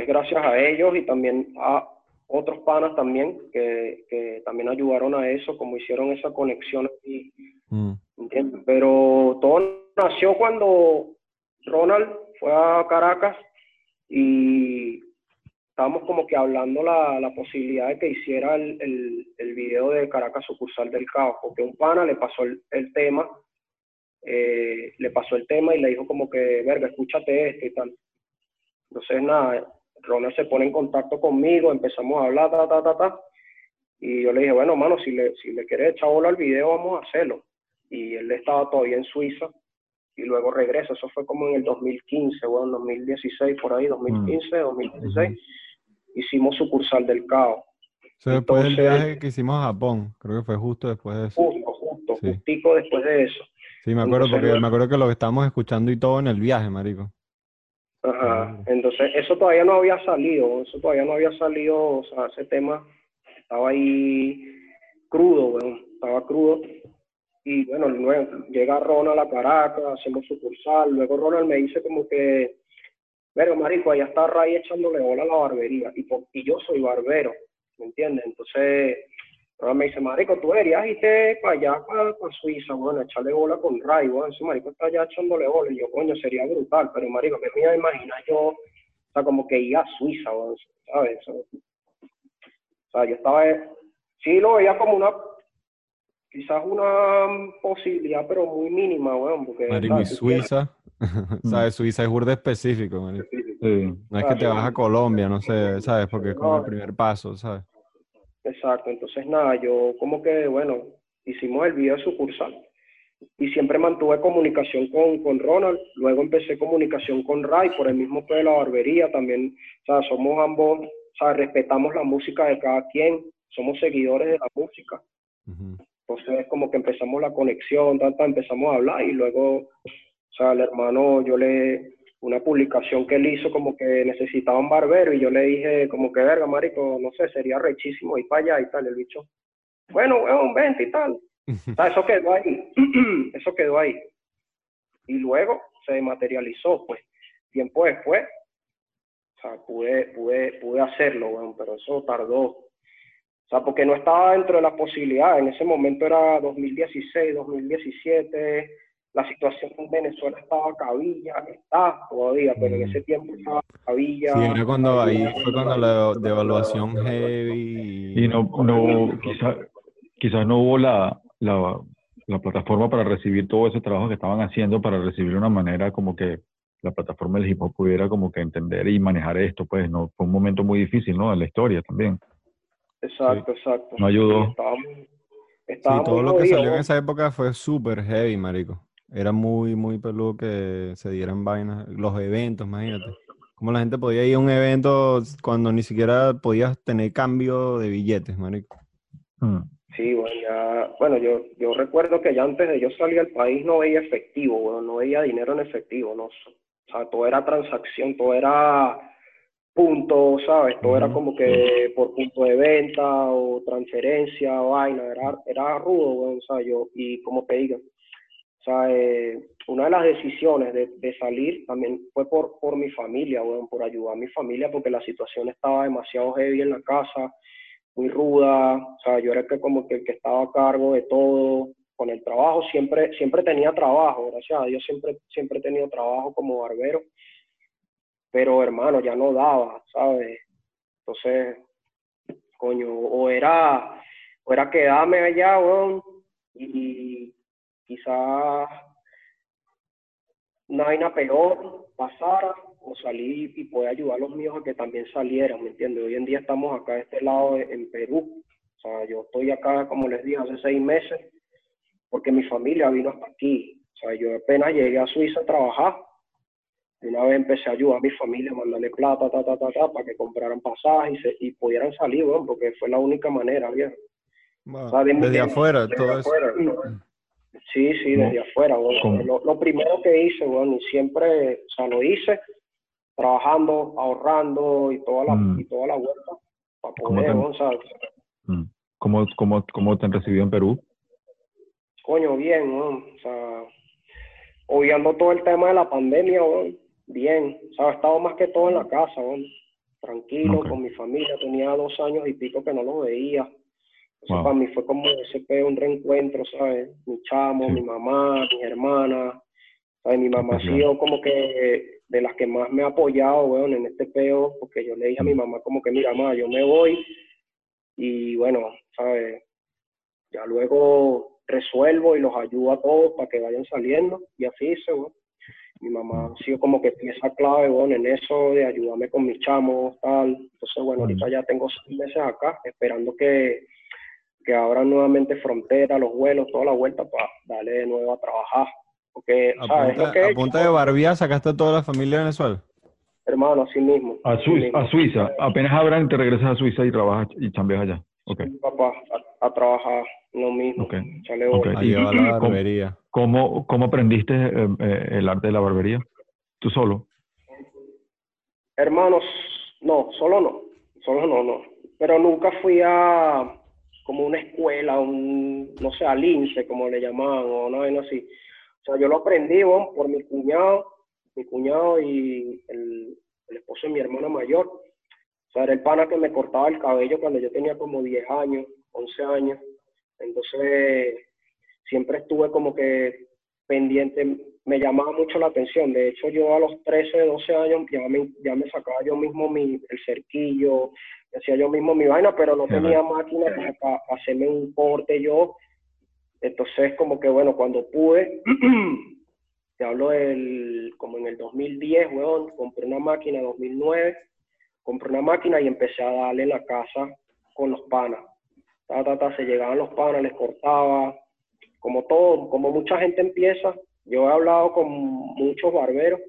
es gracias a ellos y también a otros panas también que, que también ayudaron a eso, como hicieron esa conexión y Mm, ¿entiendes? Pero todo nació cuando Ronald fue a Caracas y estábamos como que hablando la, la posibilidad de que hiciera el, el, el video de Caracas sucursal del caos, porque un pana le pasó el, el tema, eh, le pasó el tema y le dijo como que, verga, escúchate esto y tal. Entonces, nada, Ronald se pone en contacto conmigo, empezamos a hablar, ta, ta, ta, ta, y yo le dije, bueno, mano, si le, si le quieres echar bola al video, vamos a hacerlo. Y él estaba todavía en Suiza, y luego regresa, eso fue como en el 2015, bueno, 2016, por ahí, 2015, 2016, hicimos sucursal del caos. Eso después del viaje que hicimos a Japón, creo que fue justo después de eso. Justo, justo, Sí. justico después de eso. Sí, me acuerdo Entonces, porque me acuerdo que lo estábamos escuchando y todo en el viaje, marico. Ajá. Entonces, eso todavía no había salido, eso todavía no había salido, o sea, ese tema estaba ahí crudo, weón, estaba crudo. Y bueno, luego llega Ronald a Caracas, hacemos sucursal, luego Ronald me dice como que, pero marico, allá está Ray echándole bola a la barbería, y, y yo soy barbero, ¿me entiendes? Entonces, Ronald me dice, marico, tú deberías irte para allá, para, Suiza, bueno, echarle bola con Ray, bueno, ese marico está allá echándole bola, y yo, coño, sería brutal, pero marico, que me iba a imaginar yo, o sea, como que ir a Suiza, weón, ¿sabes? O sea, yo estaba, sí lo veía como una, quizás una posibilidad, pero muy mínima, weón, porque... Marico, y Suiza, ¿sabes? Suiza es burda específico, marico. Sí. No es que te vas a Colombia, no sé, ¿sabes? Porque es como el primer paso, ¿sabes? Exacto, entonces nada, yo como que, bueno, hicimos el video de sucursal y siempre mantuve comunicación con, con Ronald, luego empecé comunicación con Ray por el mismo de la barbería, también, o sea, somos ambos, o sea, respetamos la música de cada quien, somos seguidores de la música, Ujú. entonces como que empezamos la conexión, tanta, empezamos a hablar y luego, o sea, el hermano, yo le, una publicación que él hizo como que necesitaba un barbero y yo le dije como que verga, marico, no sé, sería rechísimo ir para allá y tal, el bicho, bueno, weón, vente y tal. O sea, eso quedó ahí, eso quedó ahí. Y luego se materializó, pues, tiempo después, o sea, pude, pude, pude hacerlo, weón, pero eso tardó. O sea, porque no estaba dentro de las posibilidades. En ese momento era 2016, 2017. La situación en Venezuela estaba cabilla, está todavía, pero en Mm. ese tiempo estaba cabilla. Sí, era cuando ahí fue cuando la devaluación heavy. Y no, no quizás quizás no hubo la, la, la plataforma para recibir todo ese trabajo que estaban haciendo, para recibir de una manera como que la plataforma del hip hop pudiera como que entender y manejar esto, pues no fue un momento muy difícil, ¿no? En la historia también. Exacto, exacto. No ayudó. Estaba muy- Sí, todo lo que salió en esa época fue súper heavy, marico. Era muy, muy peludo que se dieran vainas. Los eventos, imagínate. Cómo la gente podía ir a un evento cuando ni siquiera podías tener cambio de billetes, marico. Mm. Sí, bueno, ya, bueno, yo, yo recuerdo que ya antes de yo salir al país no veía efectivo, bueno, no veía dinero en efectivo, no, o sea, todo era transacción, todo era punto, ¿sabes? Todo era como que por punto de venta o transferencia o vaina, era, era rudo, bueno, o sea, yo, y como te digo, o sea, eh, una de las decisiones de, de salir también fue por, por mi familia, bueno, por ayudar a mi familia, porque la situación estaba demasiado heavy en la casa, muy ruda, o sea, yo era que como que el que estaba a cargo de todo, con el trabajo, siempre, siempre tenía trabajo, gracias a Dios siempre, siempre he tenido trabajo como barbero, pero hermano, ya no daba, ¿sabes? Entonces, coño, o era, o era quedarme allá, weón, y quizás una vaina peor pasara o salir y poder ayudar a los míos a que también salieran, ¿me entiendes? Hoy en día estamos acá de este lado en Perú, o sea, yo estoy acá, como les dije, hace seis meses, porque mi familia vino hasta aquí, o sea, yo apenas llegué a Suiza a trabajar, de una vez empecé a ayudar a mi familia, a mandarle plata, ta, ta, ta, ta, para que compraran pasajes y, pudieran salir, bueno, porque fue la única manera, viejo. desde afuera, todo eso. Sí, sí, desde afuera. Bueno. Lo, primero que hice, bueno, y siempre, o sea, lo hice trabajando, ahorrando y toda la, mm. y toda la vuelta para poder, ¿Cómo te, mm. ¿Cómo, cómo, ¿Cómo te han recibido en Perú? Coño, bien, o sea, obviando todo el tema de la pandemia, bien, o sea, he estado más que todo en la casa, tranquilo, con mi familia, tenía dos años y pico que no lo veía, para mí fue como ese peo, un reencuentro, ¿sabes? Mi chamo, mi mamá, mi hermana, ¿sabes? Mi mamá ha sido como que de las que más me ha apoyado, bueno, en este peo, porque yo le dije a mi mm. mamá como que, mira, mamá, yo me voy y bueno, ¿sabes? Ya luego resuelvo y los ayudo a todos para que vayan saliendo y así hice, bueno. Mi mamá ha sido como que pieza clave, bueno, en eso de ayudarme con mis chamos, tal. Entonces, bueno, ahorita mm. ya tengo seis meses acá, esperando que que abran nuevamente fronteras, los vuelos, toda la vuelta para darle de nuevo a trabajar. Porque, a ¿sabes? Punta, a punta de Barbía sacaste a toda la familia de Venezuela. Hermano, así mismo. A, Suiza, a Suiza. Apenas abran, te regresas a Suiza y trabajas y chambeas allá. Okay. papá, a, trabajar lo mismo. Okay. okay. A la barbería. ¿Cómo, cómo aprendiste eh, eh, el arte de la barbería? ¿Tú solo? Hermanos, no, solo no. Solo no, no. Pero nunca fui a como una escuela, un, no sé, al INSE, como le llamaban, o no, así. O sea, yo lo aprendí por mi cuñado, mi cuñado y el, esposo de mi hermana mayor. O sea, era el pana que me cortaba el cabello cuando yo tenía como 10 años, 11 años. Entonces, siempre estuve como que pendiente, me llamaba mucho la atención. De hecho, yo a los 13, 12 años ya me, ya me sacaba yo mismo mi, el cerquillo, hacía yo mismo mi vaina, pero no tenía máquina para, hacerme un corte yo. Entonces, como que bueno, cuando pude, te hablo del, como en el 2010, weón, compré una máquina, 2009, compré una máquina y empecé a darle en la casa con los panas. Ta, ta, ta, se llegaban los panas, les cortaba, como todo, como mucha gente empieza. Yo he hablado con muchos barberos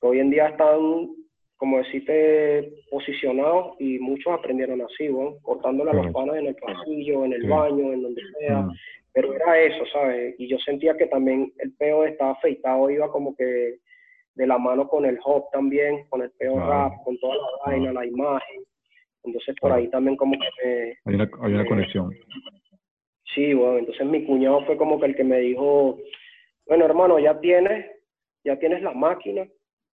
que hoy en día están como deciste, posicionados y muchos aprendieron así, ¿no? cortándole a los panas en el pasillo, en el baño, en donde sea. Pero era eso, ¿sabes? Y yo sentía que también el peo estaba afeitado, iba como que de la mano con el hop también, con el peo rap, con toda la vaina, la imagen. Entonces por ahí también como que me... Hay una, hay una conexión. Sí, bueno, entonces mi cuñado fue como que el que me dijo, bueno hermano, ya tienes, ya tienes la máquina,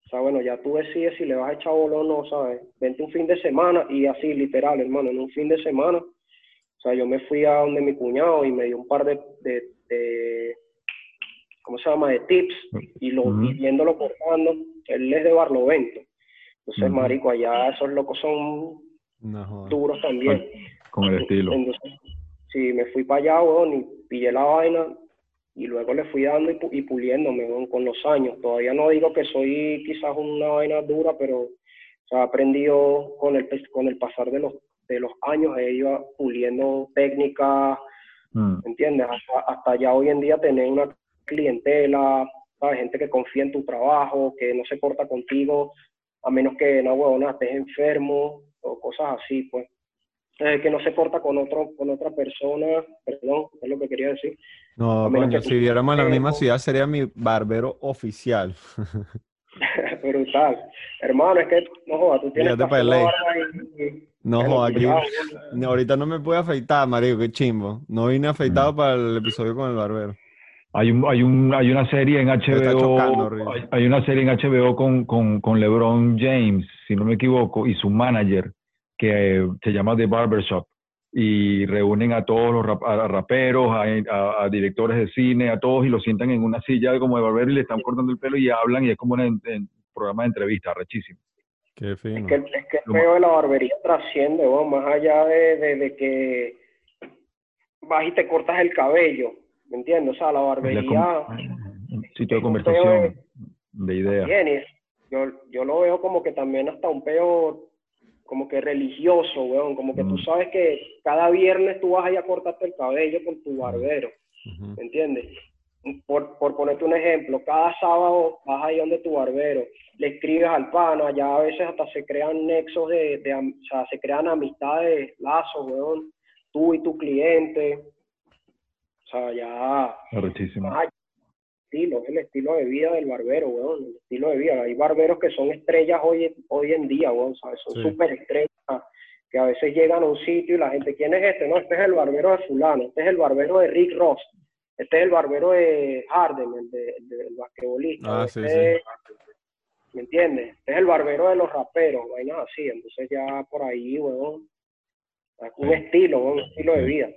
o sea, bueno, ya tú decides si le vas a echar bola o no, ¿sabes? Vente un fin de semana y así, literal, hermano, en un fin de semana. O sea, yo me fui a donde mi cuñado y me dio un par de, de, ¿cómo se llama?, de tips y lo viéndolo cortando. Él es de Barlovento. Entonces, marico, allá esos locos son duros también. Con el estilo. Entonces, sí, me fui para allá, weón, y pillé la vaina, y luego le fui dando y, puliéndome con los años. Todavía no digo que soy quizás una vaina dura, pero o he aprendido con el, con el pasar de los, de los años, he ido puliendo técnicas, mm. ¿entiendes? Hasta, ya hoy en día tener una clientela, ¿sabes? gente que confía en tu trabajo, que no se corta contigo, a menos que no, huevona, estés enfermo o cosas así, pues. Eh, que no se corta con otro con otra persona, perdón, es lo que quería decir. No, coño, si viéramos en la misma ciudad sería mi barbero oficial. Brutal. Hermano, es que, no jodas, tú tienes que y, No jodas, aquí, ahorita no me puedo afeitar, marico, qué chimbo. No vine afeitado mm. para el episodio con el barbero. Hay, un, hay, un, hay una serie en HBO, hay, hay, una serie en HBO con, con, con LeBron James, si no me equivoco, y su manager que se llama The Barbershop y reúnen a todos los raperos, a, directores de cine, a todos y los sientan en una silla como de barbero y le están cortando el pelo y hablan y es como un programa de entrevista, rechísimo. Qué fino. Es que, es que el pelo de la barbería trasciende, más allá de, de, que vas y te cortas el cabello, ¿me entiendes? O sea, la barbería... Un sitio de conversación. de ideas. Bien, y yo, yo lo veo como que también hasta un peo como que religioso, weón, como que tú Mm. sabes que cada viernes tú vas a ir a cortarte el cabello con tu barbero, Ujú. ¿me entiendes? Por, por ponerte un ejemplo, cada sábado vas ahí donde tu barbero, le escribes al pana, ya a veces hasta se crean nexos de, de o sea, se crean amistades, lazos, weón, tú y tu cliente, o sea, ya. Estilo, es el estilo de vida del barbero, weón, el estilo de vida. Hay barberos que son estrellas hoy, hoy en día, weón, ¿sabes? Son Sí. súper estrellas que a veces llegan a un sitio y la gente, ¿quién es este? No, este es el barbero de fulano, este es el barbero de Rick Ross, este es el barbero de Harden, el, de, el del basquetbolista. Ah, este sí, sí. es- ¿Me entiendes? Este es el barbero de los raperos, vainas así. Entonces ya por ahí, weón, un estilo, un estilo de vida.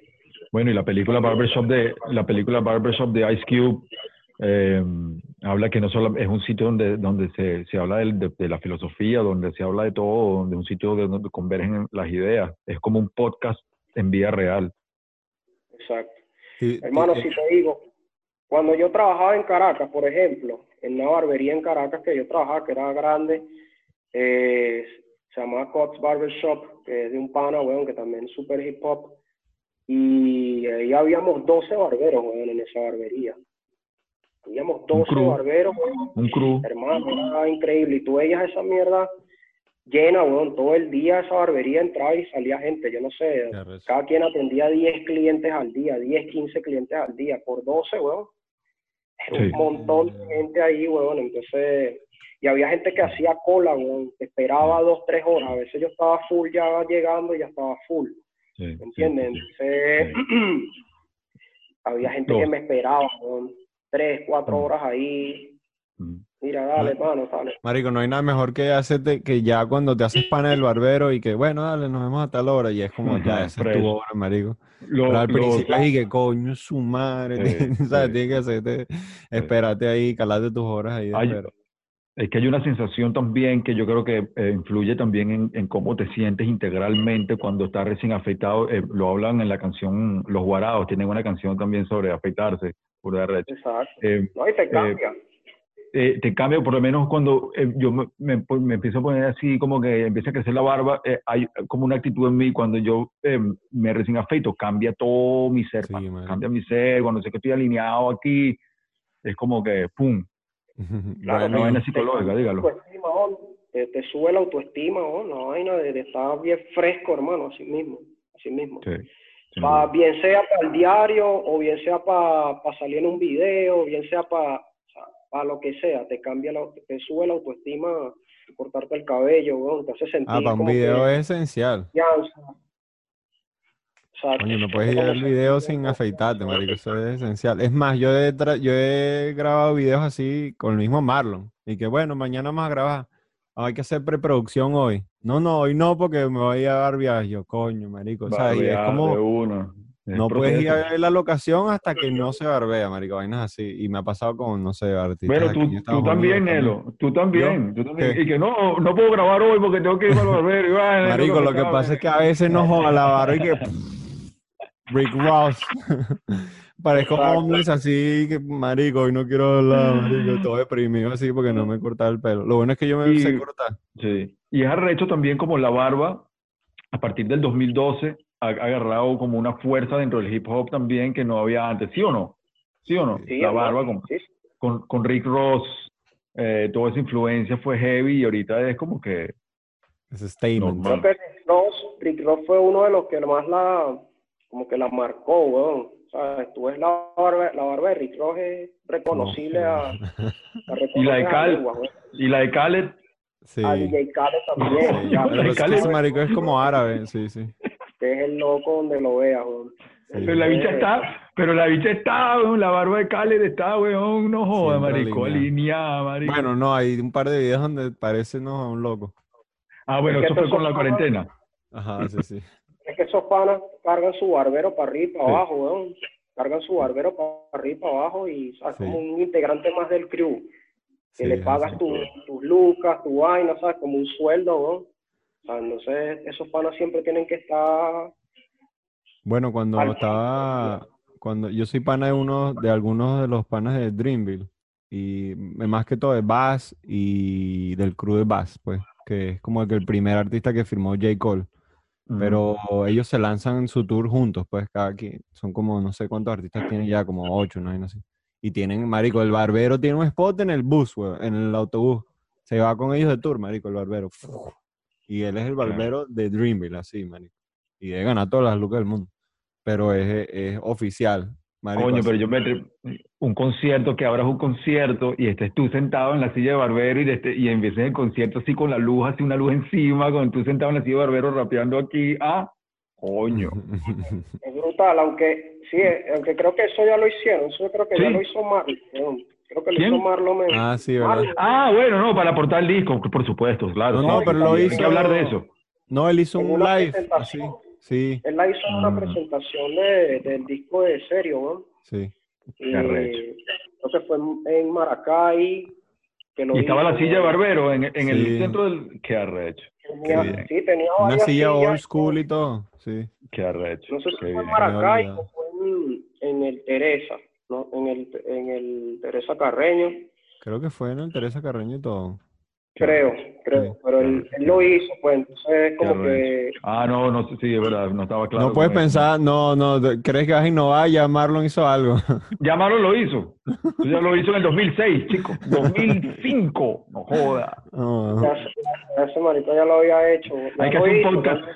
Bueno, y la película Barbershop de la película Barbershop de Ice Cube eh, habla que no solo es un sitio donde donde se, se habla de, de la filosofía, donde se habla de todo, donde un sitio de donde convergen las ideas. Es como un podcast en vida real. Exacto. Sí, Hermano, sí, si te digo, cuando yo trabajaba en Caracas, por ejemplo, en una barbería en Caracas que yo trabajaba, que era grande, eh, se llamaba Cox Barber Shop, que es de un pana, weón, que también es super hip hop, y ahí habíamos 12 barberos, weón, en esa barbería. Habíamos 12 crew. barberos, weón, Un crew. hermano, era increíble, y tú veías esa mierda llena, weón, todo el día esa barbería entraba y salía gente, yo no sé, arrecho. cada quien atendía 10 clientes al día, 10, 15 clientes al día, por 12, weón. Era Sí. un montón de gente ahí, weón. Entonces, y había gente que hacía cola, weón, esperaba dos, tres horas. A veces yo estaba full ya llegando y ya estaba full, Sí, ¿me sí, entiendes? sí. Entonces, había gente que me esperaba, weón. Tres, cuatro Mm. horas ahí. Mm. Mira, dale, Ma- mano, dale. Marico, no hay nada mejor que hacerte que ya cuando te haces pana del barbero y que bueno, dale, nos vemos a tal hora y es como ya esa es tu hora, marico. Lo- Pero al principio es y que coño su madre, Sí, ¿sabes? sí. Tienes que hacerte, espérate ahí, calate tus horas ahí. Es que hay una sensación también que yo creo que eh, influye también en, en cómo te sientes integralmente cuando estás recién afeitado. Eh, lo hablan en la canción Los Guarados, tienen una canción también sobre afeitarse, por arrecho. Exacto. Eh, No, y te cambia. eh, te cambia, por lo menos cuando eh, yo me, me, pues, me empiezo a poner así, como que empieza a crecer la barba, eh, hay como una actitud en mí, cuando yo eh, me recién afeito, cambia todo mi ser, Sí, cambia mi ser, cuando sé que estoy alineado aquí, es como que, ¡pum! Claro, una vaina psicológica, dígalo. ¿no? te, te sube la autoestima, ¿no? la vaina de, de estar bien fresco, hermano, así mismo, así mismo. Sí, sin Pa- duda. bien sea para el diario, o bien sea para salir en un video, o bien sea para lo que sea, te cambia, la, te sube la autoestima cortarte el cabello, weón, te hace sentir Ah, para un video que es esencial. confianza. O sea, Coño, no puedes ir al video sin afeitarte, marico, eso es esencial. Es más, yo he, yo he grabado videos así con el mismo Marlon. Y que bueno, mañana vamos a grabar. Ah, hay que hacer preproducción hoy. No, no, hoy no, porque me voy a dar viaje. Yo, coño, marico. ¿sabes? Y es como, uno. Es no puedes ir a ver la locación hasta que no se barbea, marico. Vainas así. Y me ha pasado con, no sé, artistas aquí tú, tú también, Nelo. Tú también. Tú también. ¿Qué? Y que no, no puedo grabar hoy porque tengo que ir al barbero. vaina, Marico, lo que pasa es que a veces no joda la barba y que Rick Ross. Parezco homeless así que marico, hoy no quiero hablar, marico, todo deprimido así porque no me cortaba el pelo. Lo bueno es que yo me Y- sé cortar. Sí. Y es arrecho también como la barba, a partir del 2012, ha ha agarrado como una fuerza dentro del hip hop también que no había antes. ¿Sí o no? ¿Sí o no? Sí, la barba con, con, con Rick Ross, eh, toda esa influencia fue heavy y ahorita es como que Ese statement. Normal. Creo que Rick Ross, Rick Ross fue uno de los que más la, como que la marcó, weón. ¿Sabes? Tú ves la barba, la barba de Rick Ross es reconocible a, a Y la de reconocer a Cal- lengua. Y la de Khaled, Sí. A DJ Khaled también, Sí, ya, pero es que Cali- ese marico es como árabe, sí, sí. que es el loco donde lo veas, weón. Sí. pero la bicha está, pero la bicha está, weón, la barba de Khaled está, weón, no joda, marico, alineada. marico. Bueno, no, hay un par de videos donde parece no un loco. ah, bueno, es que eso fue con la cuarentena. Ajá, sí, sí. Es que esos panas cargan su barbero para arriba y para Sí. abajo, weón. Cargan su barbero para arriba y para abajo y ¿sabes? Sí. como un integrante más del crew. Que Sí, le pagas tu- tus lucas, tu vaina, ¿sabes? Como un sueldo, weón. O sea, entonces esos panas siempre tienen que estar... Bueno, cuando Al- estaba, cuando yo soy pana de uno, de algunos de los panas de Dreamville, y más que todo de Bass y del crew de Bass, pues, que es como que el primer artista que firmó J. Cole. Pero ellos se lanzan su tour juntos, pues, cada quien. Son como, no sé cuántos artistas tienen ya, como ocho, no hay no sé. Y tienen, marico, el barbero tiene un spot en el bus, weón, en el autobús. Se va con ellos de tour, marico, el barbero. Y él es el barbero de Dreamville, así, marico. Y de ganar todas las lucas del mundo. Pero es, es oficial. Marico, Coño, pero yo me un concierto, que abras un concierto y estés tú sentado en la silla de barbero y, este, y empieces el concierto así con la luz, así una luz encima, con tú sentado en la silla de barbero rapeando aquí. Ah, coño. Es brutal, aunque sí, eh, aunque creo que eso ya lo hicieron, eso yo creo que ya Sí. lo hizo Marlon. Creo que lo ¿Quién? hizo Marlon. Ah, sí, ¿verdad? Marlon. Ah, bueno, no, para aportar el disco, por supuesto, claro. No, no, sí, pero lo hay hizo- que hablar de eso. No, él hizo En un live, así. Sí, Él la hizo en una Ah. presentación de, del disco de serio, weón. sí. Y arrecho. creo que fue en, Maracay. Que lo Y estaba la silla de barbero en, en Sí. el centro del... Qué arrecho, Tenía, Qué bien. sí, tenía Una silla sillas, old school y todo, sí. qué arrecho. No sé si qué fue en. Maracay o fue en, en el Teresa, ¿no? En el, en el Teresa Carreño, Creo que fue en el Teresa Carreño y todo. Creo, creo. Pero él, él lo hizo, pues entonces como que... Ah, no, no, sí, es verdad, no estaba claro. no puedes pensar, no, no, ¿crees que vas a innovar? Ya Marlon hizo algo. Ya Marlon lo hizo. Ya lo hizo en el 2006, chico. 2005. No joda. No, Ya, ya ese marito ya lo había hecho. ya Hay que hacer un podcast. ¿no?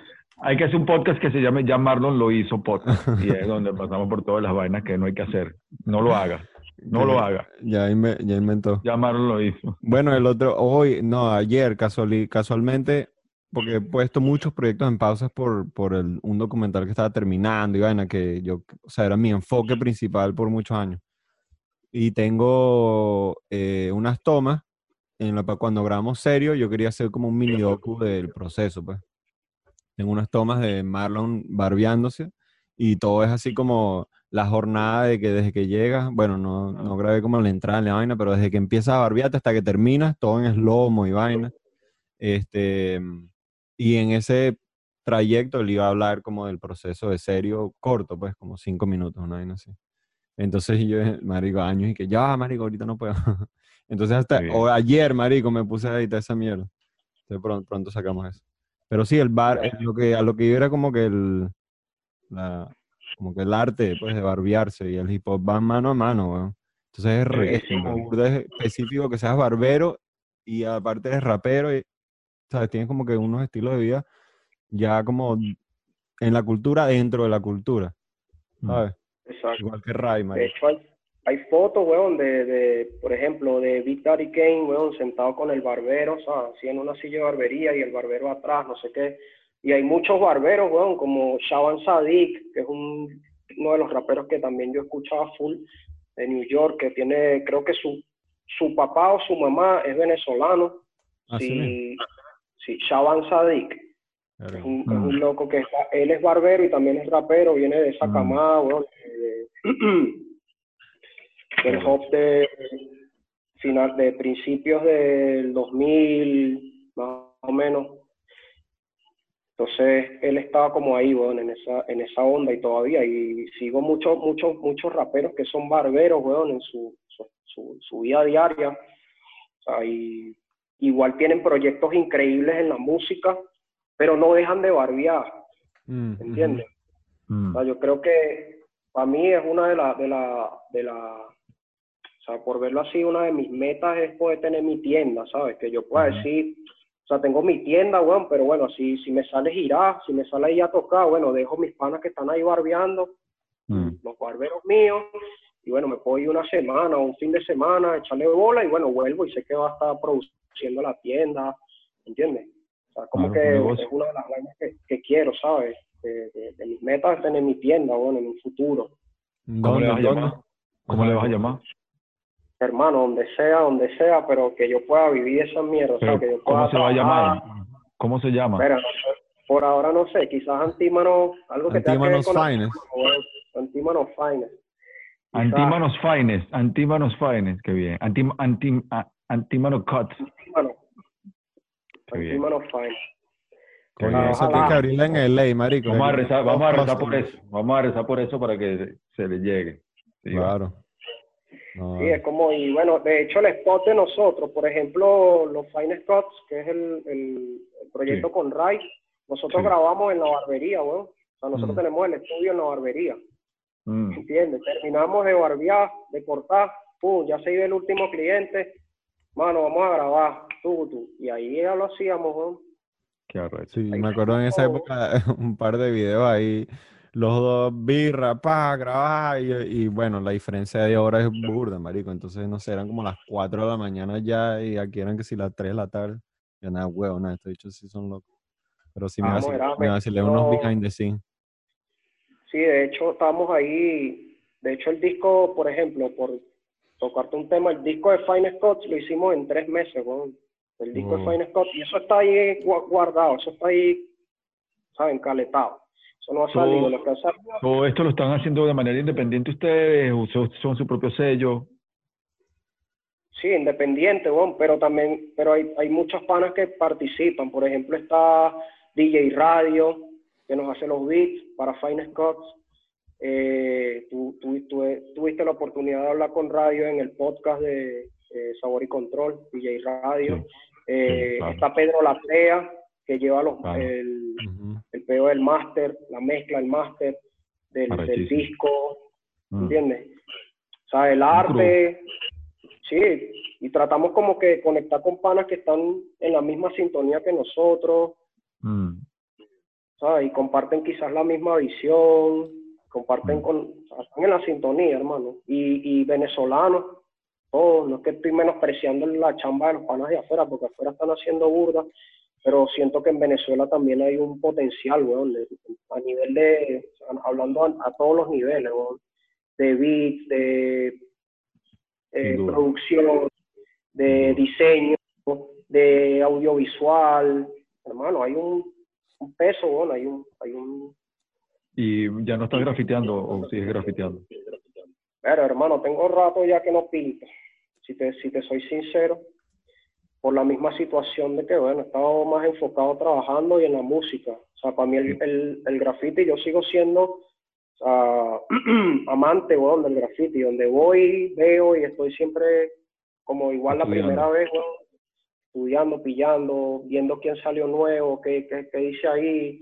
Hay que hacer un podcast que se llame Ya Marlon lo hizo podcast. Y es donde pasamos por todas las vainas que no hay que hacer. No lo haga. No lo haga. Ya, inve- ya inventó. Ya Marlon lo hizo. Bueno, el otro, hoy, no, ayer, casuali- casualmente, porque he puesto muchos proyectos en pausas por, por el- un documental que estaba terminando y vaina que yo, o sea, era mi enfoque principal por muchos años. Y tengo eh, unas tomas en la cuando grabamos serio, yo quería hacer como un mini docu del proceso, pues. Tengo unas tomas de Marlon barbeándose y todo es así como la jornada de que desde que llegas, bueno, no, no grabé como la entrada en la vaina, pero desde que empiezas a barbearte hasta que terminas, todo en slow y vaina. Este, y en ese trayecto le iba a hablar como del proceso de serio corto, pues como cinco minutos, una vaina así. Entonces yo, marico, años y que ya, marico, ahorita no puedo. Entonces hasta o ayer, marico, me puse a editar esa mierda. Entonces pronto, pronto sacamos eso. Pero sí, el bar, lo que, a lo que iba era como que el, la, como que el arte, pues, de barbearse y el hip hop van mano a mano, weón. Entonces es, re- es como específico que seas barbero y aparte eres rapero y, ¿sabes? Tienes como que unos estilos de vida ya como en la cultura, dentro de la cultura, ¿sabes? Exacto. Igual que Ray, De hecho, hay, hay fotos, weón, de, de, por ejemplo, de Big Daddy Kane, weón, sentado con el barbero, ¿sabes? Así en una silla de barbería y el barbero atrás, no sé qué. Y hay muchos barberos, weón, como Shaban Sadiq, que es un, uno de los raperos que también yo escuchaba full de New York, que tiene, creo que su, su papá o su mamá es venezolano. Así Sí, sí, Shaban Sadiq. Es un, es Mm. un loco que está, él es barbero y también es rapero, viene de esa Mm. camada, weón, de- del hop de final de principios del 2000, más o menos. Entonces, él estaba como ahí, weón, en esa, en esa onda y todavía, y sigo muchos, muchos, muchos raperos que son barberos, weón, en su, su, su, su vida diaria. O sea, y igual tienen proyectos increíbles en la música, pero no dejan de barbear, Mm. ¿entiendes? Mm. O sea, yo creo que para mí es una de las, de la, de la, o sea, por verlo así, una de mis metas es poder tener mi tienda, ¿sabes? Que yo pueda decir, o sea, tengo mi tienda, weón, pero bueno, si, si me sale girar, si me sale ahí a tocar, bueno, dejo mis panas que están ahí barbeando, Mm. los barberos míos, y bueno, me puedo ir una semana o un fin de semana, echarle bola, y bueno, vuelvo y sé que va a estar produciendo la tienda, ¿entiendes? O sea, como Claro, que es una de las vainas que, que quiero, ¿sabes? De, de- de mis metas es tener mi tienda, bueno, en un futuro. ¿Cómo le vas a ¿Dónde? llamar? ¿Cómo le vas a llamar? Hermano, donde sea, donde sea, pero que yo pueda vivir esa mierda, o sea, Pero, que yo pueda ¿Cómo se va a llamar? ¿Cómo se llama? Sé, por ahora no sé, quizás Antímano, algo que tenga que ver Antímanos con la- Finest. bueno, Antímano Finest. Quizás Antímanos Finest. Antímanos Finest. Qué bien. Antim, antim, a- Antímano Cut. Antímano, Qué bien. Antímano Finest. Coño, Ah, eso tiene que abrirla en LA, marico. Vamos a rezar, vamos a rezar por eso. Vamos a rezar por eso para que se le llegue. Sí, va. Sí, es como, y bueno, de hecho el spot de nosotros, por ejemplo, los Fine Spots, que es el, el, el proyecto Sí. con Ray, nosotros Sí. grabamos en la barbería, weón. O sea, nosotros Mm. tenemos el estudio en la barbería, Mm. ¿entiendes? Terminamos de barbear, de cortar, pum, ya se iba el último cliente, mano, vamos a grabar, tú, tú. Y ahí ya lo hacíamos, weón. Qué arrecho. Sí, Ahí me acuerdo en esa época un par de videos ahí, los dos birra, pa, grabar, y, y bueno, la diferencia de hora es burda, marico, entonces no sé, eran como las 4 de la mañana ya y aquí eran que si las 3 de la tarde, yo nada, huevo, nada, estos dichos sí son locos, pero sí me era me vacilé unos behind the scenes. Sí, de hecho, estamos ahí. De hecho, el disco, por ejemplo, por tocarte un tema, el disco de Fine Scott lo hicimos en tres meses, weón. El disco de Fine Scott, y eso está ahí gua- guardado, eso está ahí, ¿saben? Caletado. Eso no ha Todo- salido. Lo que ha salido, ¿Todo esto lo están haciendo de manera independiente ustedes? ¿O son, su propio sello? sí, independiente, pero también, pero hay, hay muchas panas que participan. Por ejemplo, está DJ Radio, que nos hace los beats para Fine Scott. Eh, tú, tú- tú- tuviste la oportunidad de hablar con Radio en el podcast de eh, Sabor y Control, DJ Radio. Sí, Eh, sí, claro. Está Pedro Latrea, que lleva los, Claro. el, Ujú. el pedo del máster, la mezcla, el máster del, del disco, Mm. ¿entiendes? O sea, el arte, sí, y tratamos como que conectar con panas que están en la misma sintonía que nosotros, Mm. ¿sabes? Y comparten quizás la misma visión, comparten Mm. con, están en la sintonía, hermano. Y, y venezolanos, todos, no es que estoy menospreciando la chamba de los panas de afuera, porque afuera están haciendo burda, pero siento que en Venezuela también hay un potencial, weón, de- a nivel de, hablando a, a todos los niveles, weón, de beats, de eh, producción, de diseño, de audiovisual, hermano, hay un, un peso, weón, hay un, hay un, ¿Y ya no estás grafiteando o sigues grafiteando? Pero hermano, tengo rato ya que no pinto, si te, si te soy sincero, por la misma situación de que, bueno, he estado más enfocado trabajando y en la música. O sea, para mí el, el, el graffiti, yo sigo siendo amante, weón, del graffiti. Donde voy, veo y estoy siempre como igual la Estudiando. primera vez, weón, estudiando, pillando, viendo quién salió nuevo, qué, qué, qué dice ahí.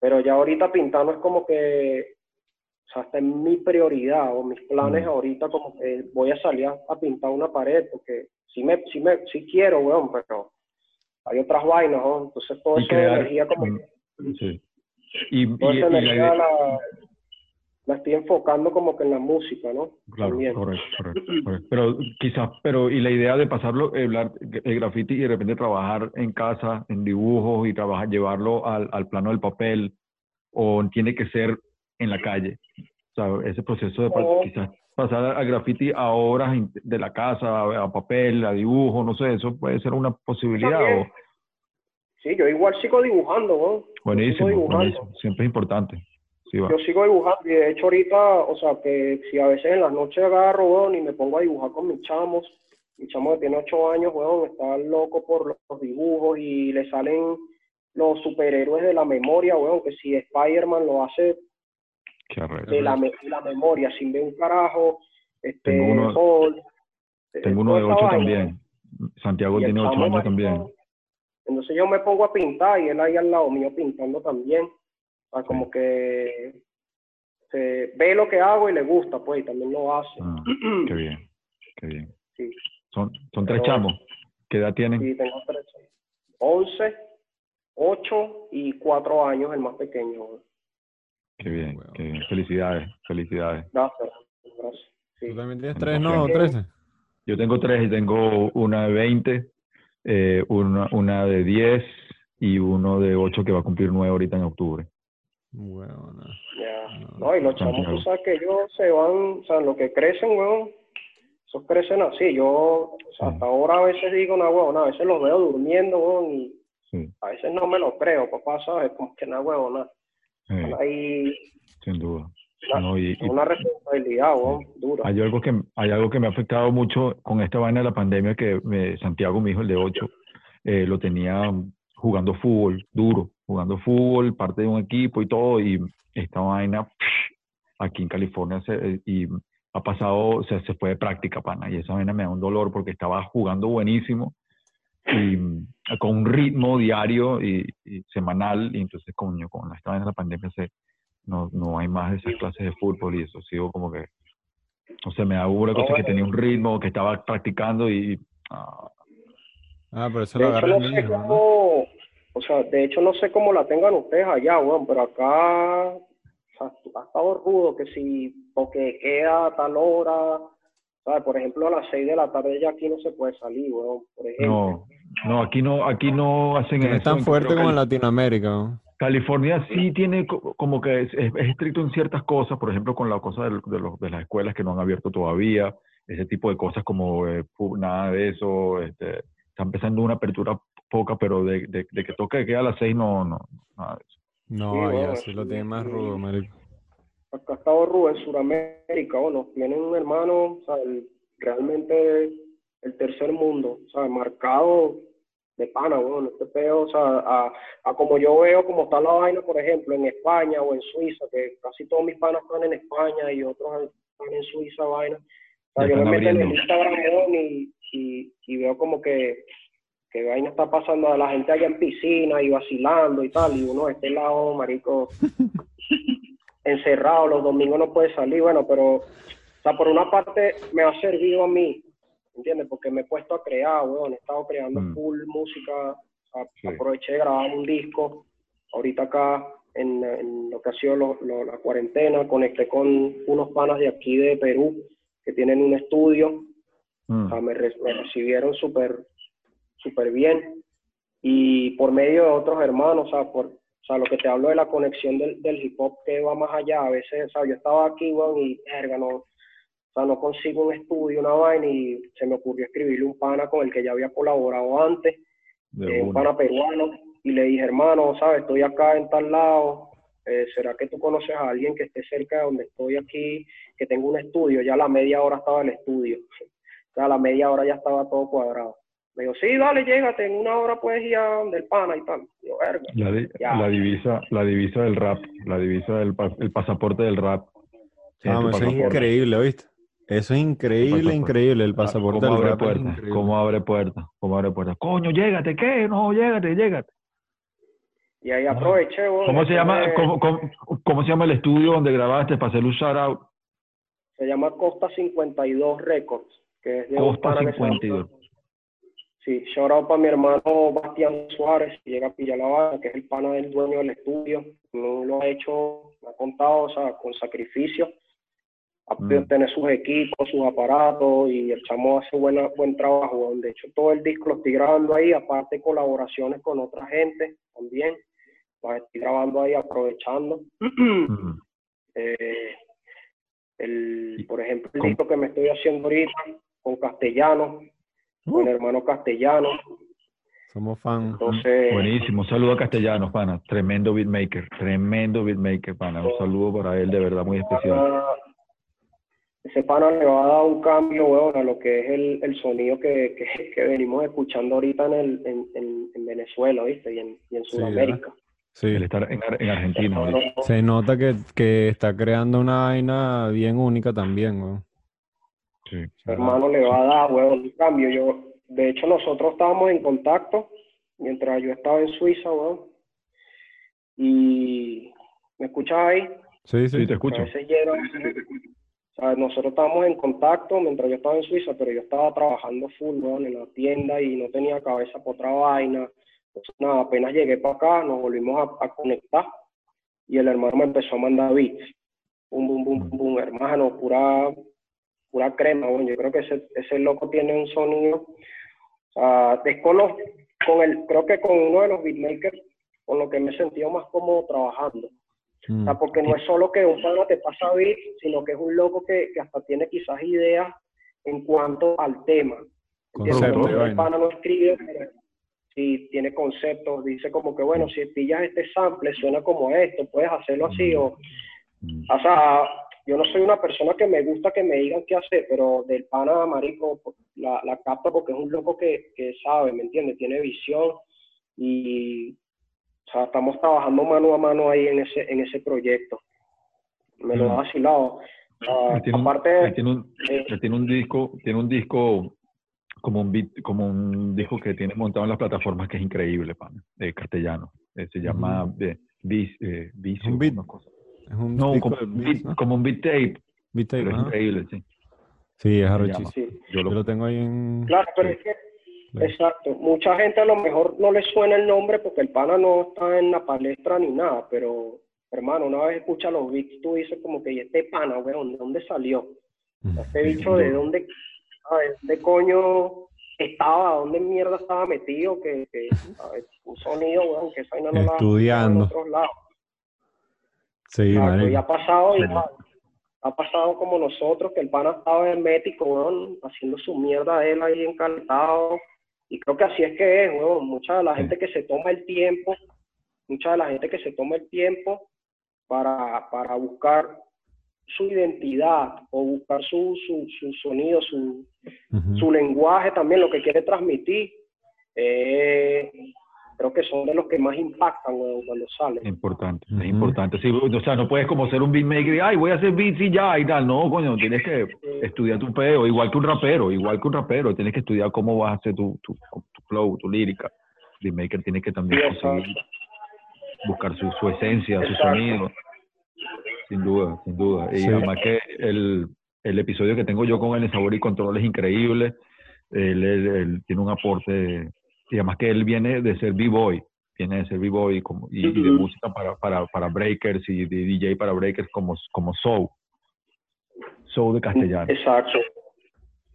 Pero ya ahorita pintando es como que o sea, está en mi prioridad o mis planes Mm. ahorita como que voy a salir a, a pintar una pared porque sí me, sí me, sí quiero, weón, pero hay otras vainas, ¿no? Entonces de crear- energía como que- Sí. Y, toda y- esa y energía la, la estoy enfocando como que en la música, ¿no? Claro, correcto, correcto, correcto. Pero quizás, pero y la idea de pasarlo, el, art- el graffiti y de repente trabajar en casa, en dibujos y trabajar, llevarlo al, al plano del papel, o tiene que ser en la calle. O sea, ese proceso de quizás pasar al graffiti a obras de la casa, a, a papel, a dibujo, no sé, eso puede ser una posibilidad. O, Sí, yo igual sigo dibujando, ¿no? Buenísimo, sigo dibujando. buenísimo, siempre es importante. Sí, va. Yo sigo dibujando y de hecho ahorita, o sea, que si a veces en las noches agarro, weón, y me pongo a dibujar con mis chamos, mi chamo que tiene ocho años, weón, está loco por los, dibujos y le salen los superhéroes de la memoria, weón, que si Spider-Man lo hace. De la, me- de la memoria, sin ver un carajo, este, Tengo uno- Hulk, eh, Tengo uno de toda esa ocho vaina. también. Santiago tiene ocho chamo, años marico, también. Entonces yo me pongo a pintar y él ahí al lado mío pintando también. Sea, como que se ve lo que hago y le gusta, pues, y también lo hace. Ah, qué bien, qué bien. Sí. Son, son tres Pero- chamos. ¿Qué edad tienen? Sí, tengo tres. 11, 8 y 4 años el más pequeño. Qué bien, Bueno. qué bien. Felicidades, felicidades. Gracias. gracias. Sí. ¿Tú también tienes tres, no? ¿O sí. trece? Yo tengo tres y tengo una de 20, eh, una, una de 10 y uno de 8 que va a cumplir 9 ahorita en octubre. Bueno, no. Ya. No, No, y los chamos, tú sabes que ellos se van, o sea, lo que crecen, weón, esos crecen así. Yo, o sea, Sí. hasta ahora a veces digo, no, weón, a veces los veo durmiendo, weón, y Sí, a veces no me lo creo, papá, ¿sabes? Como que no, weón, nada. Hay sin duda. una, No, y- y- una responsabilidad, weón, dura. Hay algo que hay algo que me ha afectado mucho con esta vaina de la pandemia que me- Santiago, mi hijo, el de 8, eh, lo tenía jugando fútbol duro, jugando fútbol, parte de un equipo y todo, y esta vaina aquí en California se- y ha pasado, o sea, se fue de práctica, pana, y esa vaina me da un dolor porque estaba jugando buenísimo y mm, con un ritmo diario y, semanal, y entonces, coño, con esta vaina de la pandemia se, no, no hay más de esas clases de fútbol y eso sigo como que, o sea, me da una cosa que tenía un ritmo, que estaba practicando y... ah, ah pero eso lo agarré O sea, de hecho no sé cómo la tengan ustedes allá, weón, pero acá ha estado rudo, que si porque queda a tal hora, ¿sabes? Por ejemplo, a las 6 de la tarde ya aquí no se puede salir, weón, por ejemplo. No, no, aquí no, aquí no hacen eso. Es tan fuerte como en Latinoamérica, California sí tiene como que es, estricto en ciertas cosas, por ejemplo, con la cosa de, de, las escuelas que no han abierto todavía, ese tipo de cosas como eh, nada de eso, este, está empezando una apertura poca, pero de, de, que toque que a las 6 no, no, nada de eso. No, ya sí lo tiene más rudo, marico. Acá estado rudo en Sudamérica, bueno, tienen un hermano, o sea, realmente el tercer mundo, o sea, marcado de pana, bueno, este peo, o sea, a, como yo veo como está la vaina, por ejemplo, en España o en Suiza, que casi todos mis panas están en España y otros están en Suiza, vaina. O sea, yo me meto en Instagram y, y, y veo como que que vaina está pasando a la gente allá en piscina y vacilando y tal, y uno de este lado, marico, encerrado, los domingos no puede salir, bueno, pero, o sea, por una parte me ha servido a mí, ¿entiendes? Porque me he puesto a crear, weón, he estado creando mm. full música, aproveché de grabar un disco, ahorita acá en, lo que ha sido la cuarentena, conecté con unos panas de aquí de Perú que tienen un estudio, mm. o sea, me, me recibieron súper súper bien. Y por medio de otros hermanos, o sea, por, o sea, lo que te hablo de la conexión del, del hip hop que va más allá. A veces, o sea, yo estaba aquí, bueno, y, verga, no, o sea, no consigo un estudio, una vaina, y se me ocurrió escribirle un pana con el que ya había colaborado antes, eh, un pana peruano, y le dije, hermano, ¿sabes? Estoy acá en tal lado, eh, ¿será que tú conoces a alguien que esté cerca de donde estoy aquí, que tenga un estudio? Ya a la media hora estaba el estudio, o sea, a la media hora ya estaba todo cuadrado. Me dijo, sí, dale, llégate, en una hora puedes ir a donde el pana y tal. la, divisa, la divisa del rap, la divisa del el pasaporte del rap. eso es increíble, ¿viste? Eso es increíble, increíble, el pasaporte del rap. Puertas, ¿Cómo abre puertas? ¿Cómo abre puertas? Coño, llégate, ¿qué? No, llégate, llégate. Y ahí aproveché, ¿Cómo se llama, cómo, cómo, se llama el estudio donde grabaste para hacer un shout out? Se llama Costa 52 Records, que es de Costa 52. Sí, shout out para mi hermano Bastián Suárez, que llega a Pillalabana, que es el pana del dueño del estudio. No lo ha hecho, me ha contado, o sea, con sacrificio. Ha podido mm. tener sus equipos, sus aparatos y el chamo hace buena, buen trabajo. De hecho, todo el disco lo estoy grabando ahí, aparte colaboraciones con otra gente también. Lo estoy grabando ahí, aprovechando. Mm. Eh, el, por ejemplo, el disco que me estoy haciendo ahorita con castellano, con uh. hermano castellano. Somos fan. Buenísimo, saludo a Castellanos, pana. Tremendo beatmaker, tremendo beatmaker, pana. Un saludo para él, de verdad, muy especial. Ese pana le va a dar un cambio, weón, a lo que es el, el sonido que, que, venimos escuchando ahorita en, el, en, en, Venezuela, ¿viste? Y en, y en Sudamérica. Sí, el estar en, en Argentina. Se nota que, que está creando una vaina bien única también, weón. Hermano le va a dar, huevo, un cambio. Yo, de hecho, nosotros estábamos en contacto mientras yo estaba en Suiza, weón. Y ¿me escuchas ahí? Sí, sí, te escucho. nosotros estábamos en contacto mientras yo estaba en Suiza, pero yo estaba trabajando full, weón, en la tienda y no tenía cabeza por otra vaina. Entonces, nada, apenas llegué para acá, nos volvimos a, conectar y el hermano me empezó a mandar beats. Bum, bum, bum, bum, hermano, pura pura crema, bueno, yo creo que ese, ese loco tiene un sonido, sea, desconozco, con el, creo que con uno de los beatmakers con lo que me he sentido más cómodo trabajando. O sea, mm. porque no es solo que un pana te pasa beat, sino que es un loco que, que hasta tiene quizás ideas en cuanto al tema. el pana no escribe, pero si tiene conceptos, dice como que, bueno, si pillas este sample, suena como esto, puedes hacerlo así, o, mm. o sea, yo no soy una persona que me gusta que me digan qué hacer, pero del pana marico la, la capta porque es un loco que, que sabe, ¿me entiendes? Tiene visión y o sea, estamos trabajando mano a mano ahí en ese, en ese proyecto. Me lo ha mm. vacilado. Ah, tiene, un, aparte, él tiene un- eh, tiene un disco, tiene un disco como un beat, como un disco que tiene montado en las plataformas que es increíble, pan, de castellano. Eh, se llama eh, Vis- eh, Vicio, un beat. una cosa. Es un No, disco como, de un beats, beat, ¿no? como un beat tape, Beat tape, pero es increíble, sí. Sí, es llama. sí, Yo Yo lo, lo tengo ahí en... claro, pero sí, es que. Exacto. Mucha gente a lo mejor no le suena el nombre porque el pana no está en la palestra ni nada, pero hermano, una vez escucha los beats, tú dices como que "¿Y este pana, weón, ¿de dónde salió? Este bicho, ¿de dónde, ah, de dónde coño estaba? ¿Dónde mierda estaba metido? Que, que ¿sabes? un sonido, weón, que esa no la Estudiando. en otros lados. Sí, marico. y ha pasado, igual. ha pasado como nosotros, que el pana estaba hermético, weón, haciendo su mierda de él ahí encantado. Y creo que así es que es, weón. Mucha de la Sí. gente que se toma el tiempo, mucha de la gente que se toma el tiempo para, para buscar su identidad o buscar su, su, su sonido, su, su lenguaje también, lo que quiere transmitir, eh, creo que son de los que más impactan cuando salen. Importante, es importante. Sí, o sea, no puedes como ser un beatmaker y, ay, voy a hacer beats y ya y tal. No, coño, tienes que estudiar tu peo, igual que un rapero, igual que un rapero. Tienes que estudiar cómo vas a hacer tu, tu, tu flow, tu lírica. Beatmaker tiene que también Sí, conseguir buscar su, su esencia, su sonido. Sin duda, sin duda. Y Sí. además que el, el episodio que tengo yo con él en Sabor y Control es increíble. Él, él- él tiene un aporte, y además que él viene de ser B-Boy, viene de ser B-Boy y, como- y, y de música para, para, para breakers y de DJ para breakers como, como Soul. Soul de castellano Exacto.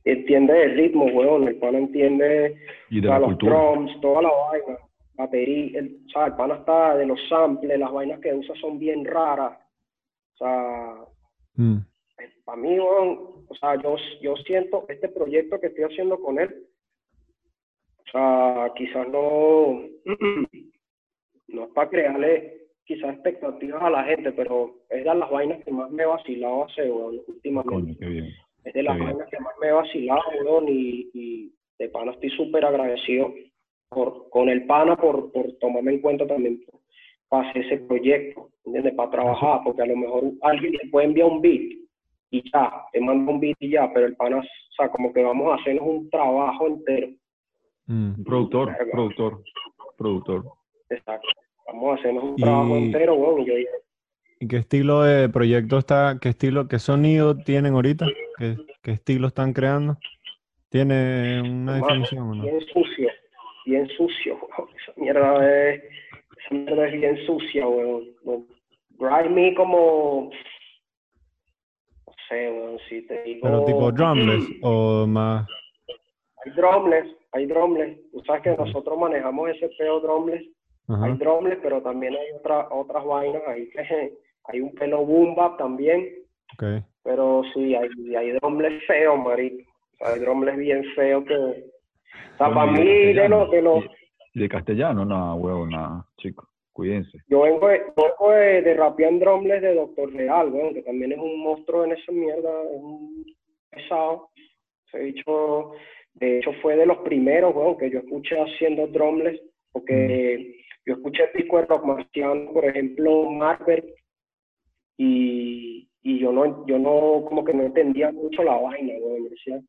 Entiende el ritmo, weón. El pana entiende y de o sea, la los cultura. drums, toda la vaina, batería, el, o sea, el pana está de los samples, las vainas que usa son bien raras. O sea, Mm. para mí, weón, o sea, yo, yo siento este proyecto que estoy haciendo con él, sea, quizás no, no es para crearle quizás expectativas a la gente, pero es de las vainas que más me he vacilado hace, weón, últimamente. Coño, qué bien. Es de las vainas que más me he vacilado, weón, y, y de pana estoy súper agradecido por, con el pana por, por tomarme en cuenta también para hacer ese proyecto, ¿entiendes? Para trabajar, porque a lo mejor alguien te puede enviar un beat y ya, te manda un beat y ya, pero el pana, o sea, como que vamos a hacernos un trabajo entero, Mm. Productor, productor, productor. exacto. Vamos a hacernos un Y- trabajo entero, weón, y yo dije, ¿Y qué estilo de proyecto está, qué estilo, qué sonido tienen ahorita? ¿Qué, qué estilo están creando? ¿Tiene una definición o no? bien sucio, bien sucio. Esa mierda es, esa mierda es bien sucia, weón. weón. Grimy como, no sé, weón, si te digo... Pero tipo drumless o más... Hay drumless, hay drumless. Tú sabes que nosotros manejamos ese peo drumless. Hay drumless, pero también hay otra, otras vainas. Hay, que, hay un pelo boom bap también. ok. Pero sí, hay, hay drumless feo, marico. O sea, hay drumless bien feo que... O sea, para mí, de castellano, los... De los de castellano, nada, huevo, nada, chicos. Cuídense. Yo vengo de, vengo de, de rapear drumless de Doctor Real, weón, que también es un monstruo en esa mierda, es un pesado. Ese bicho, de hecho, fue de los primeros, weón, que yo escuché haciendo drumless, porque yo escuché el disco de Rock Marciano, por ejemplo, Marvel, y, y yo no, yo no, como que no entendía mucho la vaina, weón. Yo decía,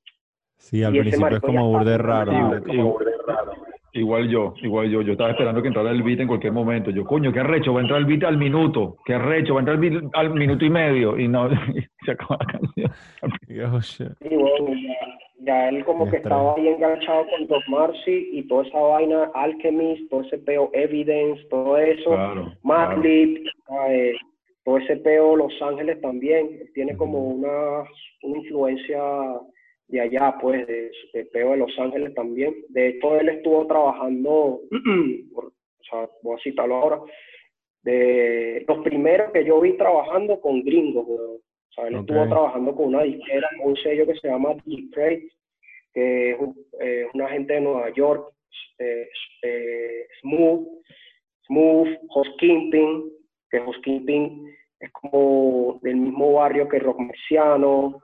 Sí, al principio es como burde raro. como- ¿no? como burde raro. Igual yo, igual yo. Yo estaba esperando que entrara el beat en cualquier momento. Yo, coño, qué arrecho, va a entrar el beat al minuto. Qué arrecho, va a entrar el beat al minuto y medio. Y no, se acaba la canción. Oh, shit. Sí, bueno, ya, él como que estaba ahí enganchado con Doc Marcy y toda esa vaina, Alchemist, todo ese peo, Evidence, todo eso, Claro, Madlib, eh, todo ese peo, Los Ángeles también, él tiene como una, una influencia de allá, pues, de, de peo de Los Ángeles también. De hecho, él estuvo trabajando, por- o sea, voy a citarlo ahora, de los primeros que yo vi trabajando con gringos, weón. O sea, él estuvo trabajando con una disquera, con un sello que se llama G-Crate, que es un- eh, una gente de Nueva York, eh, eh, Smooth, Smooth, Housekeeping, que Housekeeping es como del mismo barrio que Rock Marciano,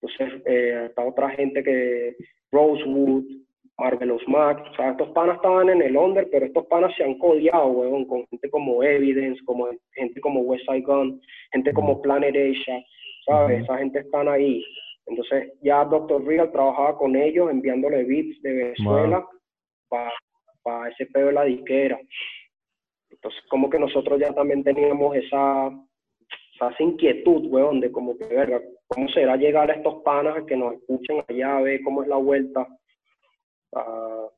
entonces eh, está otra gente que Rosewood, Marvelous Mac, o sea, estos panas estaban en el under, pero estos panas se han codeado, huevón, con gente como Evidence, como gente como West Side Gun, gente como Planet Asia, Esa gente están ahí. Entonces ya Dr. Real trabajaba con ellos enviándole beats de Venezuela para ese pedo de la disquera. Entonces como que nosotros ya también teníamos esa, esa inquietud, weón, de como que, verga, ¿cómo será llegar a estos panas que nos escuchen allá, ver cómo es la vuelta? Ah,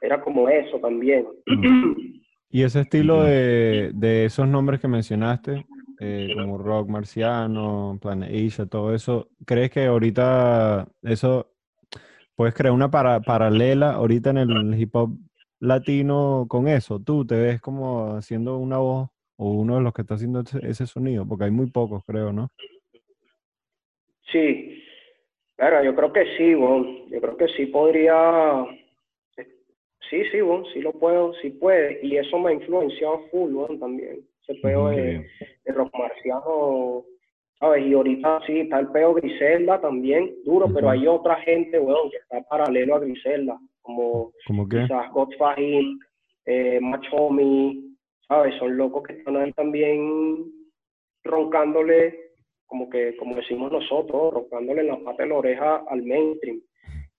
era como eso también. Y ese estilo de, de esos nombres que mencionaste, eh, como rock marciano, Planet Asia, todo eso, ¿crees que ahorita eso puedes crear una paralela ahorita en el hip hop latino con eso? ¿Tú te ves como haciendo una voz o uno de los que está haciendo ese, sonido? Porque hay muy pocos, creo, ¿no? Sí, claro, yo creo que sí, bueno, yo creo que sí podría Sí, sí, bueno, sí lo puedo, sí puede. Y eso me ha influenciado full, bueno, también. Ese peo de, de, rock marciano, ¿sabes? Y ahorita sí, está el peo Griselda también, duro, pero hay otra gente, bueno, que está paralelo a Griselda, como quizás Godfahim, eh, Machomi, ¿sabes? Son locos que están ahí también roncándole, como que, como decimos nosotros, roncándole en la pata de la oreja al mainstream.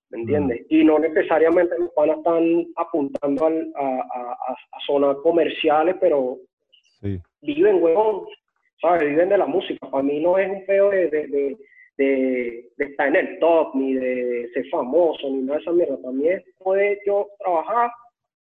¿me entiendes? Y no necesariamente los panas están apuntando al, a, a, a, zonas comerciales, pero viven, huevón, ¿sabes? Viven de la música. Para mí no es un feo de, de, de, de, estar en el top, ni de ser famoso, ni nada de esa mierda. Para mí es poder yo trabajar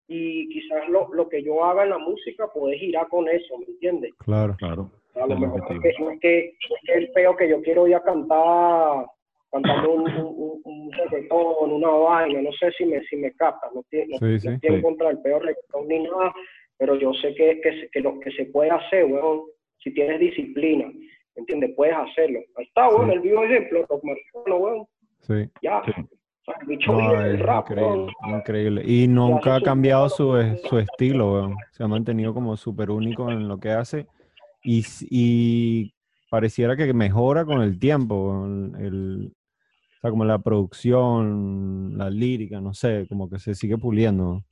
y quizás lo, lo que yo haga en la música, poder girar con eso, ¿me entiendes? Claro, claro. A lo mejor es que, no es que, es el feo que yo quiero ir a cantar cantando un, un, un, reggaetón, una vaina, no sé si me, si me capta, no, tiene, no, contra el peor reggaetón ni nada, pero yo sé que, que, que lo que se puede hacer, weón, si tienes disciplina, ¿entiendes? Puedes hacerlo. Ahí está, weón, el vivo ejemplo, Rock Marciano, weón. Sí. Ya. Sí. rap, increíble, increíble. Y nunca ha cambiado su, su estilo, weón. Se ha mantenido como súper único en lo que hace. Y, y pareciera que mejora con el tiempo. El, o sea, como la producción, la lírica, no sé, como que se sigue puliendo.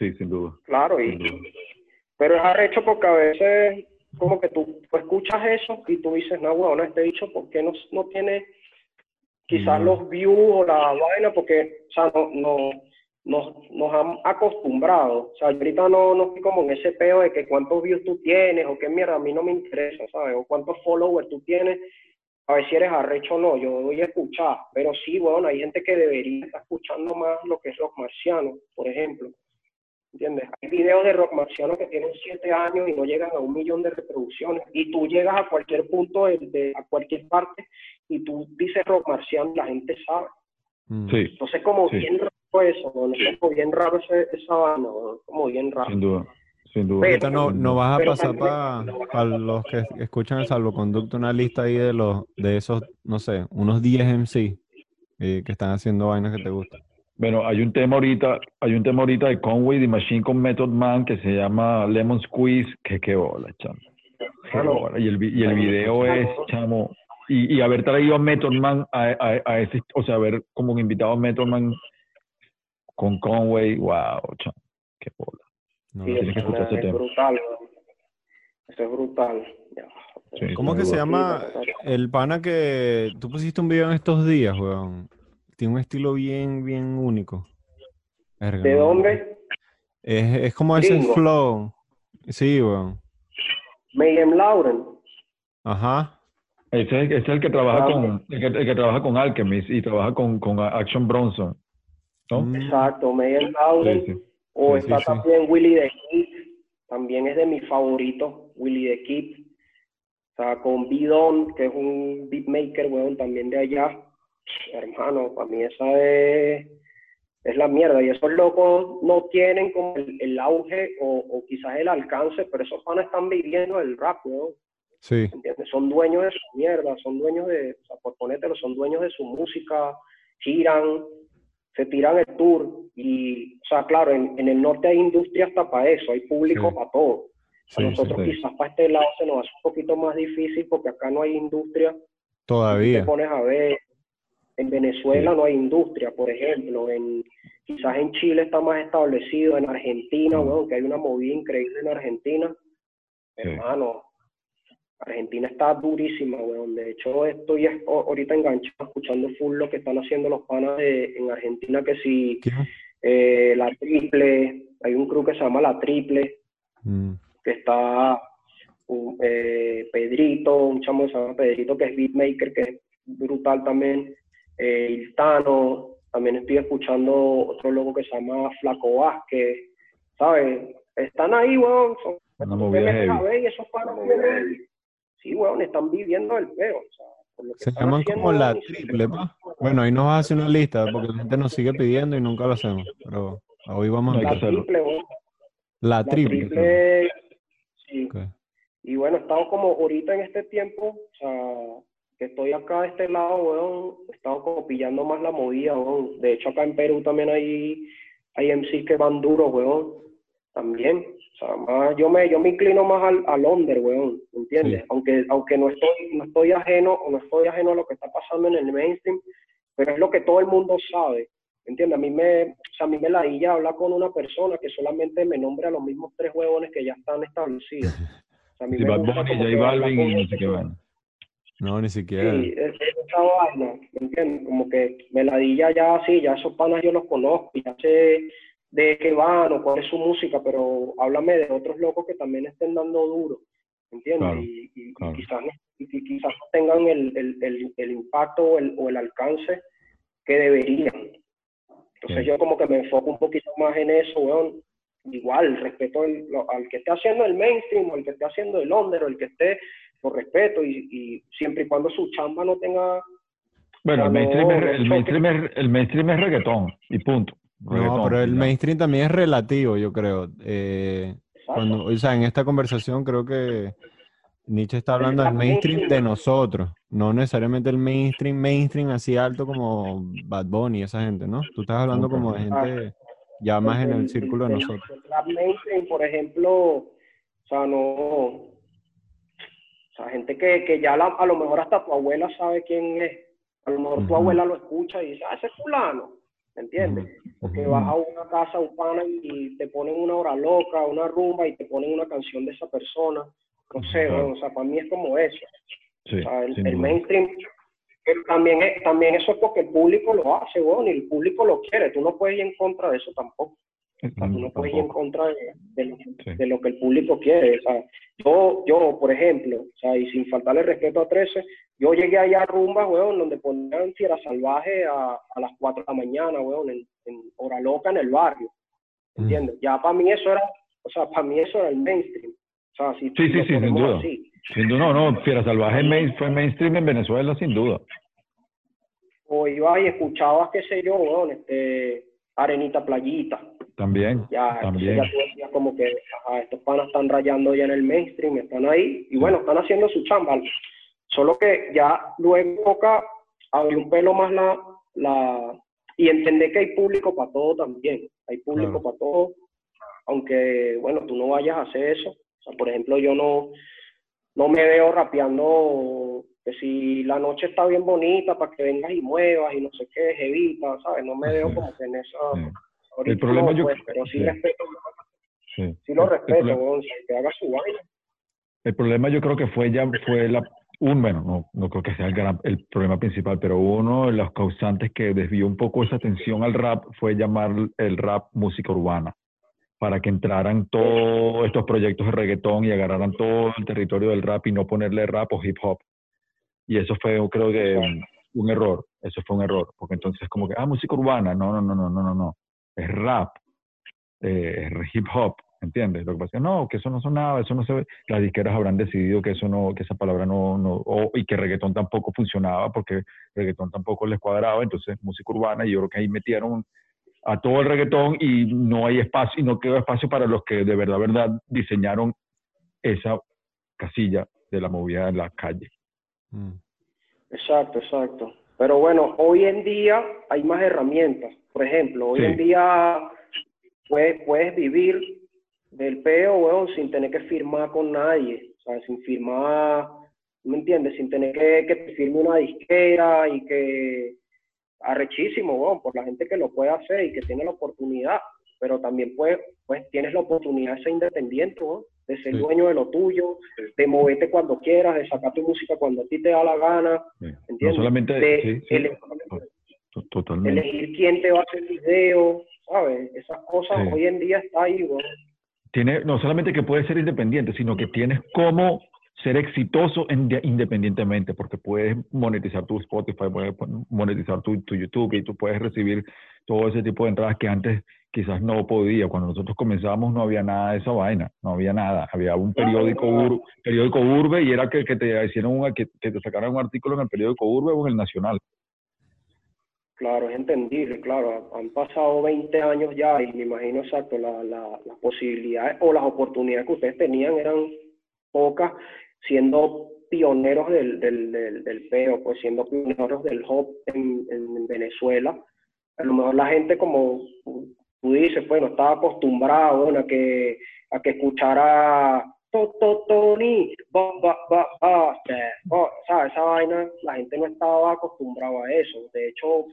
Sí, sin duda. Claro, y, pero es arrecho porque a veces como que tú, escuchas eso y tú dices, no, bueno, este dicho, ¿por qué no, no tiene quizás los views o la vaina? Porque, o sea, no, no, nos, nos han acostumbrado. O sea, ahorita no, no estoy como en ese peo de que cuántos views tú tienes o qué mierda, a mí no me interesa, ¿sabes? O cuántos followers tú tienes a ver si eres arrecho o no, yo voy a escuchar, pero sí, bueno, hay gente que debería estar escuchando más lo que es rock marciano, por ejemplo. ¿Entiendes? Hay videos de rock marciano que tienen siete años y no llegan a un millón de reproducciones. Y tú llegas a cualquier punto, de, a cualquier parte, y tú dices rock marciano, la gente sabe. Mm. Sí. Entonces, como bien raro eso, ¿no? es como bien raro ese, esa vaina, como bien raro. Sin duda. Ahorita no, no vas a pasar para los que escuchan el salvoconducto una lista ahí de los de esos, no sé, unos 10 MC eh, que están haciendo vainas que te gustan. Bueno, hay un tema ahorita, hay un tema ahorita de Conway de Machine con Method Man que se llama Lemon Squeeze, que qué bola, chamo. Y el, y el video es, chamo, y, y haber traído a Method Man a, a, a, ese, o sea, haber como invitado a Method Man con Conway, wow, chamo, qué bola. No, sí, eso, es brutal. Eso es brutal. ¿Cómo que se llama el pana que tú pusiste un video en estos días, weón? Tiene un estilo bien, bien único. ¿De dónde? Es, es como ese flow. Sí, weón. Mayhem Lauren. Ajá. Ese, es el que trabaja con el que, el que, trabaja con Alchemist y trabaja con, con Action Bronson. ¿no? Mm. Exacto, Mayhem Lauren. Sí, sí. O está también Willy the Kid, también es de mis favoritos, Willy the Kid. O sea, con Bidon, que es un beatmaker, weón, también de allá. Hermano, para mí esa es, es la mierda. Y esos locos no tienen como el, auge o, quizás el alcance, pero esos panes están viviendo el rap, weón. Sí. ¿Entiendes? Son dueños de su mierda, son dueños de, o sea, por ponértelo, son dueños de su música, giran, se tiran el tour y, o sea, claro, en, en el norte hay industria hasta para eso, hay público para todo. a nosotros quizás para este lado se nos hace un poquito más difícil porque acá no hay industria. Todavía. te pones a ver, en Venezuela no hay industria, por ejemplo, en quizás en Chile está más establecido, en Argentina, bueno, que hay una movida increíble en Argentina. Hermano, Argentina está durísima, weón. De hecho, estoy ahorita enganchado escuchando full lo que están haciendo los panas de- en Argentina, que si eh, la triple, hay un crew que se llama la triple, Mm, que está un, eh, Pedrito, un chamo que se llama Pedrito, que es beatmaker, que es brutal también, eh, también estoy escuchando otro loco que se llama Flaco Vázquez, ¿sabes? Están ahí, weón, son, ver y esos tienen- sí, weón, están viviendo el peo, o sea, por lo que Se llaman como la triple, pa. Bueno, ahí nos hacer una lista porque la gente nos sigue pidiendo y nunca lo hacemos. Pero hoy vamos a La triple, weón, La la triple. triple, sí. Y bueno, he estado como ahorita en este tiempo, o sea, que estoy acá de este lado, weón, he estado como pillando más la movida, weón. De hecho, acá en Perú también hay, hay MCs que van duros, weón, también. O sea, más, yo me, yo me inclino más al, al under, weón, ¿me ¿entiendes? Sí. Aunque, aunque no estoy, no estoy ajeno, o no estoy ajeno a lo que está pasando en el mainstream, pero es lo que todo el mundo sabe, ¿me ¿entiendes? A mí me, o sea, a mí me la ya hablar con una persona que solamente me nombre a los mismos tres huevones que ya están establecidos. O sea, a mí Sí, me Bad gusta Bunny, como J Balvin y no sé qué van. No, ni siquiera. Sí, es, es esa vaina, ¿me entiendes? Como que me la di ya, ya, sí, ya esos panas yo los conozco, ya sé de qué van o cuál es su música, pero háblame de otros locos que también estén dando duro, ¿me entiendes? Claro, y, y- y claro. quizás, no- y, y quizás no tengan el, el, el, el impacto o el, o el alcance que deberían. Entonces yo como que me enfoco un poquito más en eso, weón. Igual, respeto el- lo- al que esté haciendo el mainstream, o al que esté haciendo el under, o el que esté, lo respeto, y, y siempre y cuando su chamba no tenga... Bueno, el No, mainstream, es, el, mainstream es, el mainstream es reggaetón y punto. No, pero el mainstream también es relativo, yo creo. Eh, cuando, o sea, en esta conversación creo que Nietzsche está hablando del mainstream de nosotros, no necesariamente el mainstream, mainstream así alto como Bad Bunny y esa gente, ¿no? Tú estás hablando como de gente ya más en el círculo de nosotros. El rap mainstream, por ejemplo, o sea, no... O sea, gente que, que ya la- a lo mejor hasta tu abuela sabe quién es. A lo mejor tu abuela lo escucha y dice, ah, ese es fulano, ¿me entiendes? Porque vas a una casa, un pana y te ponen una hora loca, una rumba y te ponen una canción de esa persona. No sé, o sea, para mí es como eso. Sí, O sea, el, mainstream, pero también, es, también eso es porque el público lo hace, weón, y el público lo quiere. Tú no puedes ir en contra de eso tampoco. O sea, tú no puedes ir en contra de, de lo, Sí. de lo que el público quiere. O sea, yo, yo, por ejemplo, o sea, y sin faltarle respeto a 13, yo llegué allá a rumba, weón, donde ponían Fiera Salvaje a, a las 4 de la mañana, weón, en, en hora loca en el barrio. Mm. ¿Entiendes? Ya para mí eso era, o sea, para mí eso era el mainstream. O sea, si Sí, sí, sí, sin duda. así. Sin duda, no, no, Fiera Salvaje main- fue mainstream en Venezuela, sin duda. O ibas y escuchabas, qué sé yo, weón, este, Arenita Playita. También, Ya, también. ya tú decías como que ajá, estos panas están rayando ya en el mainstream, están ahí, y bueno, están haciendo su chamba. Solo que ya luego toca abrir un pelo más la, la y entender que hay público para todo también. Hay público Claro. para todo, aunque bueno, tú no vayas a hacer eso. O sea, por ejemplo, yo no, no me veo rapeando que si la noche está bien bonita para que vengas y muevas y no sé qué, jevita, ¿sabes? No me veo Sí. como que en esa... Sí. El problema no, yo- pues, pero sí, sí. respeto, Sí. lo El- respeto, que haga su vaina. El problema yo creo que fue ya fue la un bueno no, no creo que sea el gran el problema principal pero uno de los causantes que desvió un poco esa atención al rap fue llamar el rap música urbana para que entraran todos estos proyectos de reggaetón y agarraran todo el territorio del rap y no ponerle rap o hip hop y eso fue creo que un, un error eso fue un error porque entonces como que ah música urbana no no no no no no no es rap eh, es hip hop ¿entiendes? Lo que pasa es que no, que eso no sonaba, eso no se ve. Las disqueras habrán decidido que eso no, que esa palabra no, no o- y que reggaetón tampoco funcionaba porque reggaetón tampoco les cuadraba, entonces música urbana, y yo creo que ahí metieron a todo el reggaetón y no hay espacio, y no quedó espacio para los que de verdad, verdad diseñaron esa casilla de la movida en la calle. Mm. Exacto, exacto. Pero bueno, hoy en día hay más herramientas. Por ejemplo, hoy Sí. en día puedes, puedes vivir del peo, weón, sin tener que firmar con nadie. O sea, sin firmar, ¿me entiendes? Sin tener que, que te firme una disquera y que arrechísimo, weón, por la gente que lo puede hacer y que tiene la oportunidad. Pero también pues, pues tienes la oportunidad de ser independiente, weón, de ser dueño de lo tuyo, de moverte cuando quieras, de sacar tu música cuando a ti te da la gana, ¿entiendes? No solamente, de elegir, totalmente. elegir quién te va a hacer video, ¿sabes? Esas cosas hoy en día está ahí, güey. Tiene, no solamente que puedes ser independiente, sino que tienes cómo ser exitoso independientemente, porque puedes monetizar tu Spotify, puedes monetizar tu, tu, YouTube y tú puedes recibir todo ese tipo de entradas que antes quizás no podía. Cuando nosotros comenzamos no había nada de esa vaina, no había nada. Había un periódico, periódico Urbe y era que, que te hicieron un, que, que, te sacaran un artículo en el periódico Urbe o en el Nacional. Claro, es entendible, claro. Han pasado 20 años ya y me imagino exacto, la, la, las posibilidades o las oportunidades que ustedes tenían eran pocas siendo pioneros del, del, del, peo, pues siendo pioneros del hop en, en, Venezuela. A lo mejor la gente, como tú dices, pues no estaba acostumbrado a que, a que escuchara Tony, esa vaina, la gente no estaba acostumbrada a eso. De hecho,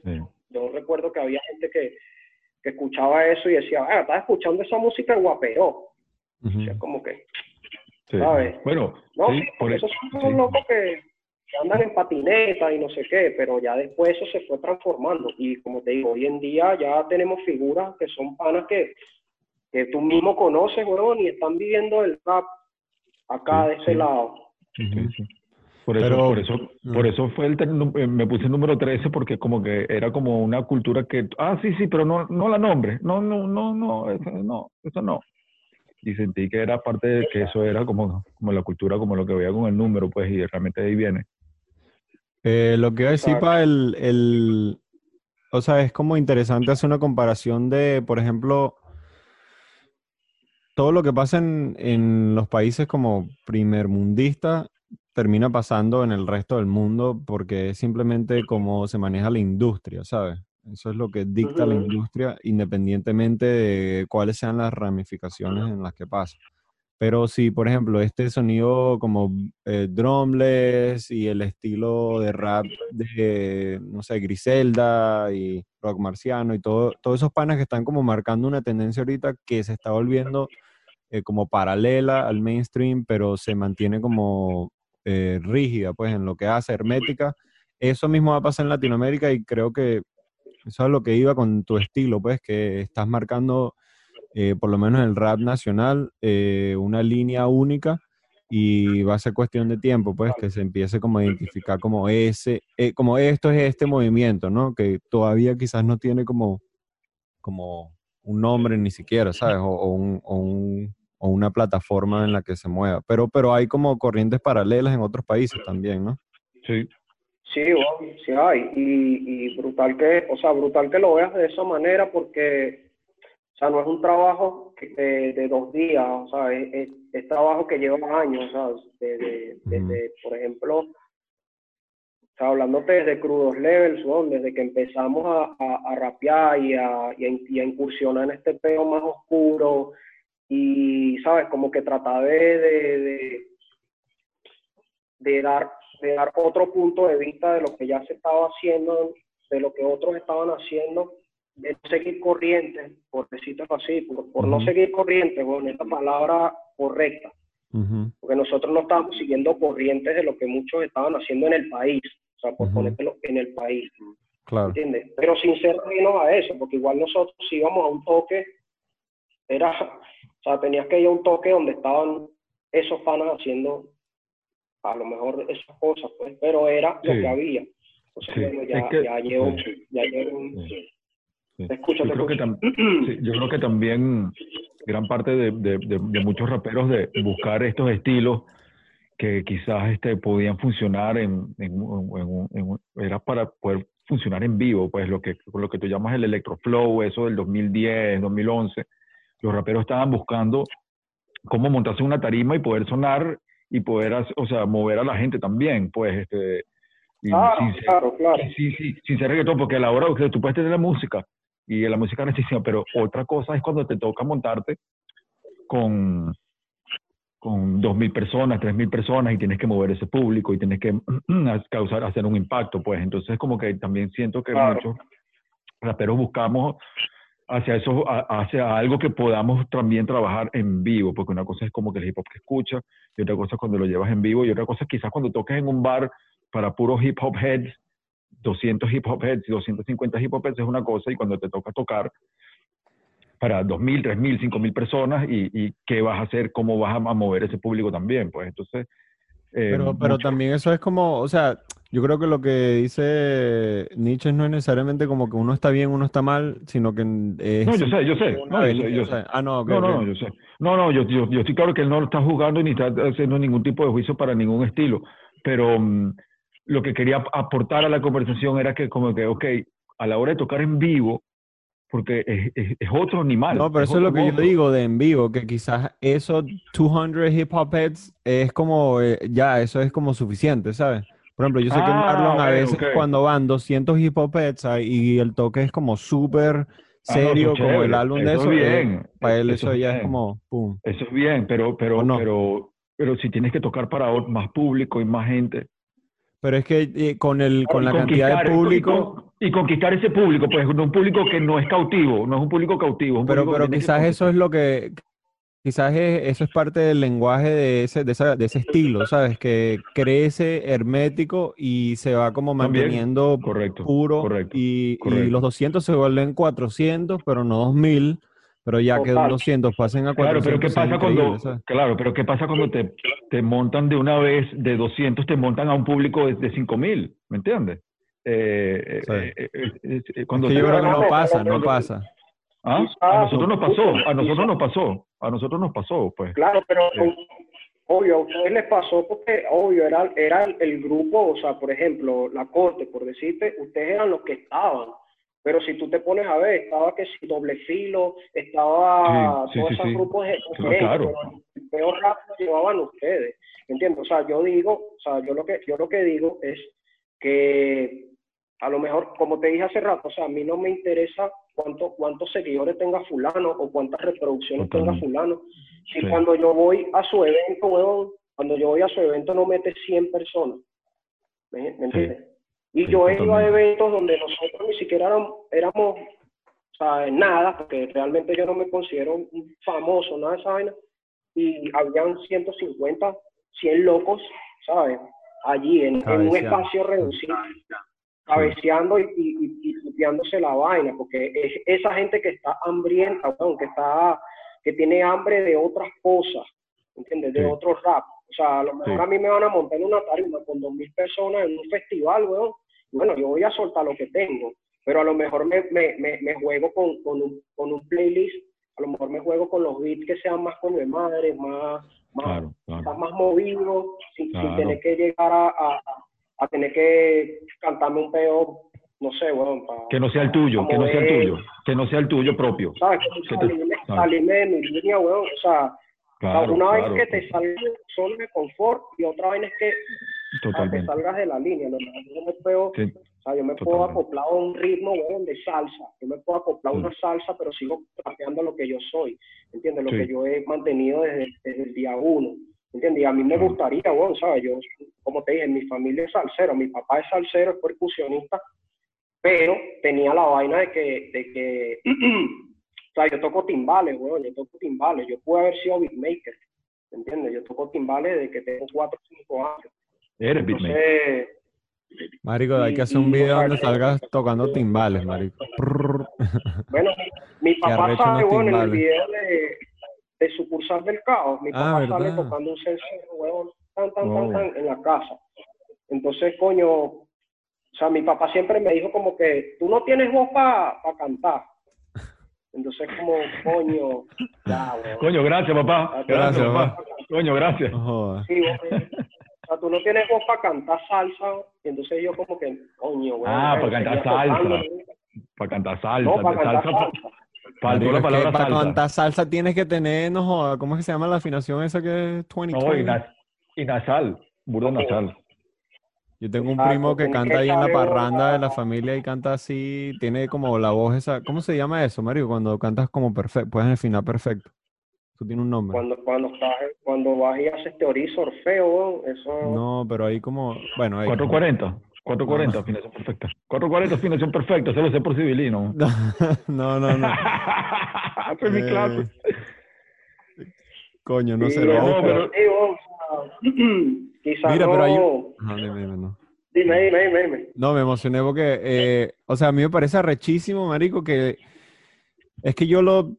yo recuerdo que había gente que, que escuchaba eso y decía, ah, estaba escuchando esa música en guapero. O sea, como que, bueno, por eso son unos locos que, andan en patineta y no sé qué, pero ya después eso se fue transformando. Y como te digo, hoy en día ya tenemos figuras que son panas que, que tú mismo conoces, weón, y están viviendo el rap acá de ese lado. Por eso, por eso, por eso fue el eh, me puse el número 13 porque como que era como una cultura que, ah, sí, sí, pero no, no la nombre, no, no, no, no, eso no, eso no y sentí que era parte de que eso era como, como la cultura, como lo que veía con el número, pues, y realmente ahí viene. Eh, lo que iba a decir para el, el, o sea, es como interesante hacer una comparación de, por ejemplo, todo lo que pasa en, en los países como primermundistas termina pasando en el resto del mundo porque es simplemente como se maneja la industria, ¿sabes? Eso es lo que dicta la industria independientemente de cuáles sean las ramificaciones en las que pasa. Pero si, por ejemplo, este sonido como eh, drumless y el estilo de rap de, no sé, Griselda y rock marciano y todo, todos esos panas que están como marcando una tendencia ahorita que se está volviendo eh, como paralela al mainstream, pero se mantiene como eh, rígida, pues, en lo que hace, hermética. Eso mismo va a pasar en Latinoamérica y creo que eso es lo que iba con tu estilo, pues, que estás marcando, eh, por lo menos en el rap nacional, eh, una línea única y va a ser cuestión de tiempo, pues, que se empiece como a identificar como ese, eh, como esto es este movimiento, ¿no? Que todavía quizás no tiene como, como un nombre ni siquiera, ¿sabes? O, o, un, o una plataforma en la que se mueva. Pero, pero hay como corrientes paralelas en otros países también, ¿no? Sí, Sí, sí hay. Y, brutal que, o sea, brutal que lo veas de esa manera porque, o sea, no es un trabajo de, dos días, o sea, es, trabajo que lleva años, o sea, desde, por ejemplo, o sea, hablándote desde crudos levels, desde que empezamos a, a, rapear y a, y a, incursionar en este peo más oscuro y, ¿sabes? Como que tratar de, de, de dar de dar otro punto de vista de lo que ya se estaba haciendo, de lo que otros estaban haciendo, de seguir corriente, por decirlo así, por, no seguir corriente, bueno, esta palabra correcta, porque nosotros no estábamos siguiendo corrientes de lo que muchos estaban haciendo en el país, o sea, por ponértelo en el país. Claro. ¿Entiendes? Pero sin ser a eso, porque igual nosotros íbamos a un toque, era, o sea, tenías que ir a un toque donde estaban esos panas haciendo a lo mejor esas cosas, pues, pero era lo que había. O sea, ya, ya llevo, ya llevo Escucha, yo, creo que yo creo que también gran parte de, de, de, muchos raperos de buscar estos estilos que quizás este, podían funcionar en, en, en, era para poder funcionar en vivo, pues lo que, lo que tú llamas el electroflow, eso del 2010, 2011, los raperos estaban buscando cómo montarse una tarima y poder sonar y poder, o sea, mover a la gente también, pues, este... claro, claro, claro. Sí, sí, sin ser reggaetón, porque a la hora, que tú puedes tener la música, y la música necesita, pero otra cosa es cuando te toca montarte con, con 2.000 personas, 3.000 personas, y tienes que mover ese público, y tienes que causar, hacer un impacto, pues, entonces como que también siento que muchos raperos buscamos hacia eso, hacia algo que podamos también trabajar en vivo, porque una cosa es como que el hip hop que escucha, y otra cosa es cuando lo llevas en vivo, y otra cosa es quizás cuando toques en un bar para puros hip hop heads, 200 hip hop heads y 250 hip hop heads es una cosa, y cuando te toca tocar para 2.000, 3.000, 5.000 personas, y, y qué vas a hacer, cómo vas a, a mover ese público también, pues entonces... eh, Pero, pero mucho- también eso es como, o sea, yo creo que lo que dice Nietzsche no es necesariamente como que uno está bien, uno está mal, sino que es No, yo sé, yo sé. una No, yo sé, avenida, yo o sea, sé. Ah, no, yo sé. No, no, yo, yo, yo estoy claro que él no lo está juzgando ni está haciendo ningún tipo de juicio para ningún estilo. Pero mm, lo que quería aportar a la conversación era que como que, ok, a la hora de tocar en vivo, porque es, es, es otro animal. No, pero eso es lo otro que yo digo de en vivo, que quizás esos 200 hip hop heads es como, eh, ya, eso es como suficiente, ¿sabes? Por ejemplo, yo sé que en Ah, Marlon a veces cuando van 200 hip hop heads ah, y el toque es como súper Ah, no, serio, como el álbum de Eso eso, es eh, para él Eso eso es ya es como, pum. Eso es bien, pero, pero, pero, pero si tienes que tocar para más público y más gente. Pero es que eh, con el, con y la cantidad de y público... con- Y, conquistar ese público, pues un público que no es cautivo, no es un público cautivo. un Pero, público que pero que quizás eso es lo que, quizás es- eso es parte del lenguaje de ese, de esa- de ese estilo, ¿sabes? Que crece hermético y se va como También, manteniendo correcto, puro correcto, y, y correcto. los 200 se vuelven 400, pero no 2000, pero ya que de un Total. 200 pasen a Claro, 400 pero ¿qué pasa cuando, ¿sabes? claro, pero qué pasa cuando te, te montan de una vez de 200, te montan a un público de, de 5000, ¿me entiendes? Eh, Sí. eh, eh, eh, eh, Es cuando que yo creo que no pasa, no pasa. ¿Ah? A nosotros nos pasó, a nosotros nos pasó, a nosotros nos pasó, pues. Claro, pero Sí. obvio, a ustedes les pasó porque, obvio, era, era el, grupo, o sea, por ejemplo, la corte, por decirte, ustedes eran los que estaban. Pero si tú te pones a ver, estaba que si doble filo, estaba Sí, sí, todos esos grupos de Claro, claro. pero el peor rap lo llevaban ustedes. ¿Entiendes? O sea, yo digo, o sea, yo lo que, yo lo que digo es que a lo mejor, como te dije hace rato, o sea, a mí no me interesa cuánto, cuántos seguidores tenga fulano o cuántas reproducciones tenga fulano. Si Sí. cuando yo voy a su evento, weón, cuando yo voy a su evento no mete 100 personas. ¿Me, me entiendes? Y Sí, yo he ido a eventos donde nosotros ni siquiera éramos, éramos o sea, nada, porque realmente yo no me considero un famoso, nada de esa vaina, y habían 150, 100 locos, ¿sabes? Allí, en, en un Cabeceando. espacio reducido, cabeceando y, y, y, la vaina, porque es esa gente que está hambrienta, que está, que tiene hambre de otras cosas, ¿entiendes? De Sí. otros rap. O sea, a lo mejor Sí. a mí me van a montar en una tarima con dos mil personas en un festival, weón. Bueno, yo voy a soltar lo que tengo, pero a lo mejor me, me, me, me juego con, con, un, con un playlist, a lo mejor me juego con los beats que sean más con mi madre, más, más, Claro, más movido, sin, sin tener que llegar a, a, a tener que cantarme un peo, no sé, weón. pa- Que no sea el tuyo, que no sea el tuyo, que no sea el tuyo propio. ¿Sabes? Que Salirme, de mi línea, weón. O sea, Claro, una claro, vez que te salgas zona de confort y otra vez es que te salgas de la línea. ¿no? Yo me puedo, Sí, o sea, yo me puedo acoplar a un ritmo, weón, de salsa. Yo me puedo acoplar a Sí. una salsa, pero sigo rapeando lo que yo soy. ¿Entiendes? Lo Sí. que yo he mantenido desde, desde el día uno. ¿Entiendes? Y a mí me gustaría, weón, ¿sabes? Yo, como te dije, mi familia es salsero. Mi papá es salsero, es percusionista, pero tenía la vaina de que, de que o sea, yo toco timbales, weón, yo toco timbales. Yo pude haber sido beatmaker. ¿Entiendes? Yo toco timbales desde que tengo 4 o 5 años. Eres beatmaker. Marico, hay que hacer un video donde salgas tocando timbales, marico. Bueno, mi papá arrecho sale, unos bueno, en el video de, de sucursal del caos. Mi Ah, papá sale tocando un censo, weón, tan, tan, Oh. tan, tan, en la casa. Entonces, coño, o sea, mi papá siempre me dijo como que tú no tienes voz para cantar. Entonces, como, coño, ya, weón. Coño, gracias, papá. Gracias, papá. Coño, gracias. Sí. O sea, tú no tienes voz para cantar salsa. Y entonces yo como que, coño, weón. Ah, para cantar salsa. Para cantar salsa. No, para cantar salsa, salsa. Faltó la palabra para salsa. salsa tienes que tener, no joda, ¿cómo es que se llama la afinación esa que es 20? No, y, nas- y nasal. Burda nasal. Yo tengo un primo que tienes canta ahí en la parranda de la familia y canta así, tiene como la voz esa, ¿cómo se llama eso, Mario? Cuando cantas como perfecto, puedes afinar perfecto. Eso tiene un nombre. Cuando, cuando, vas y haces teoría y sorfeo, eso... No, pero ahí como, bueno, ahí. 440. 440, afinación perfecta. 440, afinación perfecta, se lo sé por civilino. No, no, no. Es mi Eh, clase. Coño, no Sí, sé. lo no, pero- quizás Mira, no... pero hay Ajá, dime, dime, no. Dime, dime, dime, dime. No, me emocioné porque, eh, o sea, a mí me parece arrechísimo, marico, que es que yo lo,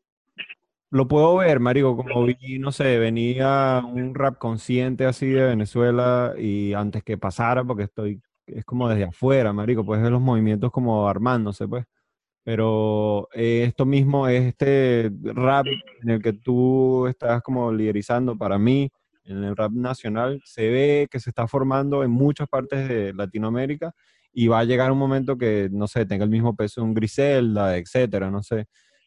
lo puedo ver, marico, como vi, no sé, venía un rap consciente así de Venezuela y antes que pasara, porque estoy, es como desde afuera, marico, puedes ver los movimientos como armándose, pues. Pero eh, esto mismo es este rap en el que tú estás como liderizando para mí, en el rap nacional, se ve que se está formando en muchas partes de Latinoamérica y va a llegar un momento que, no sé, tenga el mismo peso un Griselda, etcétera, no sé,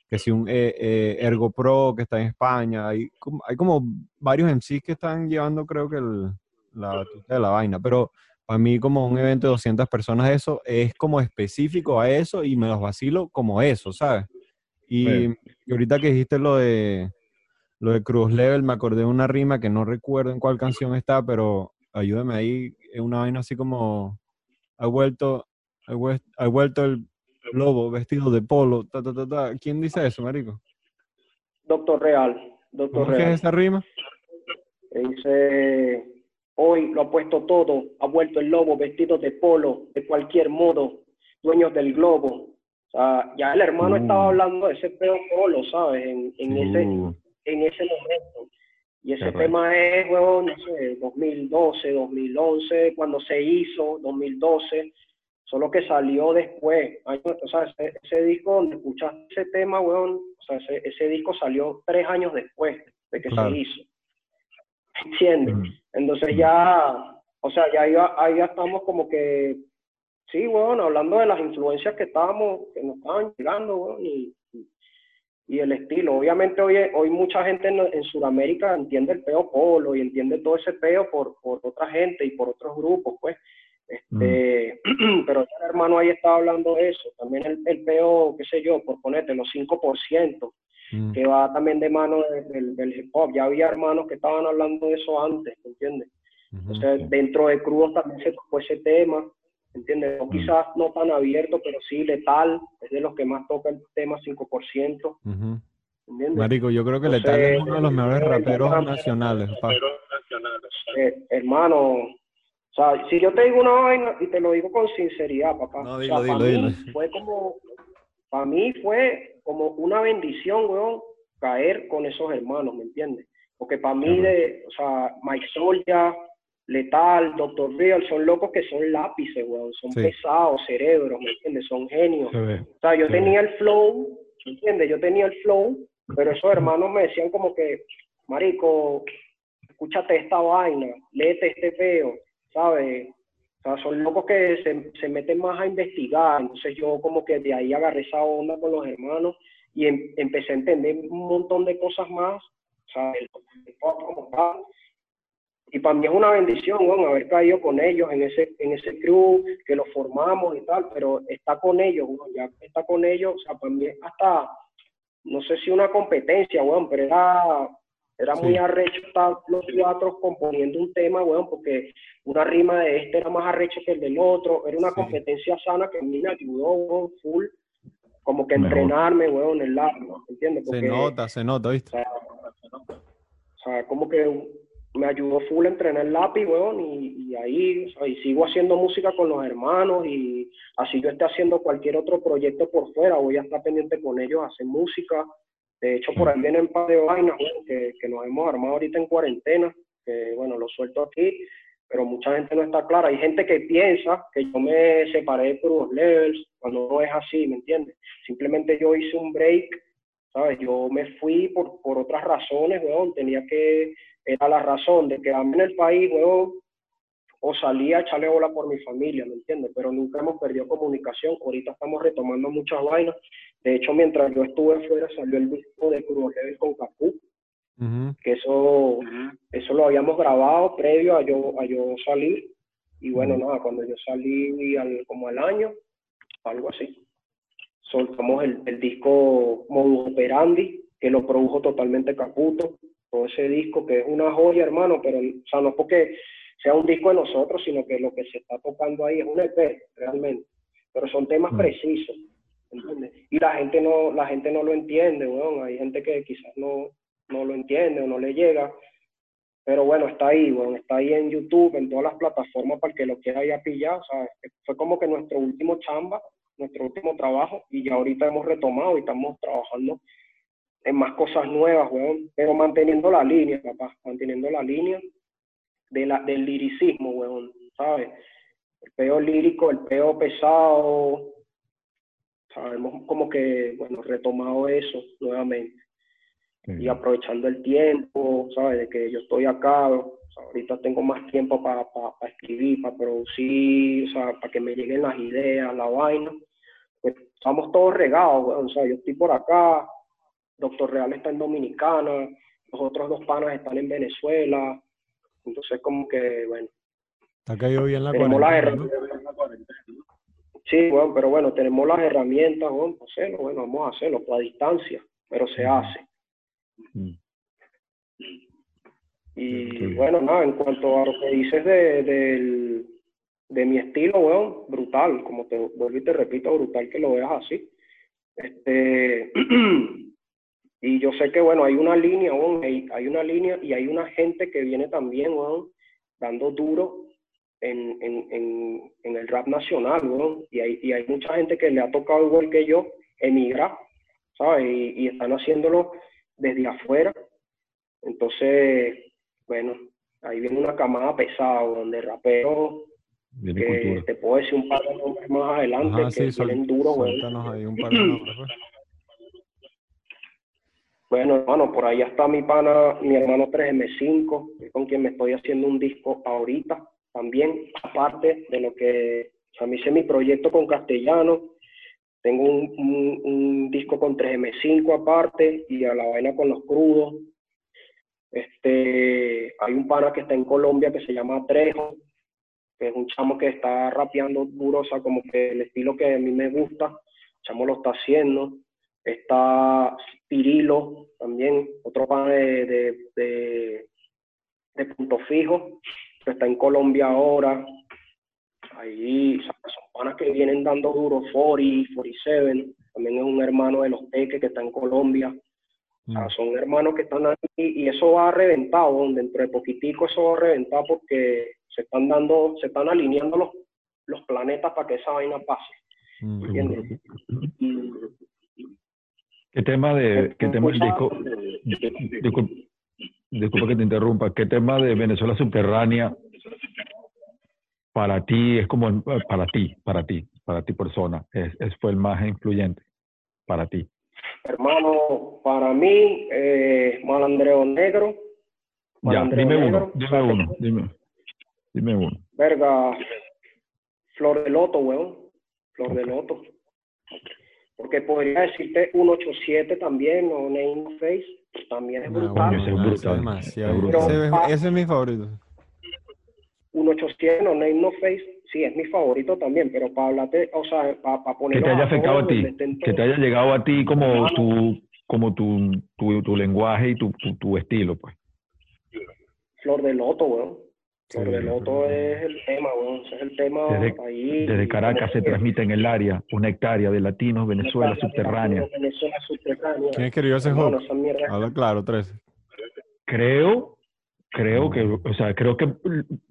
que si un eh, eh, Ergo Pro que está en España, hay hay como varios MCs que están llevando creo que el- la de la vaina, pero para mí como un evento de 200 personas eso es como específico a eso y me los vacilo como eso, ¿sabes? Y, ahorita que dijiste lo de lo de Cruz Level, me acordé de una rima que no recuerdo en cuál canción está, pero ayúdame ahí, es una vaina así como ha vuelto, ha vuel- ha vuelto el lobo vestido de polo, ta, ta, ta, ta. ¿Quién dice eso, marico? Doctor Real, Doctor ¿Cómo es que Real. es esa rima? dice, hoy lo ha puesto todo, ha vuelto el lobo vestido de polo, de cualquier modo, dueños del globo. Ya el hermano Uh. estaba hablando de ese peo polo, ¿sabes? En, en, ese, en ese momento. Y ese Qué tema es, huevón, no sé, 2012, 2011, cuando se hizo, 2012, solo que salió después. Años- O sea, ese, ese disco donde escuchaste ese tema, huevón, o sea, ese, ese disco salió tres años después de que Claro. se hizo. ¿Entiendes? Entonces ya, o sea, ya ahí, ahí ya estamos como que, sí, bueno, hablando de las influencias que estábamos, que nos estaban llegando, y- y el estilo. Obviamente hoy, hoy mucha gente en, en Sudamérica entiende el peo polo y entiende todo ese peo por, por otra gente y por otros grupos, pues. Este, pero ya el hermano ahí estaba hablando de eso. También el, el peo, qué sé yo, por ponerte los 5%, Mm, que va también de mano de- del, del hip hop. Ya había hermanos que estaban hablando de eso antes, ¿me entiendes? Entonces, dentro de Crudos también se tocó ese tema, ¿entiendes? No, Mm. quizás no tan abierto, pero sí letal, es de los que más toca el tema 5%, Ujú. ¿entiendes? Marico, yo creo que Entonces, Letal es uno de los mejores eh, raperos eh, nacionales. Eh, hermano, o sea, si yo te digo una vaina, y te lo digo con sinceridad, papá, No, o dilo, sea, dilo, para dilo. mí fue como, para mí fue como una bendición, weón, caer con esos hermanos, ¿me entiendes? Porque para mí, de, o sea, Mike Soria, Letal, Dr. Real, son locos que son lápices, weón, son Sí. pesados, cerebros, ¿me entiendes? Son genios. se ve. O sea, yo tenía el flow, ¿me ¿entiendes? Yo tenía el flow, pero esos hermanos me decían como que, marico, escúchate esta vaina, léete este peo, ¿sabes? O sea, son locos que se, se meten más a investigar. Entonces yo como que de ahí agarré esa onda con los hermanos y em- empecé a entender un montón de cosas más. Y para mí es una bendición, weón, haber caído con ellos en ese, en ese crew, que lo formamos y tal, pero está con ellos, weón, ya está con ellos, o sea, para mí hasta, no sé si una competencia, weón, pero era, era muy arrecho estar los cuatro componiendo un tema, weón, porque una rima de este era más arrecho que el del otro, era una Sí. competencia sana que a mí me ayudó, weón, full, como que Mejor. entrenarme, weón, en el largo, ¿entiendes? Se nota, se nota, ¿viste? o sea, como que me ayudó full a entrenar el lápiz, weón, y, y ahí, o sea, y sigo haciendo música con los hermanos, y así yo esté haciendo cualquier otro proyecto por fuera, voy a estar pendiente con ellos hacer música. De hecho, por ahí vienen un par de vainas, que, que nos hemos armado ahorita en cuarentena, que, bueno, lo suelto aquí, pero mucha gente no está clara. Hay gente que piensa que yo me separé de Cruz Levels, cuando no es así, ¿me entiendes? Simplemente yo hice un break ¿sabes? Yo me fui por, por otras razones, weón, tenía que, era la razón de quedarme en el país, weón, o salía a echarle bola por mi familia, ¿me entiendes? Pero nunca hemos perdido comunicación, ahorita estamos retomando muchas vainas, de hecho, mientras yo estuve fuera salió el disco de Cruz Level con Capú, que eso, eso lo habíamos grabado previo a yo, a yo salir, y bueno, nada, cuando yo salí al, como al año, algo así, soltamos el, el disco Modus Operandi, que lo produjo totalmente Caputo, todo ese disco que es una joya, hermano, pero, o sea, no es porque sea un disco de nosotros, sino que lo que se está tocando ahí es un EP, realmente. Pero son temas Mm. precisos, Y la gente no, la gente no lo entiende, weón. Hay gente que quizás no, no lo entiende o no le llega. Pero bueno, está ahí, weón. Está ahí en YouTube, en todas las plataformas para que lo quiera ya pillar, ¿sabes? Fue como que nuestro último chamba, nuestro último trabajo, y ya ahorita hemos retomado y estamos trabajando en más cosas nuevas, weón. Pero manteniendo la línea, papá, manteniendo la línea de la, del liricismo, weón, ¿sabes? El peo lírico, el peo pesado, sabemos como que, bueno, retomado eso nuevamente Sí. y aprovechando el tiempo, ¿sabes? De que yo estoy acá, o sea, ahorita tengo más tiempo para escribir, para producir, o sea, para que me lleguen las ideas, la vaina. Pues estamos todos regados, weón, o sea, yo estoy por acá, Doctor Real está en Dominicana, los otros dos panas están en Venezuela, entonces como que, bueno, ha caído bien la cuarentena, ¿no? Sí, bueno, pero bueno, tenemos las herramientas, bueno, para hacerlo, bueno, vamos a hacerlo, pues a distancia, pero se hace. Mm. Y bueno, nada, en cuanto a lo que dices de, del- de mi estilo, weón, brutal, como te vuelvo y te repito, brutal que lo veas así. Este, y yo sé que, bueno, hay una línea, hay, hay una línea y hay una gente que viene también, weón, dando duro en, en, en, en el rap nacional, weón, y hay, y hay mucha gente que le ha tocado igual que yo emigrar, ¿sabes? Y, y están haciéndolo desde afuera. Entonces, bueno, ahí viene una camada pesada, donde raperos Viene que cultura. te puedo decir un par de nombres más adelante Ajá, que sí, ahí un par de nombres, pues. Bueno, hermano, por allá está mi pana, mi hermano 3M5, que es con quien me estoy haciendo un disco ahorita, también, aparte de lo que, sea, me hice mi proyecto con Castellano, tengo un, disco con 3M5 aparte, y a la vaina con los crudos. Este, hay un pana que está en Colombia que se llama Trejo, que es un chamo que está rapeando duro, o sea, como que el estilo que a mí me gusta, el chamo lo está haciendo está Pirilo también, otro pan de, de, de, de punto fijo, que está en Colombia ahora. Ahí son panas que vienen dando duro, 40, 47, también es un hermano de los Peques que está en Colombia. Mm. son hermanos que están ahí y eso va a reventar, weón. dentro de poquitico eso va a reventar porque se están dando, se están alineando los, los planetas para que esa vaina pase. Mm. ¿Qué tema de, qué tema del disco? Disculpa, disculpa que te interrumpa. ¿Qué tema de Venezuela subterránea para ti es como para ti, para ti, para ti persona, es, es- fue el más influyente para ti? Hermano, para mí, eh, Malandreo Negro. Ya, dime Negro, uno, dime uno, dime, dime uno. Verga, Flor de Loto, weón. Flor de Loto. Porque podría decirte 187 también, o Name Face, también es No, brutal. ese es bueno, ese brutal, demasiado. es brutal. Ese, es- ese es mi favorito. 187 o Name No Face, sí, es mi favorito también, pero para hablarte, o sea, para, para Que ponerlo te haya afectado a ti, que te haya llegado a ti como tu, como tu, tu, tu lenguaje y tu, tu, tu estilo, pues. Flor de Loto, weón. Flor Sí, de Flor Loto de es el tema, es el tema Desde, ahí. desde Caracas se transmite en el área una hectárea de latinos Venezuela subterránea. Venezuela subterránea. ¿Quién escribió ese mierda Habla claro, 13. Creo, creo que, o sea, creo que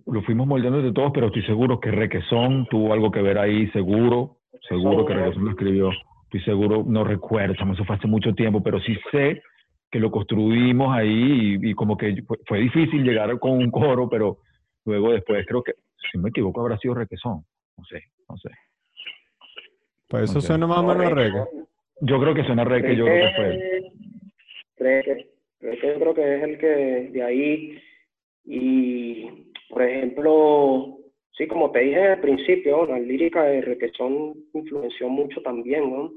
lo fuimos moldeando entre todos, pero estoy seguro que Requesón tuvo algo que ver ahí, seguro, seguro que Requesón lo escribió. Estoy seguro, no recuerdo, chamo, eso fue hace mucho tiempo, pero sí sé que lo construimos ahí y, y como que fue, fue difícil llegar con un coro, pero luego después creo que, si no me equivoco, habrá sido Requesón. No sé, no sé. Pues eso Ok. suena más o menos a reggae. Yo creo que suena Reque, yo creo que fue. él. Creo que, creo que yo creo que es el que de ahí. Y, por ejemplo, sí, como te dije al principio, la lírica de Requesón influenció mucho también, ¿no?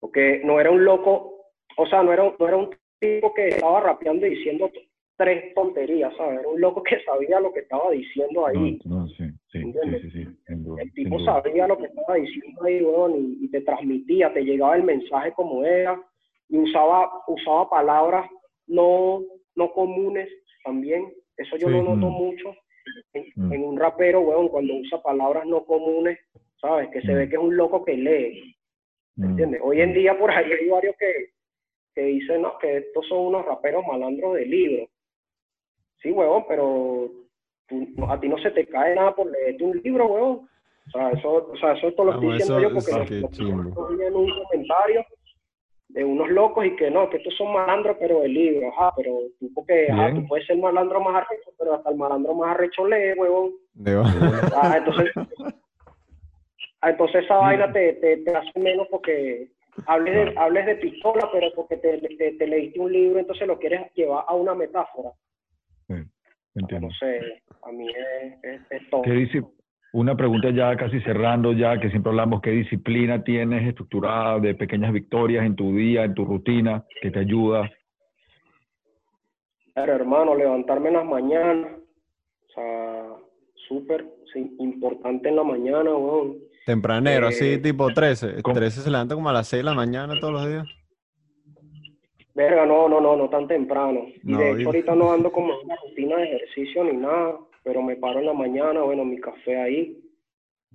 Porque no era un loco, o sea, no era, no era un tipo que estaba rapeando y diciendo tres tonterías, ¿sabes? Era un loco que sabía lo que estaba diciendo ahí. No, no, sí, sí, sí, sí, sí, sin duda, El tipo sabía lo que estaba diciendo ahí, weón, y, y te transmitía, te llegaba el mensaje como era, y usaba, usaba palabras no, no comunes también. Eso yo Sí. lo noto Mm. mucho en, Mm. en un rapero, weón, cuando usa palabras no comunes, ¿sabes? Que se Mm. ve que es un loco que lee, ¿me Mm. entiendes? Hoy en día por ahí hay varios que, que dicen, no, que estos son unos raperos malandros de libro. Sí, weón, pero tú- a ti no se te cae nada por leerte un libro, weón. O sea, eso, o sea, eso esto lo estoy Vamos, diciendo yo porque lo- vi en un comentario de unos locos y que no, que estos son malandros pero de libro, ajá, pero tú porque, ajá, tú puedes ser malandro más arrecho, pero hasta el malandro más arrecho lee, huevón. Ah, entonces, ah, entonces esa vaina te, te, te hace menos porque hables de, hables de pistola, pero porque te, te, te leíste un libro, entonces lo quieres llevar a una metáfora. Entiendo. No sé, a mí es, es, es todo. ¿Qué una pregunta ya casi cerrando ya, que siempre hablamos, ¿qué disciplina tienes estructurada de pequeñas victorias en tu día, en tu rutina, que te ayuda? Pero hermano, levantarme en las mañanas, o sea, súper sí, importante en la mañana, weón. Tempranero, así Eh, tipo 13. ¿cómo? 13 se levanta como a las 6 de la mañana todos los días. Verga, no, no, no, no tan temprano. Y No, de hecho ahorita no ando como en una rutina de ejercicio ni nada, pero me paro en la mañana, bueno, mi café ahí,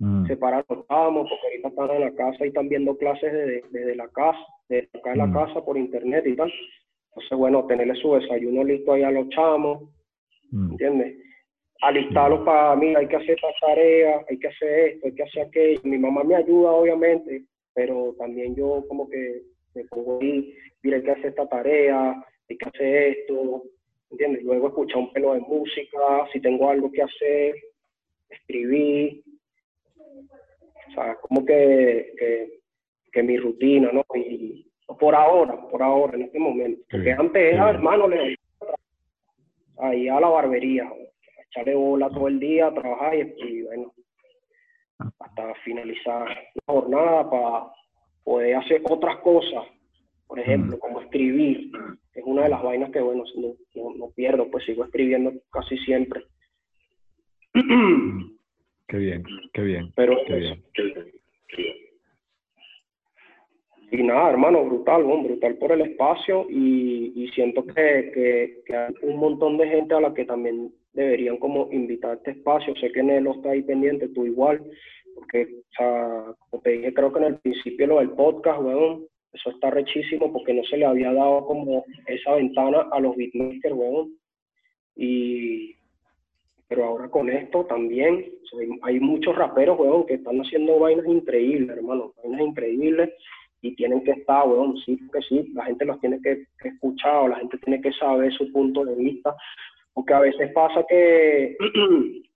Mm, se paran los amos, porque ahorita están en la casa y están viendo clases desde, desde la casa, desde acá en la Mm. casa por internet y tal. Entonces, bueno, tenerle su desayuno listo ahí a los chamos, mm, ¿entiendes? Alistarlos para, mira, hay que hacer esta tarea, hay que hacer esto, hay que hacer aquello. Mi mamá me ayuda, obviamente, pero también yo como que me pongo ahí, mira, hay que hacer esta tarea, hay que hacer esto, ¿entiendes? Luego escuchar un pelo de música, si tengo algo que hacer, escribir. O sea, como que, que, que mi rutina, ¿no? Y por ahora, por ahora, en este momento. Porque antes era, hermano, le ahí a la barbería, a echarle bola todo el día, a trabajar y, y bueno, hasta finalizar la jornada para poder hacer otras cosas, por ejemplo, como escribir, es una de las vainas que, bueno, no, no, no pierdo, pues sigo escribiendo casi siempre. mm. Qué bien, qué bien. Pero Qué bien. Y nada, hermano, brutal, bueno, brutal por el espacio y, y siento que, que, que hay un montón de gente a la que también deberían como invitar a este espacio. Sé que Nelo está ahí pendiente, tú igual, porque, o sea, como te dije, creo que en el principio lo del podcast, weón, eso está rechísimo porque no se le había dado como esa ventana a los beatmakers, weón. Y, pero ahora con esto también, hay muchos raperos, weón, que están haciendo vainas increíbles, hermano, vainas increíbles y tienen que estar, weón, sí, que sí, la gente los tiene que, que escuchar o la gente tiene que saber su punto de vista, porque a veces pasa que,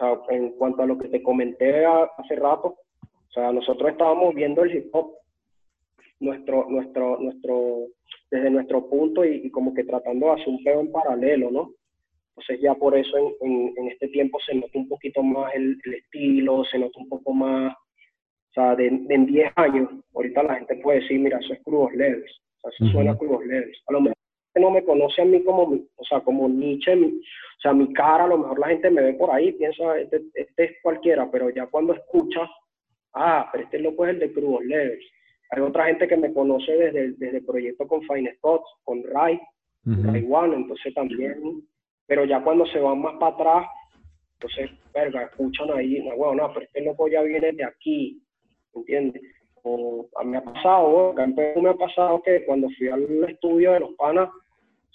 o sea, en cuanto a lo que te comenté hace rato, o sea, nosotros estábamos viendo el hip hop, nuestro, nuestro, nuestro, desde nuestro punto y, y como que tratando de hacer un peo en paralelo, ¿no? Entonces ya por eso en, en, en este tiempo se nota un poquito más el, el estilo, se nota un poco más, o sea, de, de en 10 años, ahorita la gente puede decir, mira, eso es Crudos Leves, o sea, eso suena a Crudos Leves. A lo mejor gente no me conoce a mí como, o sea, como Nietzsche, mi- o sea, mi cara, a lo mejor la gente me ve por ahí, piensa, este, este es cualquiera, pero ya cuando escucha, ah, pero este loco es el de Crudos Leves. Hay otra gente que me conoce desde, el- desde el proyecto con Fine Spots, con Rai, Ujú. Taiwán, entonces también, pero ya cuando se van más para atrás, entonces, verga, escuchan ahí, no, bueno, no, pero este loco ya viene de aquí, ¿entiendes? O a mí me ha pasado, acá en Perú me ha pasado que cuando fui al estudio de los panas,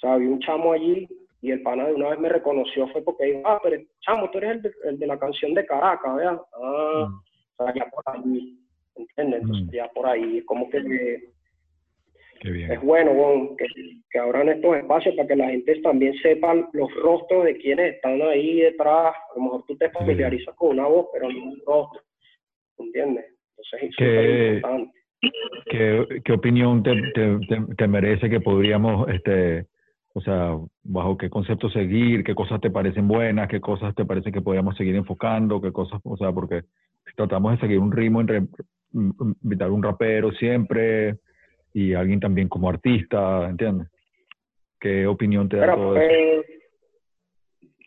sea, había un chamo allí y el pana de una vez me reconoció, fue porque dijo, ah, pero chamo, tú eres el de, el de la canción de Caracas, ¿verdad? Ah, o sea, ya por ahí, ¿entiendes? Entonces, Mm. ya por ahí, es como que Qué bien. es bueno, bueno, que, que abran estos espacios para que la gente también sepa los rostros de quienes están ahí detrás. A lo mejor tú te familiarizas con una voz, pero no un rostro. ¿Entiendes? Entonces es súper importante. ¿Qué, qué opinión te, te, te- te merece que podríamos, este, o sea, bajo qué concepto seguir, qué cosas te parecen buenas, qué cosas te parece que podríamos seguir enfocando, qué cosas, o sea, porque tratamos de seguir un ritmo entre invitar un rapero siempre y alguien también como artista, ¿entiendes? ¿Qué opinión te da Pero, todo eso? pues,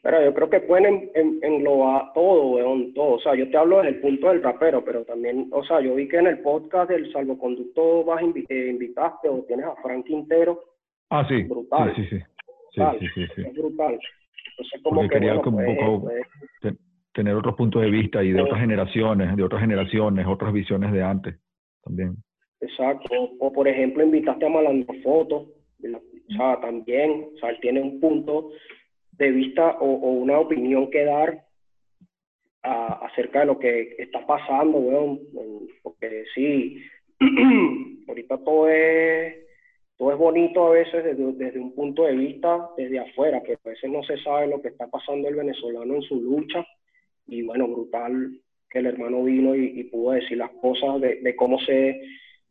pero yo creo que pueden en- en- englobar todo, weón, todo. O sea, yo te hablo desde el punto del rapero, pero también, o sea, yo vi que en el podcast del salvoconducto vas eh, invitaste o tienes a Frank Quintero, Ah, sí, brutal. sí, sí, sí, sí, Brutal. sí, sí, sí. es brutal. Entonces, como Porque que, quería bueno, como un pues, poco pues, te- tener otros puntos de vista y de otras generaciones, de otras generaciones, otras visiones de antes también. Exacto. O por ejemplo, invitaste a Malandro Foto, o sea, también, o sea, él tiene un punto de vista o, o una opinión que dar a- acerca de lo que está pasando, weón. Porque sí, ahorita todo es, todo es bonito a veces desde, desde un punto de vista desde afuera, pero a veces no se sabe lo que está pasando el venezolano en su lucha. Y bueno, brutal que el hermano vino y, pudo decir las cosas de, cómo se,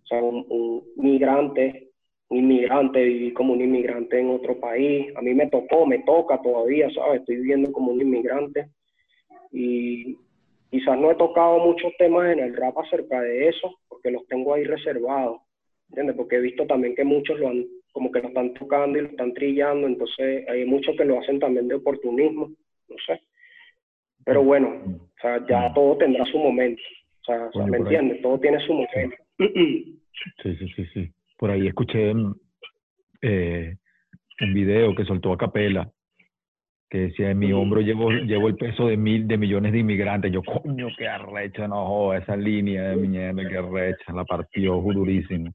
sea, un migrante, un inmigrante, vivir como un inmigrante en otro país. A mí me tocó, me toca todavía, ¿sabes? Estoy viviendo como un inmigrante. Y quizás no he tocado muchos temas en el rap acerca de eso, porque los tengo ahí reservados, ¿entiendes? Porque he visto también que muchos lo han, como que lo están tocando y lo están trillando, entonces hay muchos que lo hacen también de oportunismo, no sé. Pero bueno, o sea, ya todo tendrá su momento. O sea, ¿me ahí. entiendes? Todo tiene su momento. Sí, sí, sí, sí. Por ahí escuché mm, eh, un video que soltó a Capela que decía, en mi hombro llevo, llevo el peso de mil, de millones de inmigrantes. Yo, coño, qué arrecha, no esa línea de mierda, qué arrecha, la partió durísimo.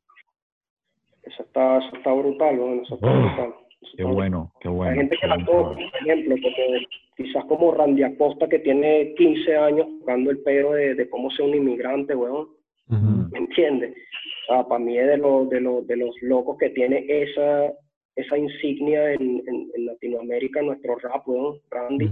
Eso está, eso está brutal, ¿no? Eso está Oh, brutal. Eso Qué está bueno, qué bueno. Hay gente que la toca, por ejemplo, como, quizás como Randy Acosta, que tiene 15 años tocando el pedo de, de cómo ser un inmigrante, weón. ¿Me entiendes? O sea, para mí es de los, de los, de los locos que tiene esa, esa insignia en, en, en Latinoamérica, nuestro rap, weón, Randy,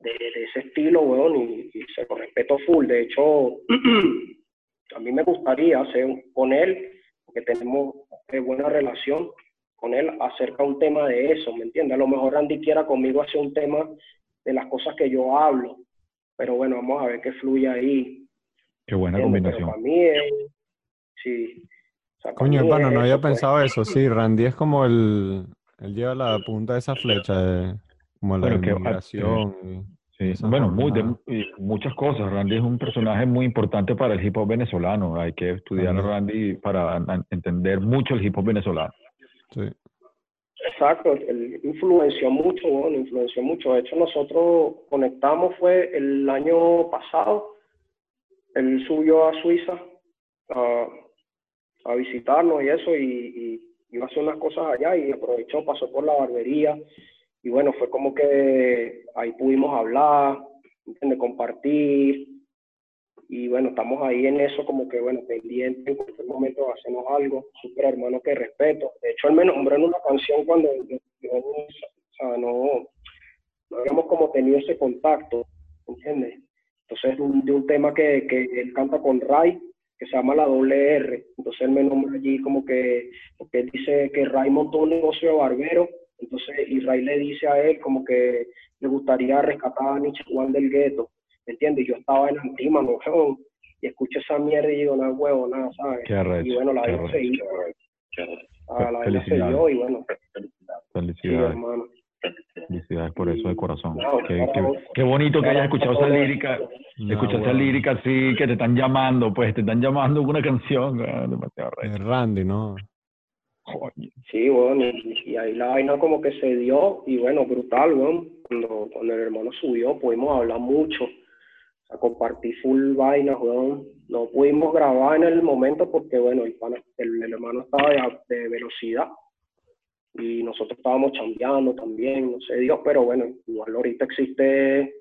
de, de ese estilo, weón, y, y se lo respeto full. De hecho, a mí me gustaría hacer un- con él, porque tenemos eh, buena relación con él, acerca de un tema de eso, ¿me entiendes? A lo mejor Randy quiera conmigo hacer un tema de las cosas que yo hablo, pero bueno, vamos a ver qué fluye ahí. Qué buena ¿entiendes? Pero combinación. para mí es, sí. O sea, Coño, hermano, es no había eso, pues. pensado eso. Sí, Randy es como el... Él lleva la punta de esa flecha, de, como la Bueno, que- inmigración. y- Sí, bueno, muy, de, muchas cosas. Randy es un personaje muy importante para el hip hop venezolano. Hay que estudiar a. Randy para entender mucho el hip hop venezolano. sí. Exacto, él influenció mucho, bueno, influenció mucho. De hecho, nosotros conectamos fue el año pasado. Él subió a Suiza a, a visitarnos y eso, y, y iba a hacer unas cosas allá y aprovechó, pasó por la barbería. Y bueno, fue como que ahí pudimos hablar, ¿entiendes? compartir. Y bueno, estamos ahí en eso como que, bueno, pendiente, en cualquier momento hacemos algo, súper hermano que respeto. De hecho, él me nombró en una canción cuando yo, yo, o sea, no, habíamos como tenido ese contacto, ¿entiendes? Entonces, un, de un tema que, que él canta con Ray, que se llama La Doble R. Entonces, él me nombra allí como que, porque él dice que Ray montó un negocio de barbero, entonces, Ray le dice a él como que le gustaría rescatar a Nietzsche Juan del gueto. ¿me entiendes? Yo estaba en Antímano, weón, y escucho esa mierda y digo, nada, huevo, nada, ¿sabes? Qué arrecho, y bueno, la vaina se dio. Ah, la vaina se dio y bueno, sí, Felicidades, hermano. felicidades por eso de corazón. No, Qué, qué- claro. qué bonito que hayas escuchado esa lírica, Nah, escuchar esa huevón. lírica así, que te están llamando, pues te están llamando con una canción. ah, Demasiado. Randy, ¿no? Sí, bueno, y, ahí la vaina como que se dio, y bueno, brutal, weón. Cuando, el hermano subió, pudimos hablar mucho, o sea, compartir full vaina, weón. No pudimos grabar en el momento porque, bueno, el, hermano estaba de, velocidad y nosotros estábamos chambeando también, no sé Dios, pero bueno, igual ahorita existe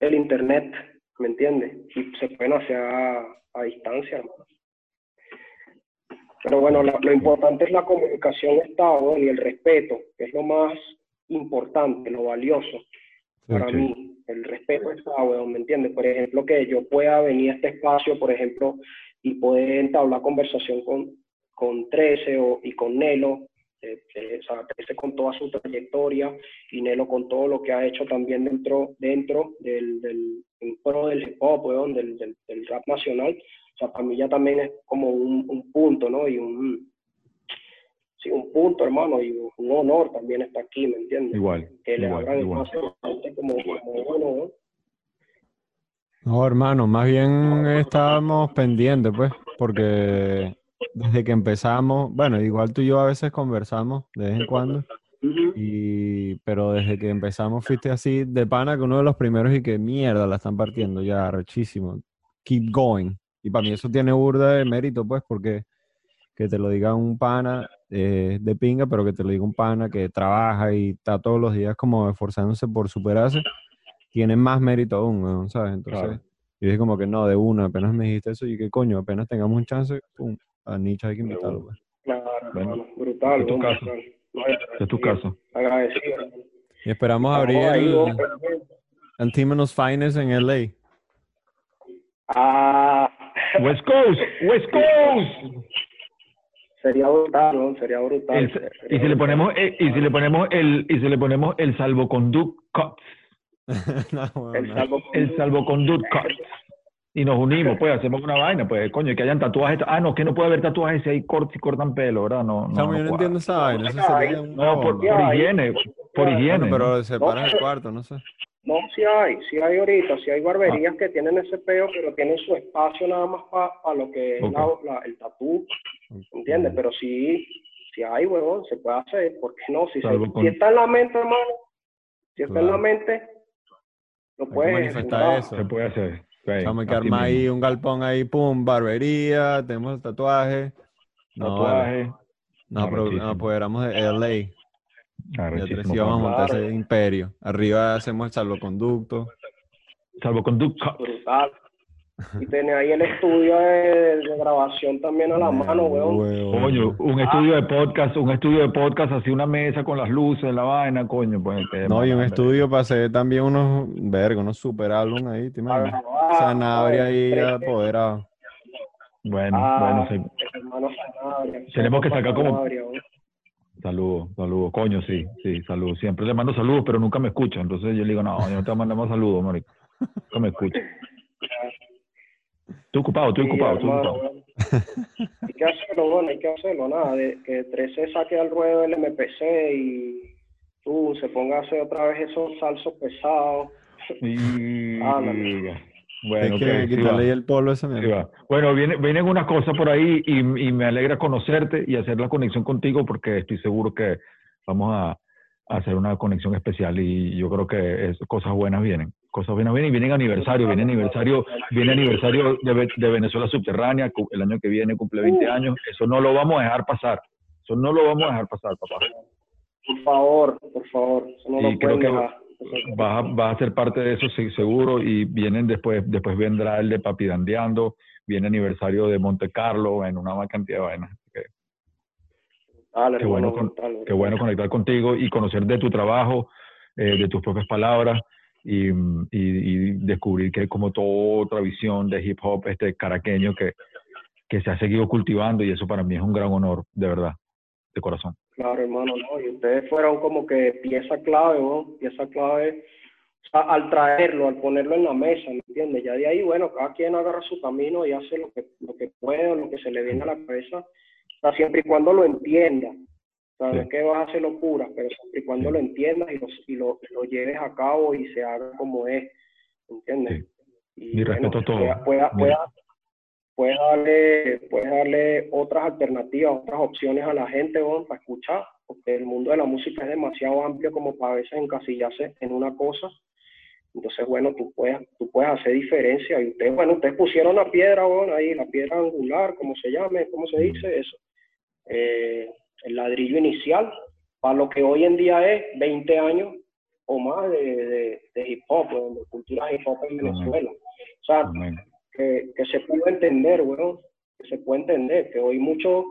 el internet, ¿me entiendes? Y se pueden hacer a distancia, hermano. Pero bueno, la- lo importante es la comunicación Estado y el respeto, que es lo más importante, lo valioso para sí. mí. El respeto weón, ¿me entiendes? Por ejemplo, que yo pueda venir a este espacio, por ejemplo, y poder entablar conversación con, con 13 o, y con Nelo, eh, eh, o sea, 13 con toda su trayectoria y Nelo con todo lo que ha hecho también dentro, dentro del, del pro del hip hop, weón, del, del, del rap nacional. O sea, para mí ya también es como un, un punto, ¿no? Y un, sí, un punto, hermano, y un honor también está aquí, ¿me entiendes? Igual, que le igual, abran igual. espacio como, como bueno, ¿no? No, hermano, más bien estábamos pendientes, pues, porque desde que empezamos, bueno, igual tú y yo a veces conversamos de vez en cuando. Y, pero desde que empezamos fuiste así de pana que uno de los primeros y que mierda la están partiendo ya, rechísimo. Keep going. Y para mí eso tiene burda de mérito, pues, porque que te lo diga un pana eh, de pinga, pero que te lo diga un pana que trabaja y está todos los días como esforzándose por superarse, tiene más mérito aún, ¿sabes? Entonces, Claro. yo dije como que no, de una, apenas me dijiste eso y que coño, apenas tengamos un chance, pum, a Nietzsche hay que invitarlo, pues. Claro, Bueno, brutal, es tu caso. brutal. No, Este es tu caso. Agradecido. Y esperamos abrir el. Antimonous Finest en LA. Ah, West Coast, West Coast. sería brutal, weón, sería brutal. El- sería y si le brutal. ponemos, eh, y si le ponemos el, y si le ponemos el salvoconduct cuts, No, weón, el no. salvo el salvoconduct cuts, y nos unimos, pues hacemos una vaina, pues coño, que hayan tatuajes, ah, no, que no puede haber tatuajes si hay cortes y cortan pelo, ¿verdad? No, no, Chamo, yo no entiendo esa vaina, eso sería una No, por, por higiene, por higiene. Bueno, pero ¿no? separas el cuarto, no sé. No, sí hay, sí hay ahorita, sí hay Ah. barberías que tienen ese peo, pero tienen su espacio nada más para lo que es Ok. la- la- el tatú, ¿entiendes? Pero sí, sí hay, huevón, se puede hacer, ¿por qué no? Si, se- con- si está en la mente, hermano, si está en la mente, lo puedes manifestar ejecutar. eso. Se puede hacer. Hay que así armar ahí un galpón ahí, pum, barbería, tenemos el tatuaje. No. Tatuaje. Arrechísimo. nos apoderamos de LA. Y sí vamos a montar Claro. ese imperio. Arriba hacemos el salvoconducto. Salvoconduct cuts. Brutal. Y tenía ahí el estudio de, de grabación también a la mano, weón. Coño, un estudio de podcast, un estudio de podcast, así una mesa con las luces, la vaina, coño, pues. No, y un estudio para hacer también unos, verga, unos super álbum ahí, ¿te imaginas? Ah, Sanabria ahí apoderado. Bueno, Ah, bueno, sí. hermano Sanabria. Tenemos que sacar como- Sanabria, weón. Saludos, saludos, coño, sí, sí, saludos. Siempre le mando saludos, pero nunca me escucha. Entonces yo le digo, no, yo no te mando más saludos, marico. Nunca me escucha. Estoy ocupado, estoy Sí, ocupado, estoy ocupado. Hay que hacerlo, bueno, hay que hacerlo, nada, de que 13 saque al ruedo el MPC y tú se ponga a hacer otra vez esos salsos pesados. Y- Ah, no, no. Bueno, sí el va. Bueno, viene, vienen unas cosas por ahí y, y me alegra conocerte y hacer la conexión contigo porque estoy seguro que vamos a, a hacer una conexión especial y yo creo que es- cosas buenas vienen. Cosas buenas vienen y vienen aniversario, viene aniversario, viene aniversario de, de Venezuela Subterránea, el año que viene cumple 20 años, eso no lo vamos a dejar pasar, eso no lo vamos a dejar pasar, papá. Por favor, por favor, eso no Y lo creo que dejar. vas a, vas a ser parte de eso sí, seguro y vienen después, después vendrá el de Papidandeando, viene aniversario de Monte Carlo, en una cantidad de vainas. Así que Dale, qué bueno, con- qué bueno conectar contigo y conocer de tu trabajo, eh, de tus propias palabras y, mm, y- descubrir que hay como toda otra visión de hip hop este caraqueño que, que se ha seguido cultivando y eso para mí es un gran honor, de verdad, de corazón. Claro, hermano, no, y ustedes fueron como que pieza clave, ¿no? Pieza clave al traerlo, al ponerlo en la mesa, ¿me entiendes? Ya de ahí, bueno, cada quien agarra su camino y hace lo que, lo que puede o lo que se le viene a la cabeza, siempre y cuando lo entienda. O sea, Sí. que vas a hacer locuras, pero siempre y cuando Sí. lo entiendas y lo, y lo, lo lleves a cabo y se haga como es, ¿me entiendes? Y respeto todo. Pueda, pueda, puedes darle, puedes darle otras alternativas, otras opciones a la gente ¿no? para escuchar, porque el mundo de la música es demasiado amplio como para a veces encasillarse en una cosa. Entonces, bueno, tú puedes, tú puedes hacer diferencia. Y ustedes, bueno, ustedes pusieron la piedra, bueno, ahí, la piedra angular, como se llame, ¿cómo se dice eso? Eh, el ladrillo inicial, para lo que hoy en día es 20 años o más de, de, de hip hop, de cultura hip hop en Venezuela. O sea, que, que se puede entender, weón, que se puede entender, que hoy mucho,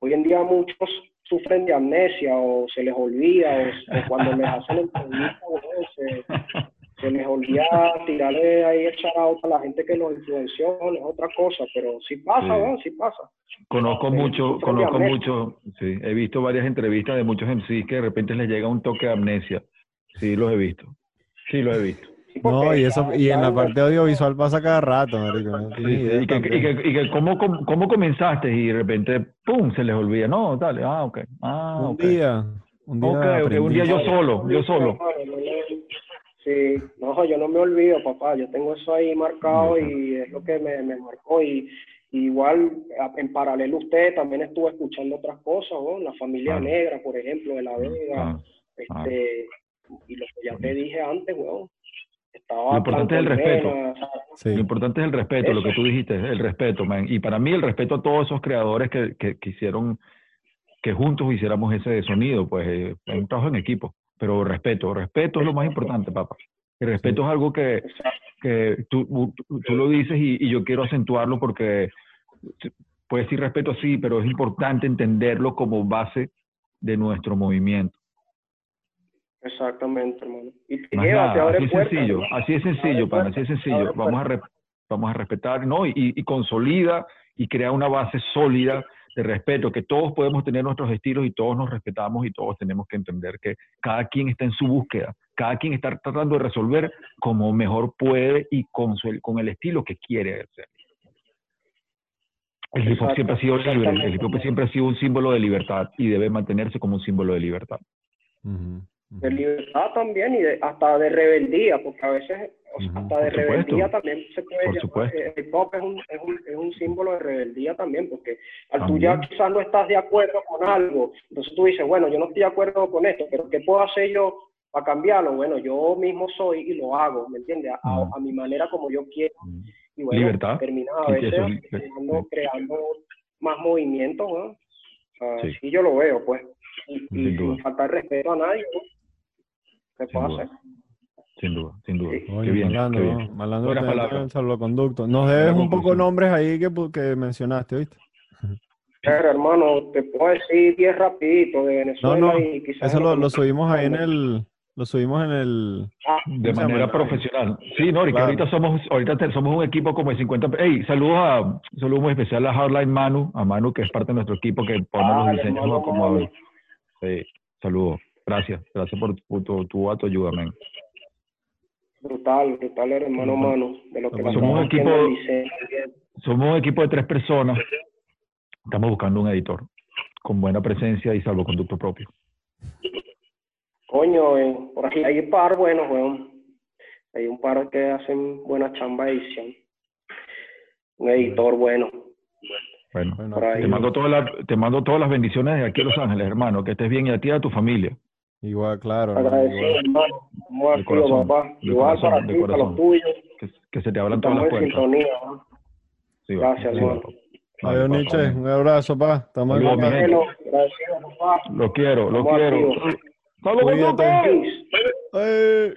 hoy en día muchos sufren de amnesia o se les olvida o, o cuando les hacen entrevistas, weón, se, se les olvida tirarle ahí echar out a la gente que los influenció, no, es otra cosa, pero sí pasa, Sí. sí pasa. Conozco Sí, mucho, conozco mucho, sí, he visto varias entrevistas de muchos MCs que de repente les llega un toque de amnesia. Sí, los he visto. Sí, los he visto. No, y eso, y en la no- parte audiovisual pasa cada rato, marico. no Sí, y que, y que, y que cómo, cómo comenzaste y de repente, ¡pum!, se les olvida. No, dale, ah, ok. Ah, Un día, un día Ok, ok, un día yo solo, yo solo. Sí, no, yo no me olvido, papá. Yo tengo eso ahí marcado y es lo que me, me marcó. Y, igual, en paralelo usted también estuvo escuchando otras cosas, ¿no? La familia negra, por ejemplo, de La Vega, este, y lo que ya te dije antes, weón. Estaba lo importante es el respeto. Lo importante es el respeto, lo que tú dijiste, el respeto, man. Y para mí el respeto a todos esos creadores que, que, que hicieron que juntos hiciéramos ese sonido, pues es un trabajo en equipo. Pero respeto, respeto es lo más importante, papá. El respeto es algo que, que tú, tú, lo dices y, y, yo quiero acentuarlo porque puedes decir respeto sí, pero es importante entenderlo como base de nuestro movimiento. Exactamente, hermano. Y así es sencillo, así es sencillo, pana, así es sencillo. Vamos a, vamos a respetar, ¿no? Y, y, consolida y crea una base sólida de respeto, que todos podemos tener nuestros estilos y todos nos respetamos y todos tenemos que entender que cada quien está en su búsqueda, cada quien está tratando de resolver como mejor puede y con, su, con el estilo que quiere hacer. El hip hop siempre ha sido libre, el hip hop siempre ha sido un símbolo de libertad y debe mantenerse como un símbolo de libertad de libertad también y de, hasta de rebeldía, porque a veces hasta de rebeldía también se puede Por supuesto. El pop es un, es, un, es un, símbolo de rebeldía también, porque al tú ya quizás no estás de acuerdo con algo, entonces tú dices, bueno, yo no estoy de acuerdo con esto, pero ¿qué puedo hacer yo para cambiarlo? Bueno, yo mismo soy y lo hago, ¿me entiendes? A, mi manera como yo quiero. Y bueno, Libertad. a veces creando, creando, más movimientos, ¿no? sí. yo lo veo, pues. Y, y sin faltar respeto a nadie, ¿no? ¿Qué puedo hacer? Sin duda, sin duda. qué bien, Malando, qué bien. Malando el salvoconducto. Nos debes un poco nombres ahí que, que mencionaste, ¿viste? Pero, hermano, te puedo decir 10 rapidito de Venezuela no, no, y quizás... Eso lo, lo, subimos ahí en el... Lo subimos en el... Ah, de manera profesional. Sí, no, claro. ahorita somos ahorita somos un equipo como de 50... Ey, saludos a... Saludos muy especial a Hardline Manu, a Manu que es parte de nuestro equipo que pone ah, los diseños como... Sí, saludos. Gracias, gracias por, tu, tu, tu ayuda, man. Brutal, brutal, hermano a mano. De lo que somos, un equipo, somos un equipo de tres personas. Estamos buscando un editor con buena presencia y salvoconducto propio. Coño, eh, por aquí hay un par buenos, weón. Hay un par que hacen buena chamba edición. Un editor bueno. Bueno, te, mando todas las, te mando todas las bendiciones de aquí a Los Ángeles, hermano. Que estés bien y a ti y a tu familia. Igual, claro. Agradecido, hermano. Muy corazón, papá. Igual corazón, para ti, para los tuyos. Que, que, se te abran todas las puertas. Sintonía, ¿no? sí, Gracias, sí, hermano. Adiós, Nietzsche. Un abrazo, pa. Estamos en. Lo quiero, lo quiero. ¡Saludos, Cuídate. Eh.